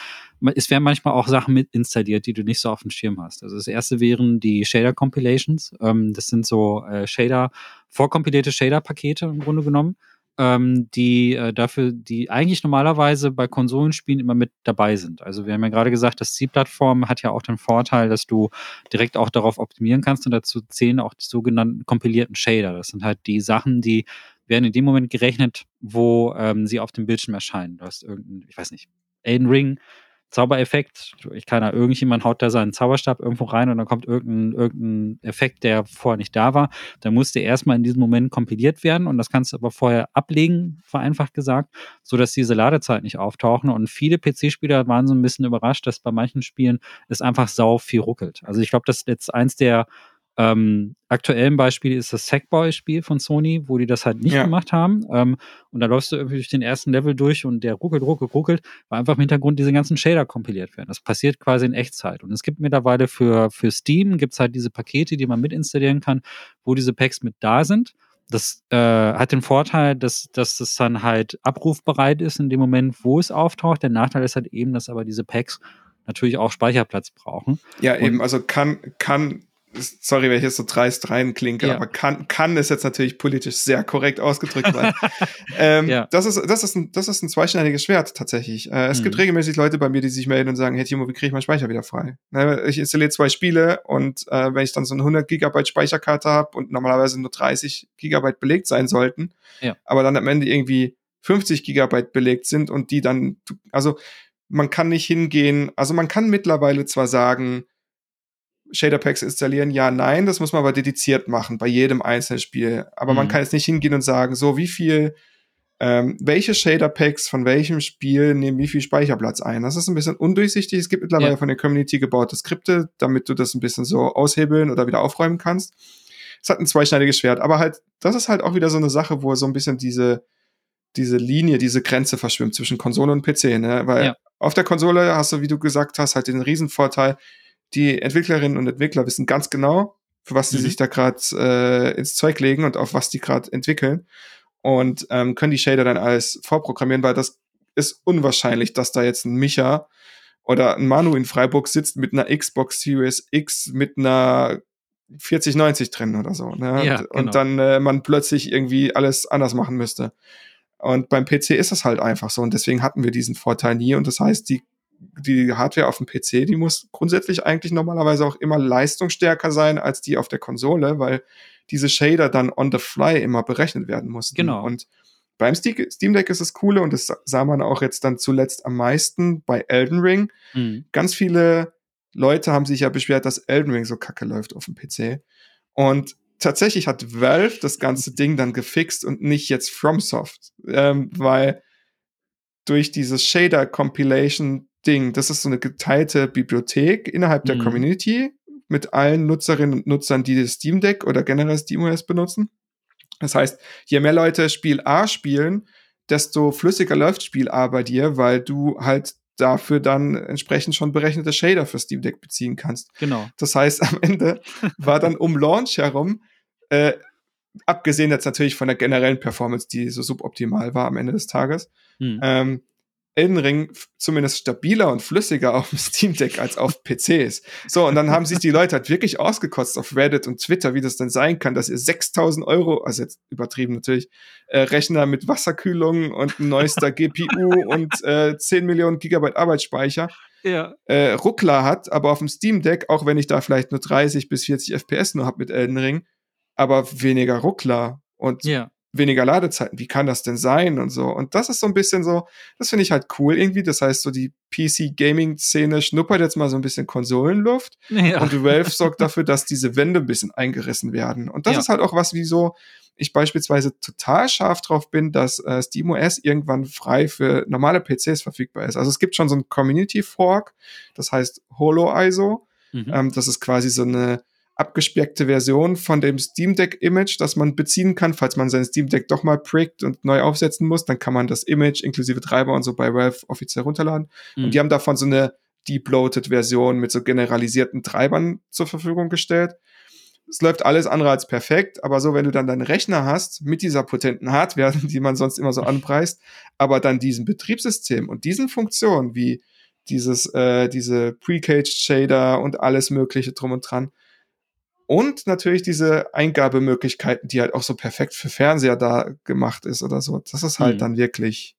Es werden manchmal auch Sachen mit installiert, die du nicht so auf dem Schirm hast. Also das erste wären die Shader Compilations. Ähm, das sind so äh, Shader, vorkompilierte Shader-Pakete im Grunde genommen ähm, die äh, dafür, die eigentlich normalerweise bei Konsolenspielen immer mit dabei sind. Also wir haben ja gerade gesagt, das C-Plattform hat ja auch den Vorteil, dass du direkt auch darauf optimieren kannst und dazu zählen auch die sogenannten kompilierten Shader. Das sind halt die Sachen, die werden in dem Moment gerechnet, wo ähm, sie auf dem Bildschirm erscheinen. Du hast irgendein, ich weiß nicht, Elden Ring, Zaubereffekt, ich kann da, irgendjemand haut da seinen Zauberstab irgendwo rein und dann kommt irgendein, irgendein Effekt, der vorher nicht da war. Da musste erstmal in diesem Moment kompiliert werden und das kannst du aber vorher ablegen, vereinfacht gesagt, sodass diese Ladezeit nicht auftauchen. Und viele PC-Spieler waren so ein bisschen überrascht, dass bei manchen Spielen es einfach sau viel ruckelt. Also ich glaube, das ist jetzt eins der ähm, aktuellen Beispiele ist das Sackboy-Spiel von Sony, wo die das halt nicht
Ja.
gemacht haben. Ähm, und da läufst du irgendwie durch den ersten Level durch und der ruckelt, ruckelt, ruckelt, weil einfach im Hintergrund diese ganzen Shader kompiliert werden. Das passiert quasi in Echtzeit. Und es gibt mittlerweile für, für Steam gibt's halt diese Pakete, die man mitinstallieren kann, wo diese Packs mit da sind. Das äh, hat den Vorteil, dass, dass es dann halt abrufbereit ist in dem Moment, wo es auftaucht. Der Nachteil ist halt eben, dass aber diese Packs natürlich auch Speicherplatz brauchen.
Ja,
Und-
eben, also kann, kann, sorry, wenn ich jetzt so dreist reinklinke,
Ja.
aber kann, kann ist jetzt natürlich politisch sehr korrekt ausgedrückt sein. <laughs> ähm,
Ja.
das, ist, das, ist ein, das ist ein zweischneidiges Schwert tatsächlich. Äh, es
Mhm.
gibt regelmäßig Leute bei mir, die sich melden und sagen, hey Timo, wie kriege ich meinen Speicher wieder frei? Ne, ich installiere zwei Spiele und äh, wenn ich dann so eine 100 Gigabyte Speicherkarte habe und normalerweise nur 30 Gigabyte belegt sein sollten,
Ja.
aber dann am Ende irgendwie 50 Gigabyte belegt sind und die dann, also man kann nicht hingehen, also man kann mittlerweile zwar sagen, Shader-Packs installieren, ja, nein, das muss man aber dediziert machen bei jedem einzelnen Spiel. Aber man
Mhm.
kann jetzt nicht hingehen und sagen, so wie viel, ähm, welche Shader-Packs von welchem Spiel nehmen wie viel Speicherplatz ein. Das ist ein bisschen undurchsichtig. Es gibt mittlerweile
Ja.
von der Community gebaute Skripte, damit du das ein bisschen so aushebeln oder wieder aufräumen kannst. Es hat ein zweischneidiges Schwert, aber halt, das ist halt auch wieder so eine Sache, wo so ein bisschen diese, diese Linie, diese Grenze verschwimmt zwischen Konsole und PC, ne? Weil
Ja.
auf der Konsole hast du, wie du gesagt hast, halt den Riesenvorteil, die Entwicklerinnen und Entwickler wissen ganz genau, für was sie
Mhm.
sich da gerade äh, ins Zeug legen und auf was die gerade entwickeln. Und ähm, können die Shader dann alles vorprogrammieren, weil das ist unwahrscheinlich, dass da jetzt ein Micha oder ein Manu in Freiburg sitzt mit einer Xbox Series X mit einer 4090 drin oder so. Ne?
Ja,
und,
genau.
und dann äh, man plötzlich irgendwie alles anders machen müsste. Und beim PC ist das halt einfach so und deswegen hatten wir diesen Vorteil nie. Und das heißt, die, die Hardware auf dem PC, die muss grundsätzlich eigentlich normalerweise auch immer leistungsstärker sein als die auf der Konsole, weil diese Shader dann on the fly immer berechnet werden mussten.
Genau.
Und beim Ste- Steam Deck ist es coole und das sah man auch jetzt dann zuletzt am meisten bei Elden Ring.
Mhm.
Ganz viele Leute haben sich ja beschwert, dass Elden Ring so kacke läuft auf dem PC. Und tatsächlich hat Valve das ganze Ding dann gefixt und nicht jetzt FromSoft, ähm, weil durch dieses Shader Compilation Ding, das ist so eine geteilte Bibliothek innerhalb der
Mhm.
Community mit allen Nutzerinnen und Nutzern, die das Steam Deck oder generell SteamOS benutzen. Das heißt, je mehr Leute Spiel A spielen, desto flüssiger läuft Spiel A bei dir, weil du halt dafür dann entsprechend schon berechnete Shader für Steam Deck beziehen kannst.
Genau.
Das heißt, am Ende war dann um Launch herum, äh, abgesehen jetzt natürlich von der generellen Performance, die so suboptimal war am Ende des Tages,
Mhm.
ähm, Elden Ring zumindest stabiler und flüssiger <laughs> auf dem Steam Deck als auf PCs. So, und dann haben sich die Leute halt wirklich ausgekotzt auf Reddit und Twitter, wie das denn sein kann, dass ihr 6000 Euro, also jetzt übertrieben natürlich, äh, Rechner mit Wasserkühlung und neuester GPU <laughs> und äh, 10 Millionen Gigabyte Arbeitsspeicher
Ja.
äh, Ruckler hat, aber auf dem Steam Deck, auch wenn ich da vielleicht nur 30 bis 40 FPS nur habe mit Elden Ring, aber weniger Ruckler und
Ja.
Weniger Ladezeiten. Wie kann das denn sein und so? Und das ist so ein bisschen so, das finde ich halt cool irgendwie. Das heißt, so die PC-Gaming-Szene schnuppert jetzt mal so ein bisschen Konsolenluft
Ja.
und Valve <laughs> sorgt dafür, dass diese Wände ein bisschen eingerissen werden. Und das
Ja.
ist halt auch was wie so, ich beispielsweise total scharf drauf bin, dass äh, SteamOS irgendwann frei für normale PCs verfügbar ist. Also es gibt schon so ein Community Fork, das heißt HoloISO. Mhm. Ähm, das ist quasi so eine abgespeckte Version von dem Steam Deck Image, das man beziehen kann, falls man sein Steam Deck doch mal prickt und neu aufsetzen muss, dann kann man das Image inklusive Treiber und so bei Valve offiziell runterladen. Mhm. Und die haben davon so eine debloated Version mit so generalisierten Treibern zur Verfügung gestellt. Es läuft alles andere als perfekt, aber so, wenn du dann deinen Rechner hast mit dieser potenten Hardware, <laughs> die man sonst immer so <laughs> anpreist, aber dann diesem Betriebssystem und diesen Funktionen wie dieses, äh, diese Precaged Shader und alles Mögliche drum und dran, und natürlich diese Eingabemöglichkeiten, die halt auch so perfekt für Fernseher da gemacht ist oder so. Das ist halt hm. dann wirklich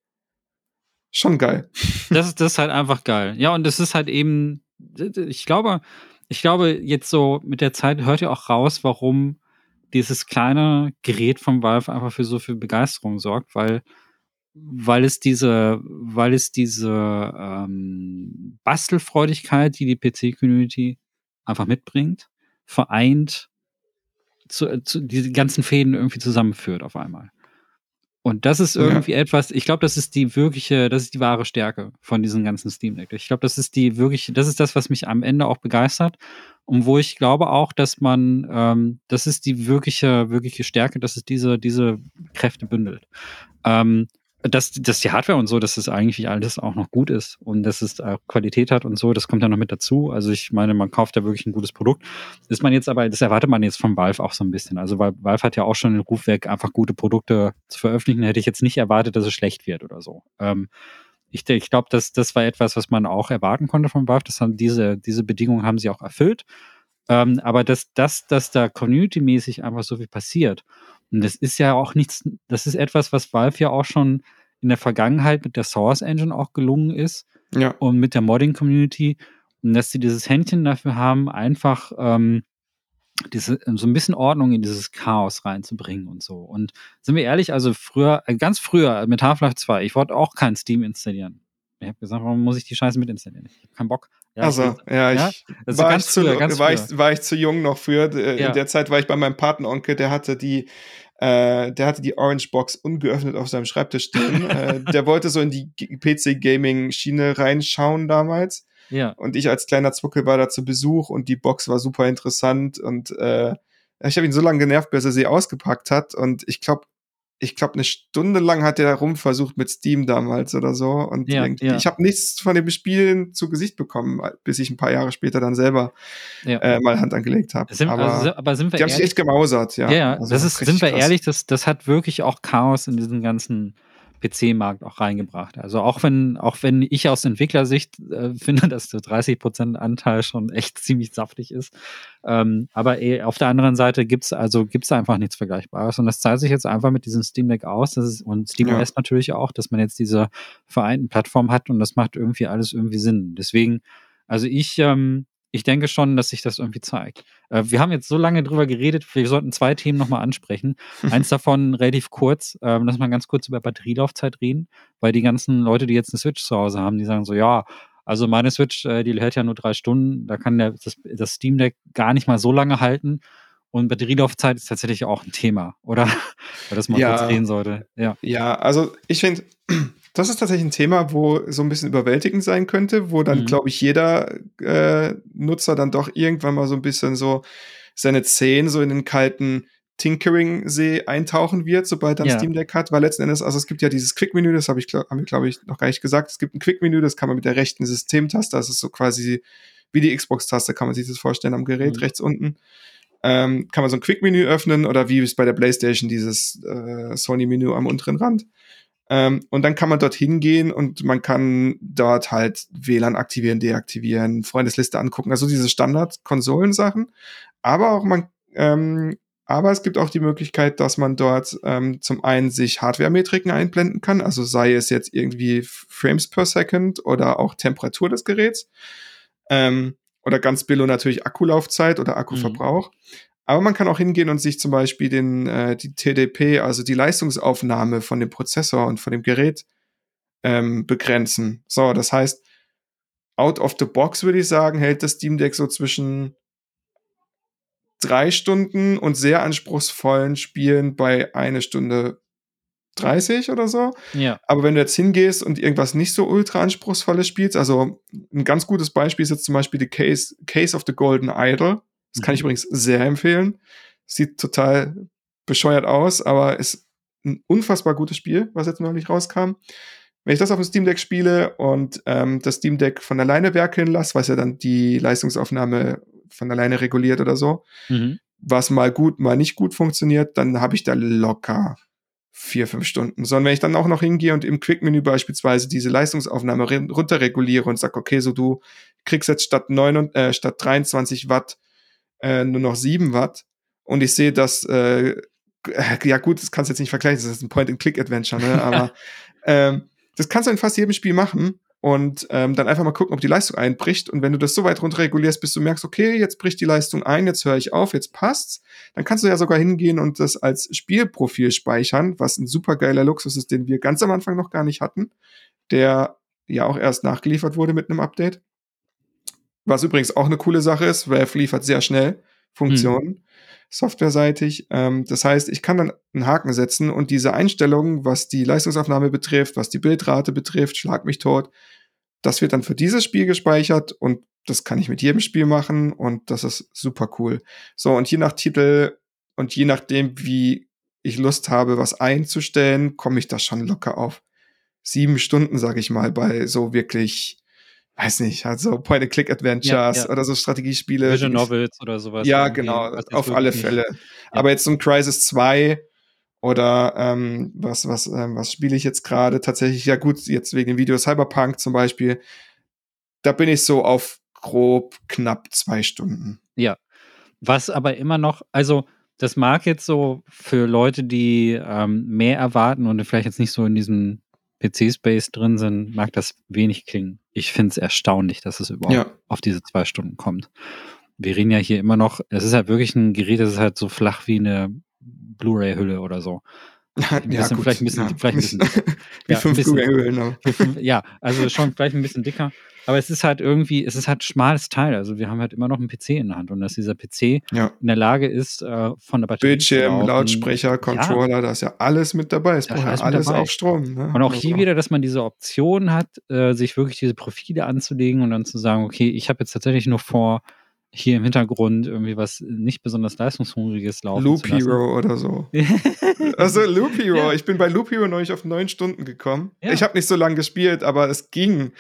schon geil. <laughs>
Das ist, das ist halt einfach geil. Ja, und das ist halt eben, ich glaube, ich glaube, jetzt so mit der Zeit hört ihr auch raus, warum dieses kleine Gerät von Valve einfach für so viel Begeisterung sorgt, weil, weil es diese, weil es diese ähm, Bastelfreudigkeit, die die PC-Community einfach mitbringt, vereint, zu, zu, diese ganzen Fäden irgendwie zusammenführt auf einmal. Und das ist irgendwie ja. etwas, ich glaube, das ist die wirkliche, das ist die wahre Stärke von diesem ganzen Steam Deck. Ich glaube, das ist die wirklich, das ist das, was mich am Ende auch begeistert und wo ich glaube auch, dass man, ähm, das ist die wirkliche, wirkliche Stärke, dass es diese, diese Kräfte bündelt. Ähm, dass, dass die Hardware und so, dass es eigentlich alles auch noch gut ist und dass es Qualität hat und so, das kommt ja noch mit dazu. Also ich meine, man kauft da wirklich ein gutes Produkt. Ist man jetzt aber, das erwartet man jetzt von Valve auch so ein bisschen. Also weil Valve hat ja auch schon den Ruf weg, einfach gute Produkte zu veröffentlichen. Hätte ich jetzt nicht erwartet, dass es schlecht wird oder so. Ähm, ich, ich glaube, das, das war etwas, was man auch erwarten konnte von Valve. Das haben diese, diese Bedingungen haben sie auch erfüllt. Ähm, aber dass, dass, dass da community-mäßig einfach so viel passiert und das ist ja auch nichts, das ist etwas, was Valve ja auch schon in der Vergangenheit mit der Source Engine auch gelungen ist. Ja. Und mit der Modding-Community. Und dass sie dieses Händchen dafür haben, einfach ähm, diese, so ein bisschen Ordnung in dieses Chaos reinzubringen und so. Und sind wir ehrlich, also früher, äh, ganz früher mit Half-Life 2, ich wollte auch kein Steam installieren. Ich habe gesagt, warum muss ich die Scheiße mit installieren? Ich habe keinen Bock.
Ja, also, ich, ja, ich, ja? Also war, ich zu, früher, war, ich, war ich zu jung noch früher. Äh, in der Zeit war ich bei meinem Patenonkel, der hatte die äh, der hatte die Orange Box ungeöffnet auf seinem Schreibtisch stehen. <laughs> äh, der wollte so in die PC-Gaming-Schiene reinschauen damals. Ja. Und ich als kleiner Zwuckel war da zu Besuch und die Box war super interessant und äh, ich habe ihn so lange genervt, bis er sie ausgepackt hat. Und ich glaube, ich glaube, eine Stunde lang hat er rum versucht mit Steam damals oder so. Und ja, ja. ich habe nichts von dem Spielen zu Gesicht bekommen, bis ich ein paar Jahre später dann selber ja. äh, mal Hand angelegt habe.
Aber, also, aber sind wir
die haben sich echt gemausert, ja.
Ja, also, das ist, sind wir krass. ehrlich, das, das hat wirklich auch Chaos in diesen ganzen PC-Markt auch reingebracht. Also auch wenn, auch wenn ich aus Entwicklersicht äh, <laughs> finde, dass der 30% Anteil schon echt <laughs> ziemlich saftig ist. Ähm, aber eh, auf der anderen Seite gibt's also gibt's einfach nichts Vergleichbares. Und das zeigt sich jetzt einfach mit diesem Steam Deck aus. Das ist, und SteamOS ja. natürlich auch, dass man jetzt diese vereinten Plattform hat und das macht irgendwie alles irgendwie Sinn. Deswegen, also ich, ähm, ich denke schon, dass sich das irgendwie zeigt. Äh, wir haben jetzt so lange drüber geredet, wir sollten zwei Themen nochmal ansprechen. <laughs> Eins davon relativ kurz, ähm, lass mal ganz kurz über Batterielaufzeit reden, weil die ganzen Leute, die jetzt eine Switch zu Hause haben, die sagen so, ja, also meine Switch, äh, die hält ja nur drei Stunden, da kann der, das, das Steam Deck gar nicht mal so lange halten. Und Batterielaufzeit ist tatsächlich auch ein Thema, oder? <laughs> Weil das mal ja, kurz reden sollte. Ja,
ja also ich finde, das ist tatsächlich ein Thema, wo so ein bisschen überwältigend sein könnte, wo dann, mhm. glaube ich, jeder äh, Nutzer dann doch irgendwann mal so ein bisschen so seine Zehen so in den kalten Tinkering-See eintauchen wird, sobald er ein ja. Steam Deck hat, weil letzten Endes, also es gibt ja dieses Quick-Menü, das habe ich, glaub, glaube ich, noch gar nicht gesagt. Es gibt ein Quick-Menü, das kann man mit der rechten Systemtaste, das ist so quasi wie die Xbox-Taste, kann man sich das vorstellen am Gerät, mhm. rechts unten. Ähm, kann man so ein Quick-Menü öffnen oder wie es bei der PlayStation dieses äh, Sony-Menü am unteren Rand. Ähm, und dann kann man dort hingehen und man kann dort halt WLAN aktivieren, deaktivieren, Freundesliste angucken, also diese Standard-Konsolensachen. Aber auch man, ähm, aber es gibt auch die Möglichkeit, dass man dort ähm, zum einen sich Hardware-Metriken einblenden kann, also sei es jetzt irgendwie Frames per Second oder auch Temperatur des Geräts. Ähm, oder ganz billo natürlich Akkulaufzeit oder Akkuverbrauch. Mhm. Aber man kann auch hingehen und sich zum Beispiel den, äh, die TDP, also die Leistungsaufnahme von dem Prozessor und von dem Gerät ähm, begrenzen. So, das heißt, out of the box würde ich sagen, hält das Steam Deck so zwischen drei Stunden und sehr anspruchsvollen Spielen bei eine Stunde 30 oder so.
Ja.
Aber wenn du jetzt hingehst und irgendwas nicht so ultra anspruchsvolles spielst, also ein ganz gutes Beispiel ist jetzt zum Beispiel die Case, Case of the Golden Idol. Das kann ich übrigens sehr empfehlen. Sieht total bescheuert aus, aber ist ein unfassbar gutes Spiel, was jetzt neulich rauskam. Wenn ich das auf dem Steam Deck spiele und ähm, das Steam Deck von alleine werkeln lasse, was ja dann die Leistungsaufnahme von alleine reguliert oder so,
Mhm.
was mal gut, mal nicht gut funktioniert, dann habe ich da locker vier, fünf Stunden. Sondern wenn ich dann auch noch hingehe und im Quick-Menü beispielsweise diese Leistungsaufnahme runterreguliere und sage, okay, so du kriegst jetzt statt, 9, und- äh, statt 23 Watt äh, nur noch 7 Watt und ich sehe, dass, äh, ja gut, das kannst du jetzt nicht vergleichen, das ist ein Point-and-Click-Adventure, ne? aber <laughs> ähm, das kannst du in fast jedem Spiel machen und ähm, dann einfach mal gucken, ob die Leistung einbricht. Und wenn du das so weit runterregulierst, bis du merkst, okay, jetzt bricht die Leistung ein, jetzt höre ich auf, jetzt passt's, dann kannst du ja sogar hingehen und das als Spielprofil speichern, was ein super geiler Luxus ist, den wir ganz am Anfang noch gar nicht hatten, der ja auch erst nachgeliefert wurde mit einem Update. Was übrigens auch eine coole Sache ist, Valve liefert sehr schnell Funktionen, softwareseitig. Ähm, das heißt, ich kann dann einen Haken setzen und diese Einstellungen, was die Leistungsaufnahme betrifft, was die Bildrate betrifft, schlag mich tot, das wird dann für dieses Spiel gespeichert und das kann ich mit jedem Spiel machen und das ist super cool. So, und je nach Titel und je nachdem, wie ich Lust habe, was einzustellen, komme ich da schon locker auf sieben Stunden, sage ich mal, bei so wirklich, weiß nicht, halt so Point-and-Click-Adventures
Ja, ja.
oder so Strategiespiele. Mich-
Novels oder sowas.
ja, genau, auf alle Fälle. Aber jetzt so ein Crisis 2 oder ähm, was, was, ähm, was spiele ich jetzt gerade? Tatsächlich, ja gut, jetzt wegen dem Video Cyberpunk zum Beispiel, da bin ich so auf grob knapp zwei Stunden.
Was aber immer noch, also das mag jetzt so für Leute, die ähm, mehr erwarten und vielleicht jetzt nicht so in diesem PC-Space drin sind, mag das wenig klingen. Ich finde es erstaunlich, dass es überhaupt
Ja.
auf diese zwei Stunden kommt. Wir reden ja hier immer noch, es ist halt wirklich ein Gerät, das ist halt so flach wie eine Blu-ray-Hülle oder so. <laughs> Ein bisschen- vielleicht ein bisschen- vielleicht ein bisschen-
Wie <laughs>
Ja,
fünf <laughs>
ja, also schon vielleicht ein bisschen dicker. Aber es ist halt irgendwie, es ist halt schmales Teil. Also wir haben halt immer noch einen PC in der Hand und dass dieser PC
Ja.
in der Lage ist, äh, von der Batterie
Bildschirm,
laufen.
Lautsprecher, Controller, da ist ja alles mit dabei. Es braucht ja
alles
alles auf Strom. Ne?
Und auch hier
Also,
wieder, dass man diese Option hat, äh, sich wirklich diese Profile anzulegen und dann zu sagen, okay, ich habe jetzt tatsächlich nur vor, hier im Hintergrund irgendwie was nicht besonders leistungshungriges laufen
Loop. Hero oder so. <laughs> Also Loop Hero,
Ja.
ich bin bei Loop Hero neulich auf neun Stunden gekommen.
Ja.
Ich habe nicht so lange gespielt, aber es ging.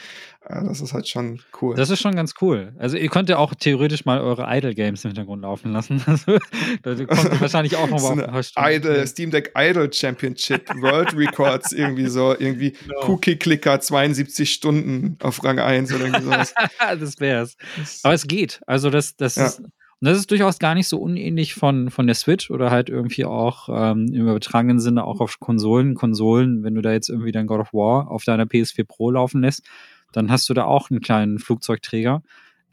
Ja, Das ist halt schon cool.
Das ist schon ganz cool. Also ihr könnt ja auch theoretisch mal eure Idle Games im Hintergrund laufen lassen. <laughs> Also, da kommt <laughs> wahrscheinlich auch noch mal auf ein.
Idle, Steam Deck Idle Championship, World Records, irgendwie so, irgendwie <laughs>
Genau.
Cookie-Clicker 72 Stunden auf Rang 1 oder irgendwie sowas.
das wär's. Aber es geht. Also das, das
Ja.
ist. Und das ist durchaus gar nicht so unähnlich von, von der Switch oder halt irgendwie auch ähm, im übertragenen Sinne auch auf Konsolen. Konsolen, wenn du da jetzt irgendwie dein God of War auf deiner PS4 Pro laufen lässt, dann hast du da auch einen kleinen Flugzeugträger,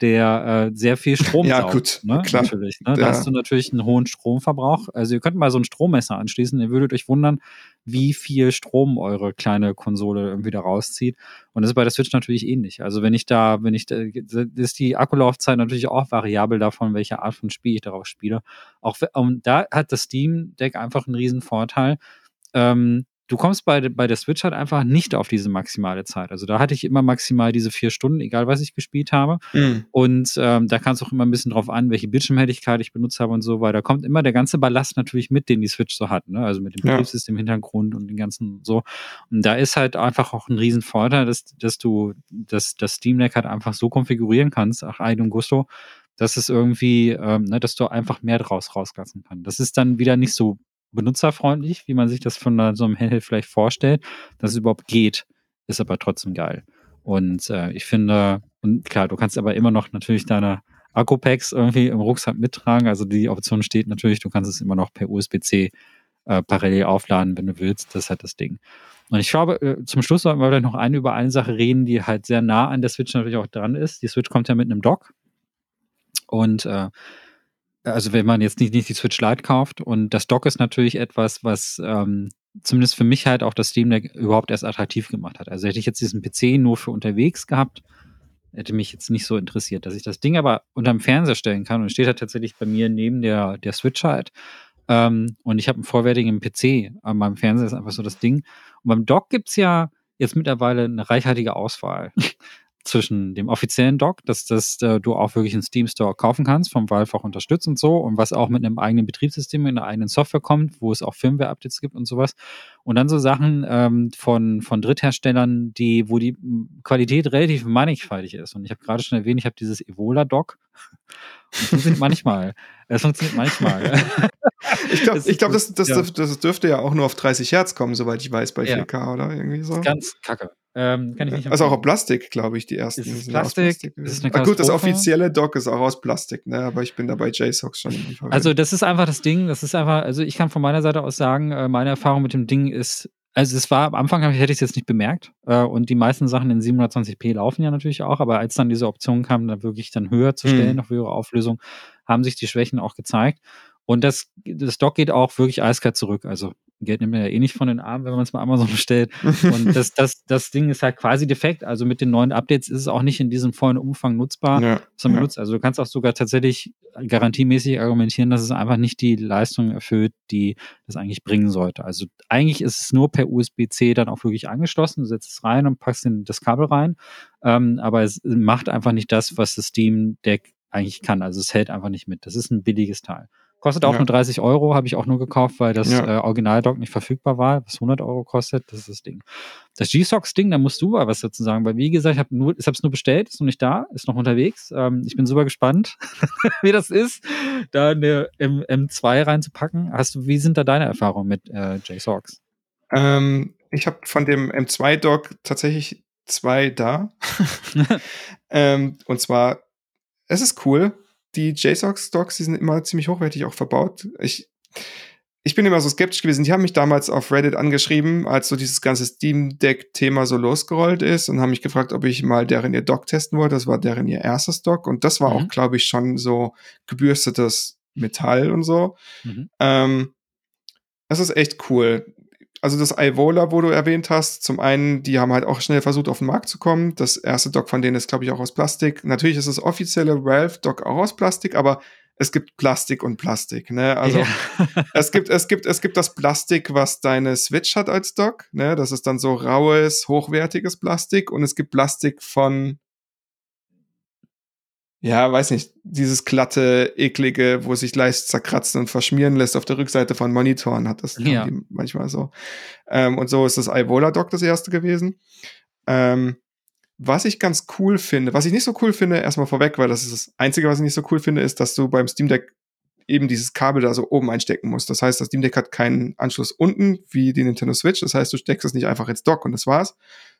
der äh, sehr viel Strom <laughs>
Ja,
saugt.
gut,
ne?
klar.
Natürlich. Ne? Da
Ja.
hast du natürlich einen hohen Stromverbrauch. Also ihr könnt mal so ein Strommesser anschließen. Ihr würdet euch wundern, wie viel Strom eure kleine Konsole irgendwie da rauszieht. Und das ist bei der Switch natürlich ähnlich. Also wenn ich da, wenn ich da, ist die Akkulaufzeit natürlich auch variabel davon, welche Art von Spiel ich darauf spiele. Auch und da hat das Steam Deck einfach einen riesen Vorteil. Ähm, du kommst bei, bei der Switch halt einfach nicht auf diese maximale Zeit. Also da hatte ich immer maximal diese vier Stunden, egal was ich gespielt habe.
Hm.
Und ähm, da kannst du auch immer ein bisschen drauf an, welche Bildschirmhelligkeit ich benutzt habe und so, weil da kommt immer der ganze Ballast natürlich mit, den die Switch so hat, ne? Also mit dem
Ja.
Betriebssystem im Hintergrund und den ganzen so. Und da ist halt einfach auch ein riesen Vorteil, dass, dass du das, das Steam Deck halt einfach so konfigurieren kannst, ach, Eid und Gusto, dass es irgendwie, ähm, ne, dass du einfach mehr draus rauslassen kannst. Das ist dann wieder nicht so benutzerfreundlich, wie man sich das von so einem Handheld vielleicht vorstellt, dass es überhaupt geht, ist aber trotzdem geil. Und äh, ich finde, und klar, du kannst aber immer noch natürlich deine Akku-Packs irgendwie im Rucksack mittragen. Also die Option steht natürlich, du kannst es immer noch per USB-C äh, parallel aufladen, wenn du willst. Das ist halt das Ding. Und ich glaube, äh, zum Schluss sollten wir vielleicht noch eine über eine Sache reden, die halt sehr nah an der Switch natürlich auch dran ist. Die Switch kommt ja mit einem Dock. Und äh, also wenn man jetzt nicht, nicht die Switch Lite kauft und das Dock ist natürlich etwas, was ähm, zumindest für mich halt auch das Steam Deck überhaupt erst attraktiv gemacht hat. Also hätte ich jetzt diesen PC nur für unterwegs gehabt, hätte mich jetzt nicht so interessiert. Dass ich das Ding aber unterm Fernseher stellen kann und steht halt tatsächlich bei mir neben der, der Switch halt. Ähm, und ich habe einen vollwertigen PC an meinem Fernseher, ist einfach so das Ding. Und beim Dock gibt es ja jetzt mittlerweile eine reichhaltige Auswahl zwischen dem offiziellen Dock, dass das äh, du auch wirklich einen Steam Store kaufen kannst, vom Valve auch unterstützt und so, und was auch mit einem eigenen Betriebssystem, in einer eigenen Software kommt, wo es auch Firmware-Updates gibt und sowas. Und dann so Sachen ähm, von, von Drittherstellern, die, wo die Qualität relativ mannigfaltig ist. Und ich habe gerade schon erwähnt, ich habe dieses Evola-Dock. Das funktioniert manchmal. Es funktioniert manchmal. <laughs>
ich glaube, glaub, das, das, ja. das, dürfte ja auch nur auf 30 Hertz kommen, soweit ich weiß, bei 4K ja. oder irgendwie so.
Ganz kacke. Ähm, kann ich nicht
also auch auf Plastik, glaube ich, die ersten.
Ist es Plastik? Plastik. Ist
es eine gut, das offizielle Dock ist auch aus Plastik, ne? aber ich bin da bei JSOX schon.
Also das ist einfach das Ding, das ist einfach, also ich kann von meiner Seite aus sagen, äh, meine Erfahrung mit dem Ding ist, also es war am Anfang hätte ich es jetzt nicht bemerkt äh, und die meisten Sachen in 720p laufen ja natürlich auch, aber als dann diese Option kam, da wirklich dann höher zu stellen, mhm. auf höhere Auflösung, haben sich die Schwächen auch gezeigt. Und das, das Dock geht auch wirklich eiskalt zurück. Also Geld nimmt man ja eh nicht von den Armen, wenn man es bei Amazon <laughs> bestellt. Und <laughs> das, das, das Ding ist halt quasi defekt. Also mit den neuen Updates ist es auch nicht in diesem vollen Umfang nutzbar, ja, ja. Also du kannst auch sogar tatsächlich garantiemäßig argumentieren, dass es einfach nicht die Leistung erfüllt, die das eigentlich bringen sollte. Also eigentlich ist es nur per USB-C dann auch wirklich angeschlossen. Du setzt es rein und packst das Kabel rein. Ähm, aber es macht einfach nicht das, was das Steam Deck eigentlich kann. Also es hält einfach nicht mit. Das ist ein billiges Teil. Kostet auch ja. nur 30 Euro, habe ich auch nur gekauft, weil das ja. äh, Original-Dock nicht verfügbar war, was 100 Euro kostet. Das ist das Ding. Das G-Socks-Ding, da musst du mal was dazu sagen, weil wie gesagt, ich habe nur, ich habe es nur bestellt, ist noch nicht da, ist noch unterwegs. Ähm, ich bin super gespannt, <laughs> wie das ist, da eine M M2 reinzupacken. Hast du, wie sind da deine Erfahrungen mit äh, J-Socks?
Ähm, ich habe von dem M2-Dock tatsächlich zwei da. <laughs> ähm, und zwar, es ist cool die JSOX-Stocks, die sind immer ziemlich hochwertig auch verbaut. Ich, ich bin immer so skeptisch gewesen. Die haben mich damals auf Reddit angeschrieben, als so dieses ganze Steam Deck-Thema so losgerollt ist und haben mich gefragt, ob ich mal deren ihr Dock testen wollte. Das war deren ihr erstes Dock und das war mhm. auch, glaube ich, schon so gebürstetes Metall und so. Mhm. Ähm, das ist echt cool also das Ivola, wo du erwähnt hast, zum einen, die haben halt auch schnell versucht, auf den Markt zu kommen. Das erste Dock von denen ist, glaube ich, auch aus Plastik. Natürlich ist das offizielle Valve-Dock auch aus Plastik, aber es gibt Plastik und Plastik, ne? Also ja. <laughs> es gibt, es gibt, es gibt das Plastik, was deine Switch hat als Dock, ne? Das ist dann so raues, hochwertiges Plastik und es gibt Plastik von ja, weiß nicht, dieses glatte, eklige, wo sich leicht zerkratzen und verschmieren lässt auf der Rückseite von Monitoren hat das ja. manchmal so. Ähm, und so ist das Ivola Dock das erste gewesen. Ähm, was ich ganz cool finde, was ich nicht so cool finde, erstmal vorweg, weil das ist das Einzige, was ich nicht so cool finde, ist, dass du beim Steam Deck eben dieses Kabel da so oben einstecken musst. Das heißt, das Steam Deck hat keinen Anschluss unten wie die Nintendo Switch. Das heißt, du steckst es nicht einfach ins Dock und das war's,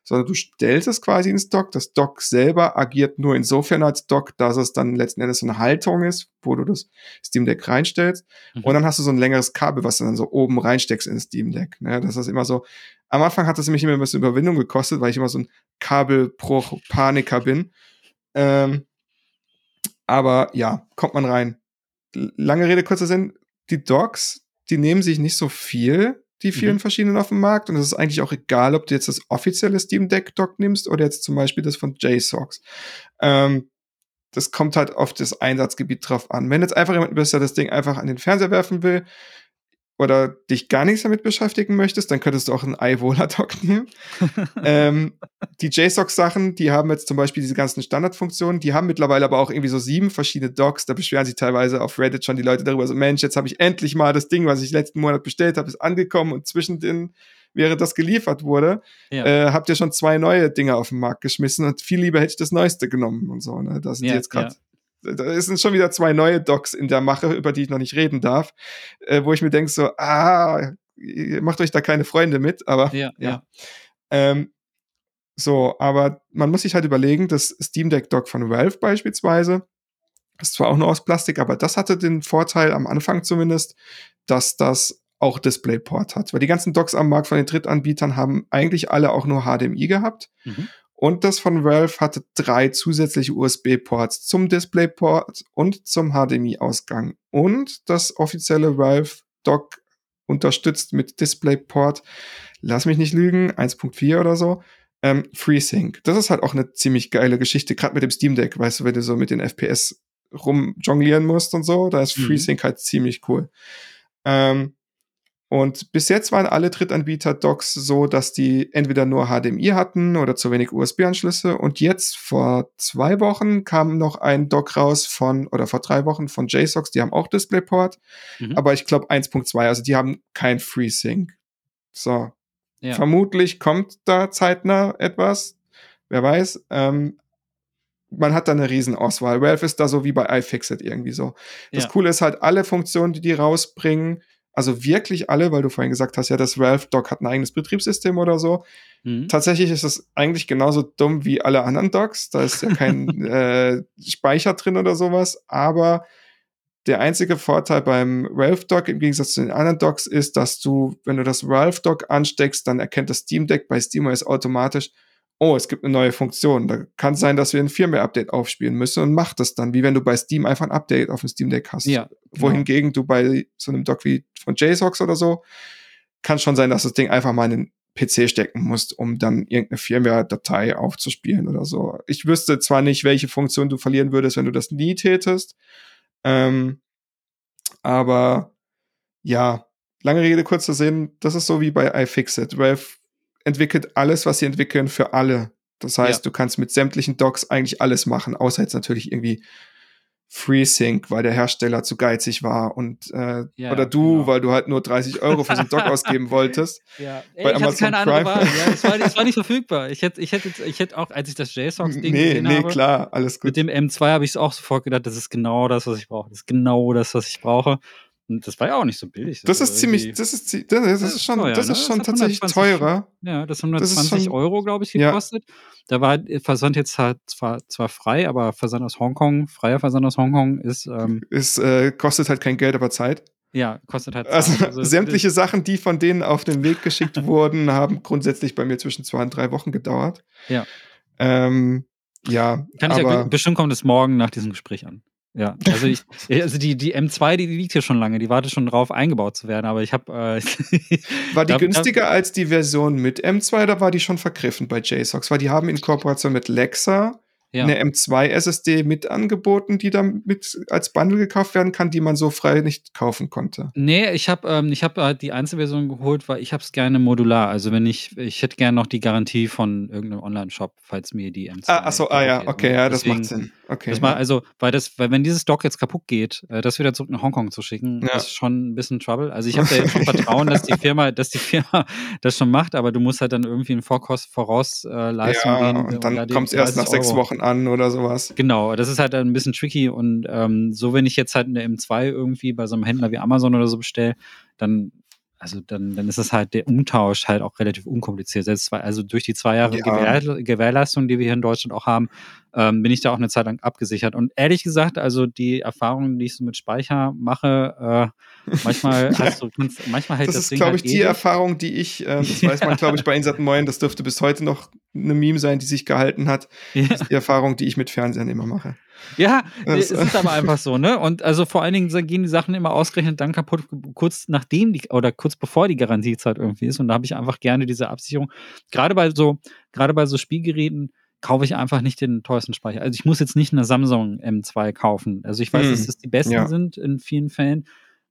sondern du stellst es quasi ins Dock. Das Dock selber agiert nur insofern als Dock, dass es dann letzten Endes so eine Halterung ist, wo du das Steam Deck reinstellst. Mhm. Und dann hast du so ein längeres Kabel, was du dann so oben reinsteckst ins Steam Deck. Ne? Das ist immer so. Am Anfang hat es mich immer ein bisschen Überwindung gekostet, weil ich immer so ein Kabelbruch-Paniker bin. Ähm, aber ja, kommt man rein lange Rede, kurzer Sinn, die Docs, die nehmen sich nicht so viel, die vielen mhm. verschiedenen auf dem Markt. Und es ist eigentlich auch egal, ob du jetzt das offizielle Steam Deck Dock nimmst oder jetzt zum Beispiel das von JSOX. Ähm, das kommt halt auf das Einsatzgebiet drauf an. Wenn jetzt einfach jemand bist, der das Ding einfach an den Fernseher werfen will, oder dich gar nichts damit beschäftigen möchtest, dann könntest du auch einen iVola-Dock <laughs> nehmen. ähm, die JSOX-Sachen, die haben jetzt zum Beispiel diese ganzen Standardfunktionen, die haben mittlerweile aber auch irgendwie so sieben verschiedene Docks. Da beschweren sich teilweise auf Reddit schon die Leute darüber, so Mensch, jetzt habe ich endlich mal das Ding, was ich letzten Monat bestellt habe, ist angekommen und zwischen den während das geliefert wurde, ja. äh, habt ihr schon zwei neue Dinge auf den Markt geschmissen und viel lieber hätte ich das Neueste genommen und so. Ne? Da sind ja, die jetzt gerade ja da sind schon wieder zwei neue Docs in der Mache, über die ich noch nicht reden darf, äh, wo ich mir denke so, ah, macht euch da keine Freunde mit, aber ja. ja. Ähm, so, aber man muss sich halt überlegen, das Steam Deck Dock von Valve beispielsweise, ist zwar auch nur aus Plastik, aber das hatte den Vorteil am Anfang zumindest, dass das auch DisplayPort hat. Weil die ganzen Docks am Markt von den Drittanbietern haben eigentlich alle auch nur HDMI gehabt. Mhm. Und das von Valve hatte drei zusätzliche USB-Ports zum DisplayPort und zum HDMI-Ausgang. Und das offizielle Valve Dock unterstützt mit DisplayPort, lass mich nicht lügen, 1.4 oder so, Ähm, FreeSync. Das ist halt auch eine ziemlich geile Geschichte, gerade mit dem Steam Deck, weißt du, wenn du so mit den FPS rumjonglieren musst und so, da ist mhm. FreeSync halt ziemlich cool. Ähm, und bis jetzt waren alle Drittanbieter-Docs so, dass die entweder nur HDMI hatten oder zu wenig USB-Anschlüsse. Und jetzt vor zwei Wochen kam noch ein Dock raus von, oder vor drei Wochen von JSOX, die haben auch DisplayPort, mhm. aber ich glaube 1.2, also die haben kein FreeSync. So. Ja. Vermutlich kommt da zeitnah etwas. Wer weiß. Ähm, man hat da eine riesen Auswahl. Valve ist da so wie bei iFixit irgendwie so. Das ja. Coole ist halt, alle Funktionen, die die rausbringen, also wirklich alle, weil du vorhin gesagt hast, ja, das Valve Dock hat ein eigenes Betriebssystem oder so. Mhm. Tatsächlich ist es eigentlich genauso dumm wie alle anderen Docks. Da ist ja kein <laughs> äh, Speicher drin oder sowas. Aber der einzige Vorteil beim Valve Dock im Gegensatz zu den anderen Docks ist, dass du, wenn du das Valve Dock ansteckst, dann erkennt das Steam Deck bei SteamOS automatisch, oh, es gibt eine neue Funktion. Da kann sein, dass wir ein Firmware-Update aufspielen müssen und macht das dann, wie wenn du bei Steam einfach ein Update auf dem Steam Deck hast. Ja, genau. Wohingegen du bei so einem Dock wie von JSOX oder so, kann schon sein, dass das Ding einfach mal in den PC stecken musst, um dann irgendeine Firmware-Datei aufzuspielen oder so. Ich wüsste zwar nicht, welche Funktion du verlieren würdest, wenn du das nie tätest, ähm, aber ja, lange Rede, kurzer Sinn, das ist so wie bei iFixit. Valve entwickelt alles, was sie entwickeln, für alle. Das heißt, ja. du kannst mit sämtlichen Docs eigentlich alles machen, außer jetzt natürlich irgendwie FreeSync, weil der Hersteller zu geizig war und äh, ja, oder du, genau. weil du halt nur 30 Euro für so einen Dock <laughs> ausgeben wolltest.
Ja, Ey, bei ich Amazon hatte keine Prime. andere Wahl. Ja, es, war, es war nicht <laughs> verfügbar. Ich hätte, ich hätte, ich hätte auch, als ich das JSOX-Ding
nee, gesehen nee, habe, klar, alles gut.
Mit dem M2 habe ich es auch sofort gedacht, das ist genau das, was ich brauche. Das ist genau das, was ich brauche. Und das war ja auch nicht so billig.
Das, das ist ziemlich, das ist, das, das ist schon, teuer, das ist ne? schon das tatsächlich 120, teurer.
Ja, das haben 120 Euro, glaube ich, gekostet. Ja. Da war Versand jetzt halt zwar, zwar frei, aber Versand aus Hongkong, freier Versand aus Hongkong ist. Ähm,
ist äh, kostet halt kein Geld, aber Zeit.
Ja, kostet halt
also Zeit. Also, <laughs> also sämtliche Sachen, die von denen auf den Weg geschickt <laughs> wurden, haben grundsätzlich bei mir zwischen zwei und drei Wochen gedauert.
Ja.
Ähm, ja.
Kann ich ja bestimmt kommt es morgen nach diesem Gespräch an. Ja, also ich, <laughs> also die, die M2, die, die liegt hier schon lange, die wartet schon drauf, eingebaut zu werden, aber ich habe. Äh, <laughs>
war die günstiger als die Version mit M2 oder war die schon vergriffen bei JSOX? Weil die haben in Kooperation mit Lexa ja. eine M2 SSD mit angeboten, die dann mit als Bundle gekauft werden kann, die man so frei nicht kaufen konnte.
Nee, ich habe ähm, ich hab, äh, die Einzelversion geholt, weil ich habe es gerne modular. Also wenn ich, ich hätte gerne noch die Garantie von irgendeinem Online-Shop, falls mir die M2.
Ah, achso, ah ja, okay, ja, das macht Sinn. Okay.
Das mal, also, weil das, weil wenn dieses Dock jetzt kaputt geht, äh, das wieder zurück nach Hongkong zu schicken, ja. ist schon ein bisschen Trouble. Also ich habe da jetzt schon Vertrauen, dass die <laughs> Firma, dass die Firma <laughs> das schon macht, aber du musst halt dann irgendwie in Vorkost, Vorausleistung
äh, ja, gehen. Und dann kommt es erst nach sechs Wochen an oder sowas.
Genau, das ist halt ein bisschen tricky und ähm, so, wenn ich jetzt halt eine M2 irgendwie bei so einem Händler wie Amazon oder so bestelle, dann also dann, dann ist es halt der Umtausch halt auch relativ unkompliziert. Selbst also durch die zwei Jahre ja. Gewähr, Gewährleistung, die wir hier in Deutschland auch haben, ähm, bin ich da auch eine Zeit lang abgesichert. Und ehrlich gesagt, also die Erfahrungen, die ich so mit Speicher mache, äh, manchmal <laughs> ja. hast du, kannst, manchmal halt
das, das ist, glaube halt ich, die Erfahrung, die ich, äh, das weiß man, glaube ich, bei Insat Moin, das dürfte bis heute noch eine Meme sein, die sich gehalten hat. <laughs> Ja. Das ist die Erfahrung, die ich mit Fernsehen immer mache.
Ja, <laughs> es ist aber einfach so, ne? Und also vor allen Dingen gehen die Sachen immer ausgerechnet dann kaputt, kurz nachdem die oder kurz bevor die Garantiezeit irgendwie ist. Und da habe ich einfach gerne diese Absicherung. Gerade bei so, gerade bei so Spielgeräten kaufe ich einfach nicht den teuersten Speicher. Also ich muss jetzt nicht eine Samsung M2 kaufen. Also ich weiß, hm. dass das die besten ja. sind in vielen Fällen.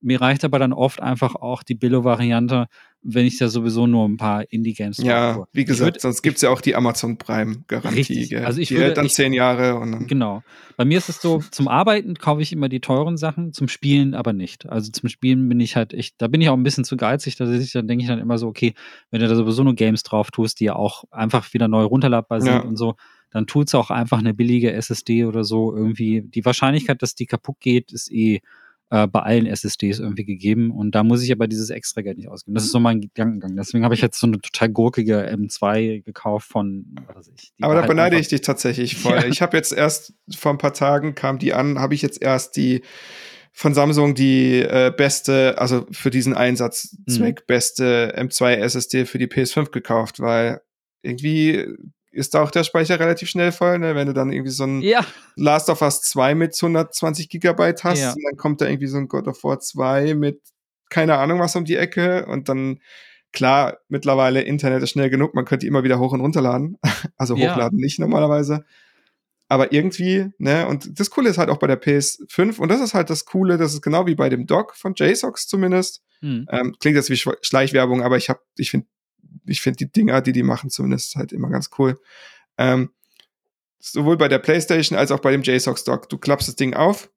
Mir reicht aber dann oft einfach auch die Billo-Variante, wenn ich da sowieso nur ein paar Indie-Games
Ja, habe. wie gesagt, würd, sonst gibt es ja auch die Amazon Prime-Garantie. Also ich die würde, hält dann ich, zehn Jahre. Und dann
genau. Bei mir ist es so, zum Arbeiten kaufe ich immer die teuren Sachen, zum Spielen aber nicht. Also zum Spielen bin ich halt echt, da bin ich auch ein bisschen zu geizig, da denke ich dann immer so, okay, wenn du da sowieso nur Games drauf tust, die ja auch einfach wieder neu runterladbar sind ja. und so, dann tut es auch einfach eine billige SSD oder so irgendwie. Die Wahrscheinlichkeit, dass die kaputt geht, ist eh äh, bei allen SSDs irgendwie gegeben. Und da muss ich aber dieses extra Geld nicht ausgeben. Das ist so mein Gedankengang. Deswegen habe ich jetzt so eine total gurkige M2 gekauft von, was weiß ich.
Aber da halt beneide ich dich tatsächlich <laughs> voll. Ja. Ich habe jetzt erst vor ein paar Tagen kam die an, habe ich jetzt erst die von Samsung die äh, beste, also für diesen Einsatzzweck mhm. beste M2 SSD für die PS5 gekauft, weil irgendwie ist auch der Speicher relativ schnell voll, ne? Wenn du dann irgendwie so ein
ja.
Last of Us 2 mit 120 Gigabyte hast, ja. dann kommt da irgendwie so ein God of War 2 mit keine Ahnung was um die Ecke und dann Klar, mittlerweile Internet ist schnell genug, man könnte immer wieder hoch und runterladen. <laughs> Also
Ja.
hochladen nicht normalerweise. Aber irgendwie, ne, und das Coole ist halt auch bei der PS5, und das ist halt das Coole, das ist genau wie bei dem Dock von JSOX zumindest.
Hm.
Ähm, klingt jetzt wie Schleichwerbung, aber ich hab, ich finde, ich finde die Dinger, die die machen, zumindest halt immer ganz cool. Ähm, sowohl bei der PlayStation als auch bei dem JSOX Dock. Du klappst das Ding auf,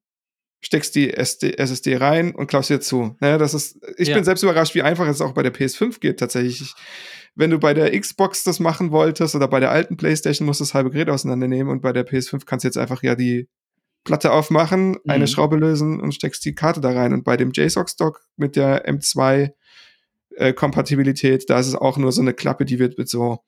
steckst die SD, SSD rein und klappst wieder zu. Ne, das ist, ich
Ja.
bin selbst überrascht, wie einfach es auch bei der PS5 geht tatsächlich. Ich, wenn du bei der Xbox das machen wolltest oder bei der alten PlayStation musst du das halbe Gerät auseinandernehmen und bei der PS5 kannst du jetzt einfach ja die Platte aufmachen, eine
Mhm.
Schraube lösen und steckst die Karte da rein. Und bei dem JSOX-Dock mit der M2 äh, Kompatibilität, da ist es auch nur so eine Klappe, die wird mit so,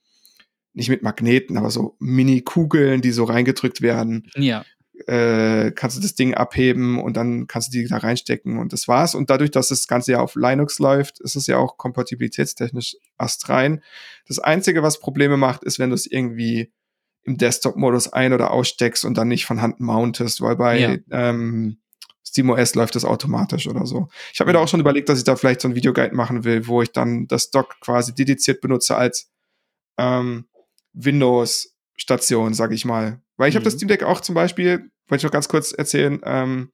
nicht mit Magneten, aber so Mini-Kugeln, die so reingedrückt werden,
Ja.
äh, kannst du das Ding abheben und dann kannst du die da reinstecken und das war's. Und dadurch, dass das Ganze ja auf Linux läuft, ist es ja auch kompatibilitätstechnisch astrein. Das Einzige, was Probleme macht, ist, wenn du es irgendwie im Desktop-Modus ein- oder aussteckst und dann nicht von Hand mountest, weil bei
Ja.
ähm, SteamOS läuft das automatisch oder so. Ich habe mir da auch schon überlegt, dass ich da vielleicht so ein Videoguide machen will, wo ich dann das Dock quasi dediziert benutze als ähm, Windows-Station, sag ich mal. Weil ich habe
Mhm.
das Steam Deck auch zum Beispiel, wollte ich noch ganz kurz erzählen, ähm,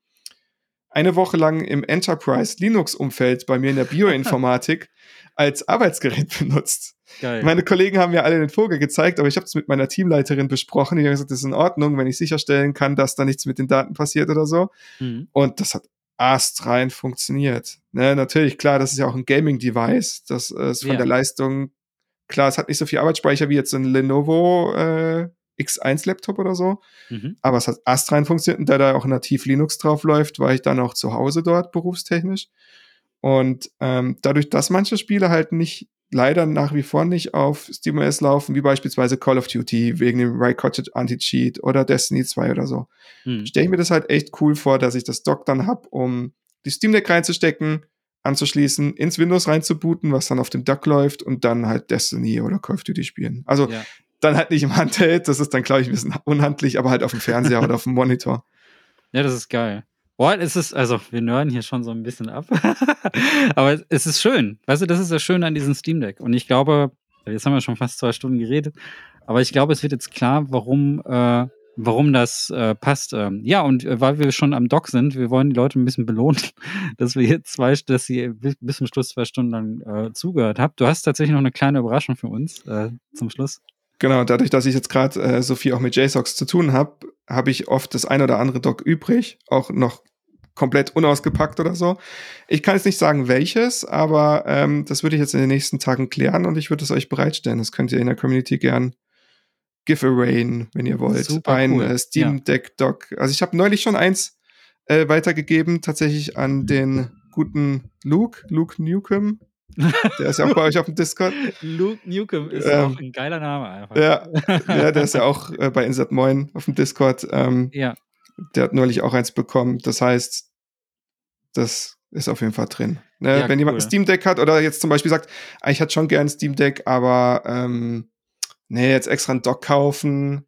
eine Woche lang im Enterprise Linux-Umfeld bei mir in der <laughs> Bioinformatik als Arbeitsgerät <laughs> benutzt.
Geil.
Meine Kollegen haben mir alle den Vogel gezeigt, aber ich habe es mit meiner Teamleiterin besprochen. Die hat gesagt, das ist in Ordnung, wenn ich sicherstellen kann, dass da nichts mit den Daten passiert oder so.
Mhm.
Und das hat astrein funktioniert. Ne, natürlich, klar, das ist ja auch ein Gaming-Device. Das äh, ist von
Ja.
der Leistung, klar, es hat nicht so viel Arbeitsspeicher wie jetzt ein Lenovo äh, X1-Laptop oder so.
Mhm.
Aber es hat astrein funktioniert und da da auch nativ Linux drauf läuft, war ich dann auch zu Hause dort berufstechnisch. Und ähm, dadurch, dass manche Spiele halt nicht, leider nach wie vor nicht auf SteamOS laufen, wie beispielsweise Call of Duty wegen dem Raycotted Anti-Cheat oder Destiny 2 oder so,
Mhm.
stelle ich mir das halt echt cool vor, dass ich das Dock dann hab, um die Steam Deck reinzustecken, anzuschließen, ins Windows reinzubooten, was dann auf dem Dock läuft und dann halt Destiny oder Call of Duty spielen. Also
Ja.
dann halt nicht im Handheld, das ist dann, glaube ich, ein bisschen unhandlich, aber halt auf dem Fernseher oder auf dem Monitor. <laughs>
Ja, das ist geil. Boah, es ist, also wir nörden hier schon so ein bisschen ab. <laughs> Aber es ist schön. Weißt du, das ist das Schöne an diesem Steam Deck. Und ich glaube, jetzt haben wir schon fast zwei Stunden geredet, aber ich glaube, es wird jetzt klar, warum, äh, warum das äh, passt. Ähm, ja, und äh, weil wir schon am Dock sind, wir wollen die Leute ein bisschen belohnen, <laughs> dass wir jetzt zwei, dass ihr bis, bis zum Schluss zwei Stunden lang äh, zugehört habt. Du hast tatsächlich noch eine kleine Überraschung für uns äh, zum Schluss.
Genau, dadurch, dass ich jetzt gerade äh, so viel auch mit JSOX zu tun habe, habe ich oft das ein oder andere Dock übrig, auch noch komplett unausgepackt oder so. Ich kann jetzt nicht sagen, welches, aber ähm, das würde ich jetzt in den nächsten Tagen klären und ich würde es euch bereitstellen. Das könnt ihr in der Community gern giveawayen, wenn ihr wollt.
Super
Ein
cool.
äh, Steam Deck Dock. Also ich habe neulich schon eins äh, weitergegeben, tatsächlich an den guten Luke, Luke Newcomb. <laughs> Der ist ja auch bei euch auf dem Discord.
Luke Newcomb ist
Ähm,
auch ein geiler Name einfach.
Ja, <laughs> ja, der ist ja auch äh, bei Insert Moin auf dem Discord. Ähm,
ja.
der hat neulich auch eins bekommen. Das heißt, das ist auf jeden Fall drin. Ne?
Ja,
Wenn jemand
cool.
ein Steam Deck hat oder jetzt zum Beispiel sagt, ah, ich hätte schon gern ein Steam Deck, aber ähm, nee, jetzt extra ein Dock kaufen.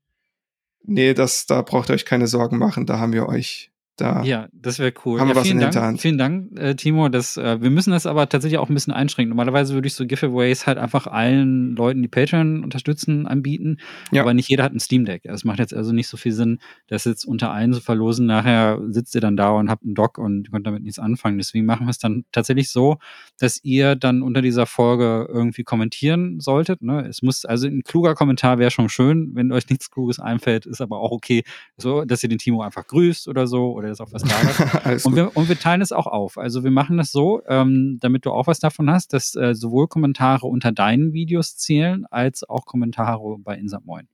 Nee, das, da braucht ihr euch keine Sorgen machen. Da haben wir euch da.
Ja, das wäre cool.
Haben wir
ja,
was
vielen
in
Dank,
Hinterhand.
Vielen Dank, äh, Timo. Das, äh, wir müssen das aber tatsächlich auch ein bisschen einschränken. Normalerweise würde ich so Giveaways halt einfach allen Leuten, die Patreon unterstützen, anbieten.
Ja.
Aber nicht jeder hat ein Steam Deck. Es macht jetzt also nicht so viel Sinn, das jetzt unter allen zu verlosen. Nachher sitzt ihr dann da und habt einen Dock und könnt damit nichts anfangen. Deswegen machen wir es dann tatsächlich so, dass ihr dann unter dieser Folge irgendwie kommentieren solltet. Ne? Es muss, also ein kluger Kommentar wäre schon schön. Wenn euch nichts Kluges einfällt, ist aber auch okay, so, dass ihr den Timo einfach grüßt oder so oder das auf was da lasst. <laughs>
Alles
Und wir, und wir teilen es auch auf. Also wir machen das so, ähm, damit du auch was davon hast, dass äh, sowohl Kommentare unter deinen Videos zählen, als auch Kommentare bei Insert Moin.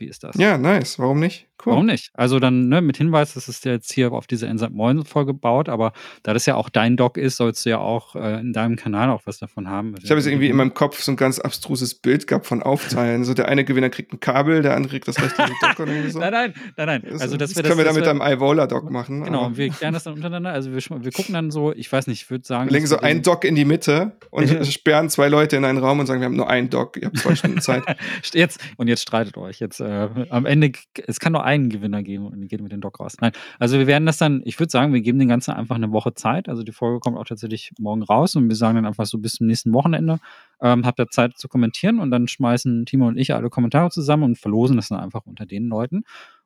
Wie ist das?
Ja, nice. Warum nicht? Cool.
Warum nicht? Also dann ne, mit Hinweis, dass es jetzt hier auf diese Insert Moin Folge baut, aber da das ja auch dein Doc ist, sollst du ja auch äh, in deinem Kanal auch was davon haben.
Ich habe jetzt irgendwie in meinem Kopf so ein ganz abstruses Bild gehabt von Aufteilen. So der eine Gewinner kriegt ein Kabel, der andere kriegt das rechte <laughs> Dock oder irgendwie so.
Nein, nein, nein, nein.
Das,
Also das,
das können wir dann
das
mit einem iVola-Dock machen.
Genau,
aber
und wir klären das dann untereinander. Also wir, wir gucken dann so, ich weiß nicht, ich würde sagen.
Wir legen so einen Dock in die Mitte und <laughs> sperren zwei Leute in einen Raum und sagen, wir haben nur einen Dock, ihr habt zwei Stunden Zeit. <laughs>
Jetzt, und jetzt streitet euch. Jetzt, äh, äh, am Ende, es kann nur einen Gewinner geben und geht mit dem Dock raus. Nein, also wir werden das dann, ich würde sagen, wir geben den Ganzen einfach eine Woche Zeit. Also die Folge kommt auch tatsächlich morgen raus und wir sagen dann einfach so bis zum nächsten Wochenende, ähm, habt ihr Zeit zu kommentieren und dann schmeißen Timo und ich alle Kommentare zusammen und verlosen das dann einfach unter den Leuten.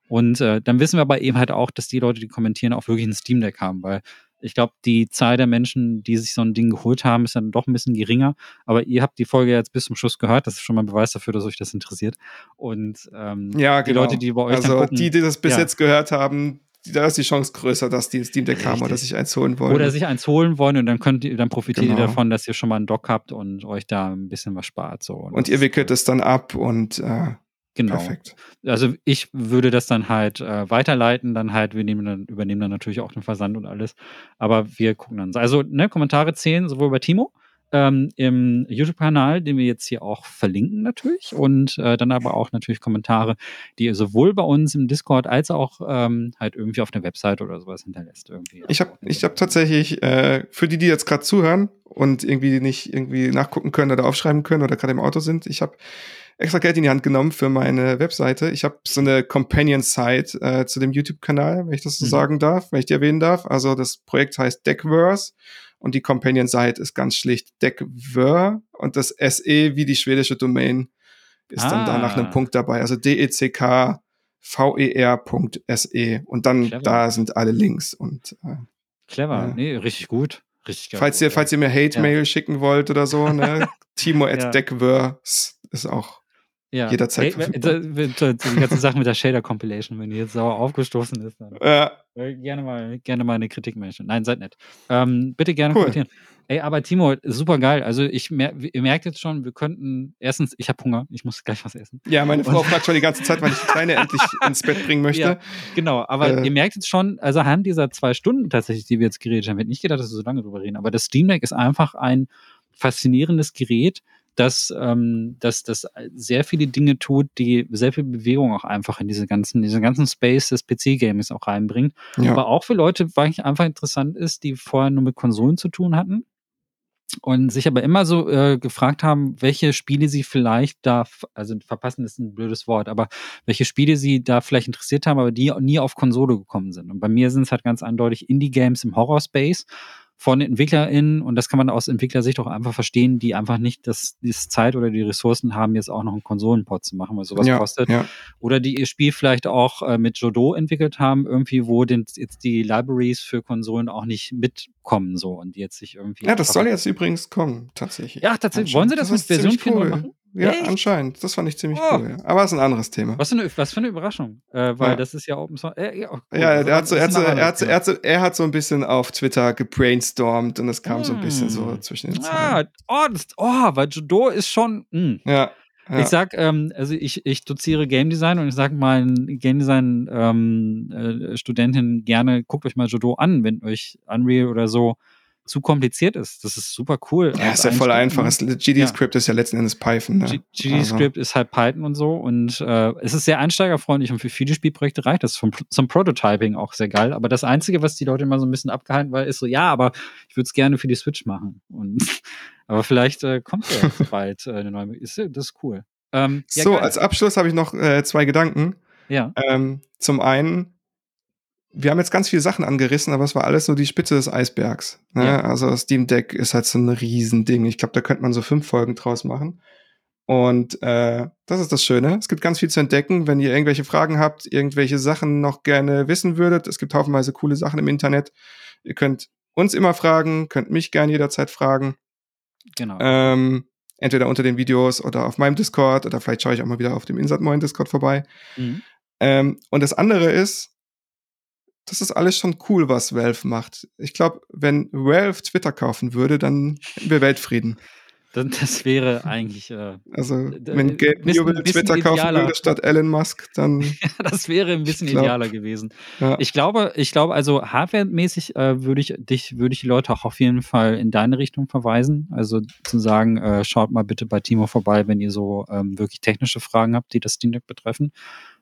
Und äh, dann wissen wir aber eben halt auch, dass die Leute, die kommentieren, auch wirklich ein Steam Deck haben, weil ich glaube, die Zahl der Menschen, die sich so ein Ding geholt haben, ist dann doch ein bisschen geringer. Aber ihr habt die Folge jetzt bis zum Schluss gehört. Das ist schon mal ein Beweis dafür, dass euch das interessiert. Und ähm,
ja,
die
genau.
Leute, die bei euch
also
gucken,
die, die das bis
ja.
jetzt gehört haben, da ist die Chance größer, dass die ein Steam Deck haben oder sich eins holen wollen.
oder sich eins holen wollen und dann könnt ihr, dann profitiert ihr
Genau.
davon, dass ihr schon mal einen Dock habt und euch da ein bisschen was spart. So.
und ihr wickelt es dann ab und äh,
genau.
perfekt.
Also ich würde das dann halt äh, weiterleiten, dann halt, wir nehmen dann, übernehmen dann natürlich auch den Versand und alles. Aber wir gucken dann. Also, ne, Kommentare zählen sowohl bei Timo ähm, im YouTube-Kanal, den wir jetzt hier auch verlinken natürlich. Und äh, dann aber auch natürlich Kommentare, die ihr sowohl bei uns im Discord als auch ähm, halt irgendwie auf der Website oder sowas hinterlässt. Irgendwie.
Ich habe ich hab tatsächlich, äh, für die, die jetzt gerade zuhören und irgendwie nicht irgendwie nachgucken können oder aufschreiben können oder gerade im Auto sind, ich habe extra Geld in die Hand genommen für meine Webseite. Ich habe so eine Companion-Site äh, zu dem YouTube-Kanal, wenn ich das so
Mhm.
sagen darf, wenn ich die erwähnen darf. Also das Projekt heißt Deckverse und die Companion-Site ist ganz schlicht Deckver und das SE wie die schwedische Domain ist dann da nach einem
Ah.
Punkt dabei. Also D-E-C-K ver.se und dann
Clever.
da sind alle Links und äh,
Clever,
Ja.
nee, richtig gut. Richtig geil.
falls ihr falls ihr mir Hate-Mail schicken wollt oder so, ne, <laughs> Timo
Ja.
at Deckverse ist auch
ja.
jederzeit
Hey, die ganze Sache mit der Shader-Compilation, wenn die jetzt sauer aufgestoßen ist, dann
äh,
Äh, Gerne mal, gerne mal eine Kritik mention. Nein, seid nett. Ähm, bitte gerne
Cool.
kommentieren. Ey, aber Timo, super geil. Also ich mer ihr merkt jetzt schon, wir könnten erstens, ich habe Hunger, ich muss gleich was essen.
ja, meine Frau
Und-
fragt schon die ganze Zeit, wann ich die Kleine <laughs> endlich ins Bett bringen möchte.
Ja. Genau, aber
Äh.
ihr merkt jetzt schon, also anhand dieser zwei Stunden tatsächlich, die wir jetzt geredet haben, ich hätte nicht gedacht, dass wir so lange drüber reden, aber das Steam Deck ist einfach ein faszinierendes Gerät, das, ähm, das, das sehr viele Dinge tut, die sehr viel Bewegung auch einfach in diese ganzen, diese ganzen Space des PC-Games auch reinbringt.
Ja.
aber auch für Leute, weil es einfach interessant ist, die vorher nur mit Konsolen zu tun hatten und sich aber immer so äh, gefragt haben, welche Spiele sie vielleicht da, also verpassen ist ein blödes Wort, aber welche Spiele sie da vielleicht interessiert haben, aber die nie auf Konsole gekommen sind. Und bei mir sind es halt ganz eindeutig Indie-Games im Horror-Space von EntwicklerInnen und das kann man aus Entwicklersicht auch einfach verstehen, die einfach nicht das, das Zeit oder die Ressourcen haben, jetzt auch noch einen Konsolenport zu machen, weil sowas
ja,
kostet.
ja.
Oder die ihr Spiel vielleicht auch äh, mit Jodo entwickelt haben, irgendwie, wo den, jetzt die Libraries für Konsolen auch nicht mitkommen so und die jetzt sich irgendwie.
ja, das soll jetzt übrigens kommen, tatsächlich.
Ja, tatsächlich. Wollen sie das, mit
ist
Version
ziemlich
4
cool.
machen?
Ja,
Echt?
anscheinend. Das fand ich ziemlich
Oh.
cool. Ja. Aber es ist ein anderes Thema.
Was für eine, was für eine Überraschung, äh, weil
Ja.
das ist ja Open Source. Äh, ja, oh, cool.
Ja, er hat, so, er, hat so, er, hat so, er, hat so, er hat so ein bisschen auf Twitter gebrainstormt und es kam so ein bisschen so
Mm.
zwischen den. Zeilen.
Ah, oh, das, oh, weil Jodo ist schon. Mh.
Ja, ja.
Ich sag, ähm, also ich, ich doziere Game Design und ich sage meinen Game Design ähm, äh, Studentinnen gerne, guckt euch mal Jodo an, wenn euch Unreal oder so zu kompliziert ist. Das ist super cool.
ja, ist ja voll einfach. GD-Script ist ja letzten Endes Python. Ne?
G-
Also,
GD-Script ist halt Python und so und äh, es ist sehr einsteigerfreundlich und für viele Spielprojekte reicht das. Vom, zum Prototyping auch sehr geil. Aber das Einzige, was die Leute immer so ein bisschen abgehalten war, ist so, ja, aber ich würde es gerne für die Switch machen. Und, <laughs> aber vielleicht äh, kommt ja <laughs> bald äh, eine neue. Ist, das ist cool. Ähm, ja,
so,
geil.
als Abschluss habe ich noch äh, zwei Gedanken.
ja.
Ähm, zum einen, wir haben jetzt ganz viele Sachen angerissen, aber es war alles nur die Spitze des Eisbergs. Ne?
Ja.
Also Steam Deck ist halt so ein Riesending. Ich glaube, da könnte man so fünf Folgen draus machen. Und äh, das ist das Schöne. Es gibt ganz viel zu entdecken. Wenn ihr irgendwelche Fragen habt, irgendwelche Sachen noch gerne wissen würdet, es gibt haufenweise coole Sachen im Internet. Ihr könnt uns immer fragen, könnt mich gerne jederzeit fragen.
Genau.
Ähm, entweder unter den Videos oder auf meinem Discord oder vielleicht schaue ich auch mal wieder auf dem Insert Moin Discord vorbei.
Mhm.
Ähm, und das andere ist, das ist alles schon cool, was Valve macht. Ich glaube, wenn Valve Twitter kaufen würde, dann hätten wir Weltfrieden.
Das, das wäre eigentlich, äh,
Also, wenn Gabe Newell Twitter kaufen
idealer.
würde statt Elon Musk, dann <laughs>
das wäre ein bisschen
glaub-
idealer gewesen.
ja.
Ich glaube, ich glaube, also hardware-mäßig äh, würde ich dich, würde ich die Leute auch auf jeden Fall in deine Richtung verweisen. Also zu sagen, äh, schaut mal bitte bei Timo vorbei, wenn ihr so ähm, wirklich technische Fragen habt, die das Steam Deck betreffen.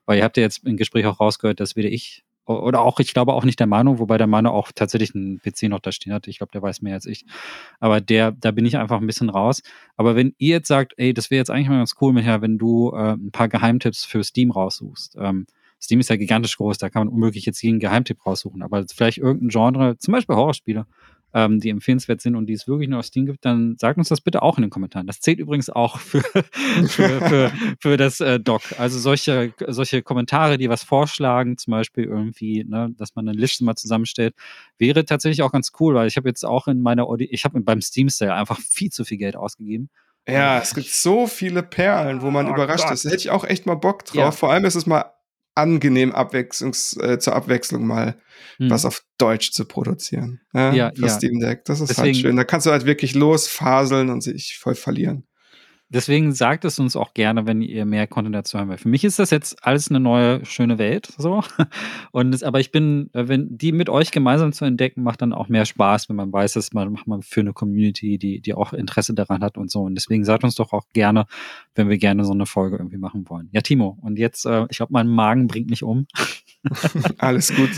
Weil ihr habt ja jetzt im Gespräch auch rausgehört, dass weder ich oder auch, ich glaube auch nicht der Manu, wobei der Manu auch tatsächlich einen PC noch da stehen hat. Ich glaube, der weiß mehr als ich. Aber der, da bin ich einfach ein bisschen raus. Aber wenn ihr jetzt sagt, ey, das wäre jetzt eigentlich mal ganz cool, Michael, wenn du äh, ein paar Geheimtipps für Steam raussuchst. Ähm, Steam ist ja gigantisch groß, da kann man unmöglich jetzt jeden Geheimtipp raussuchen. Aber vielleicht irgendein Genre, zum Beispiel Horrorspiele, ähm, die empfehlenswert sind und die es wirklich nur auf Steam gibt, dann sagt uns das bitte auch in den Kommentaren. Das zählt übrigens auch für, <laughs> für, für, für das äh, Doc. Also solche, solche Kommentare, die was vorschlagen, zum Beispiel irgendwie, ne, dass man eine Liste mal zusammenstellt, wäre tatsächlich auch ganz cool, weil ich habe jetzt auch in meiner Audi ich habe beim Steam Sale einfach viel zu viel Geld ausgegeben.
Ja, es gibt so viele Perlen, wo man oh überrascht Gott. ist. Da hätte ich auch echt mal Bock drauf. Ja. Vor allem ist es mal angenehm Abwechslungs, äh, zur Abwechslung mal hm. was auf Deutsch zu produzieren. Ja, ja, für ja. Steam Deck. Das ist halt Deswegen, halt schön. Da kannst du halt wirklich losfaseln und sich voll verlieren.
Deswegen sagt es uns auch gerne, wenn ihr mehr Content dazu haben wollt. Für mich ist das jetzt alles eine neue, schöne Welt, so. <laughs> Und es, aber ich bin, äh, wenn die mit euch gemeinsam zu entdecken, macht dann auch mehr Spaß, wenn man weiß, dass man macht man für eine Community, die, die auch Interesse daran hat und so. Und deswegen sagt uns doch auch gerne, wenn wir gerne so eine Folge irgendwie machen wollen. Ja, Timo. Und jetzt, äh, ich glaube, mein Magen bringt mich um. <laughs>
Alles gut.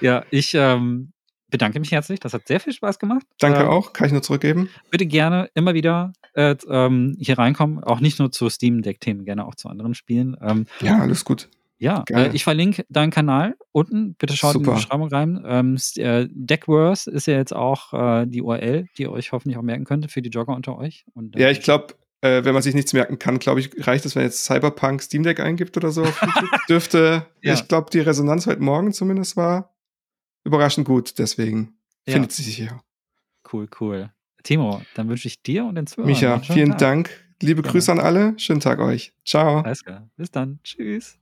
Ja, ich ähm, bedanke mich herzlich. Das hat sehr viel Spaß gemacht.
Danke ähm, auch. Kann ich nur zurückgeben.
Bitte gerne immer wieder äh, ähm, hier reinkommen. Auch nicht nur zu Steam Deck-Themen, gerne auch zu anderen Spielen. Ähm,
ja, alles gut.
Ja, äh, ich verlinke deinen Kanal unten. Bitte schaut Super. in die Beschreibung rein. Ähm, äh, Deckworth ist ja jetzt auch äh, die URL, die ihr euch hoffentlich auch merken könnt für die Jogger unter euch.
Und, ja, ich glaube, äh, wenn man sich nichts merken kann, glaube ich, reicht es, wenn jetzt Cyberpunk Steam Deck eingibt oder so. <laughs> dürfte, ja. ich glaube, die Resonanz heute Morgen zumindest war überraschend gut, deswegen ja. findet sie sich hier.
Cool, cool. Timo, dann wünsche ich dir und den Zuhörern.
Micha, vielen Tag. Dank. Liebe Grüße an alle. Schönen Tag euch. Ciao.
Alles klar. Bis dann. Tschüss.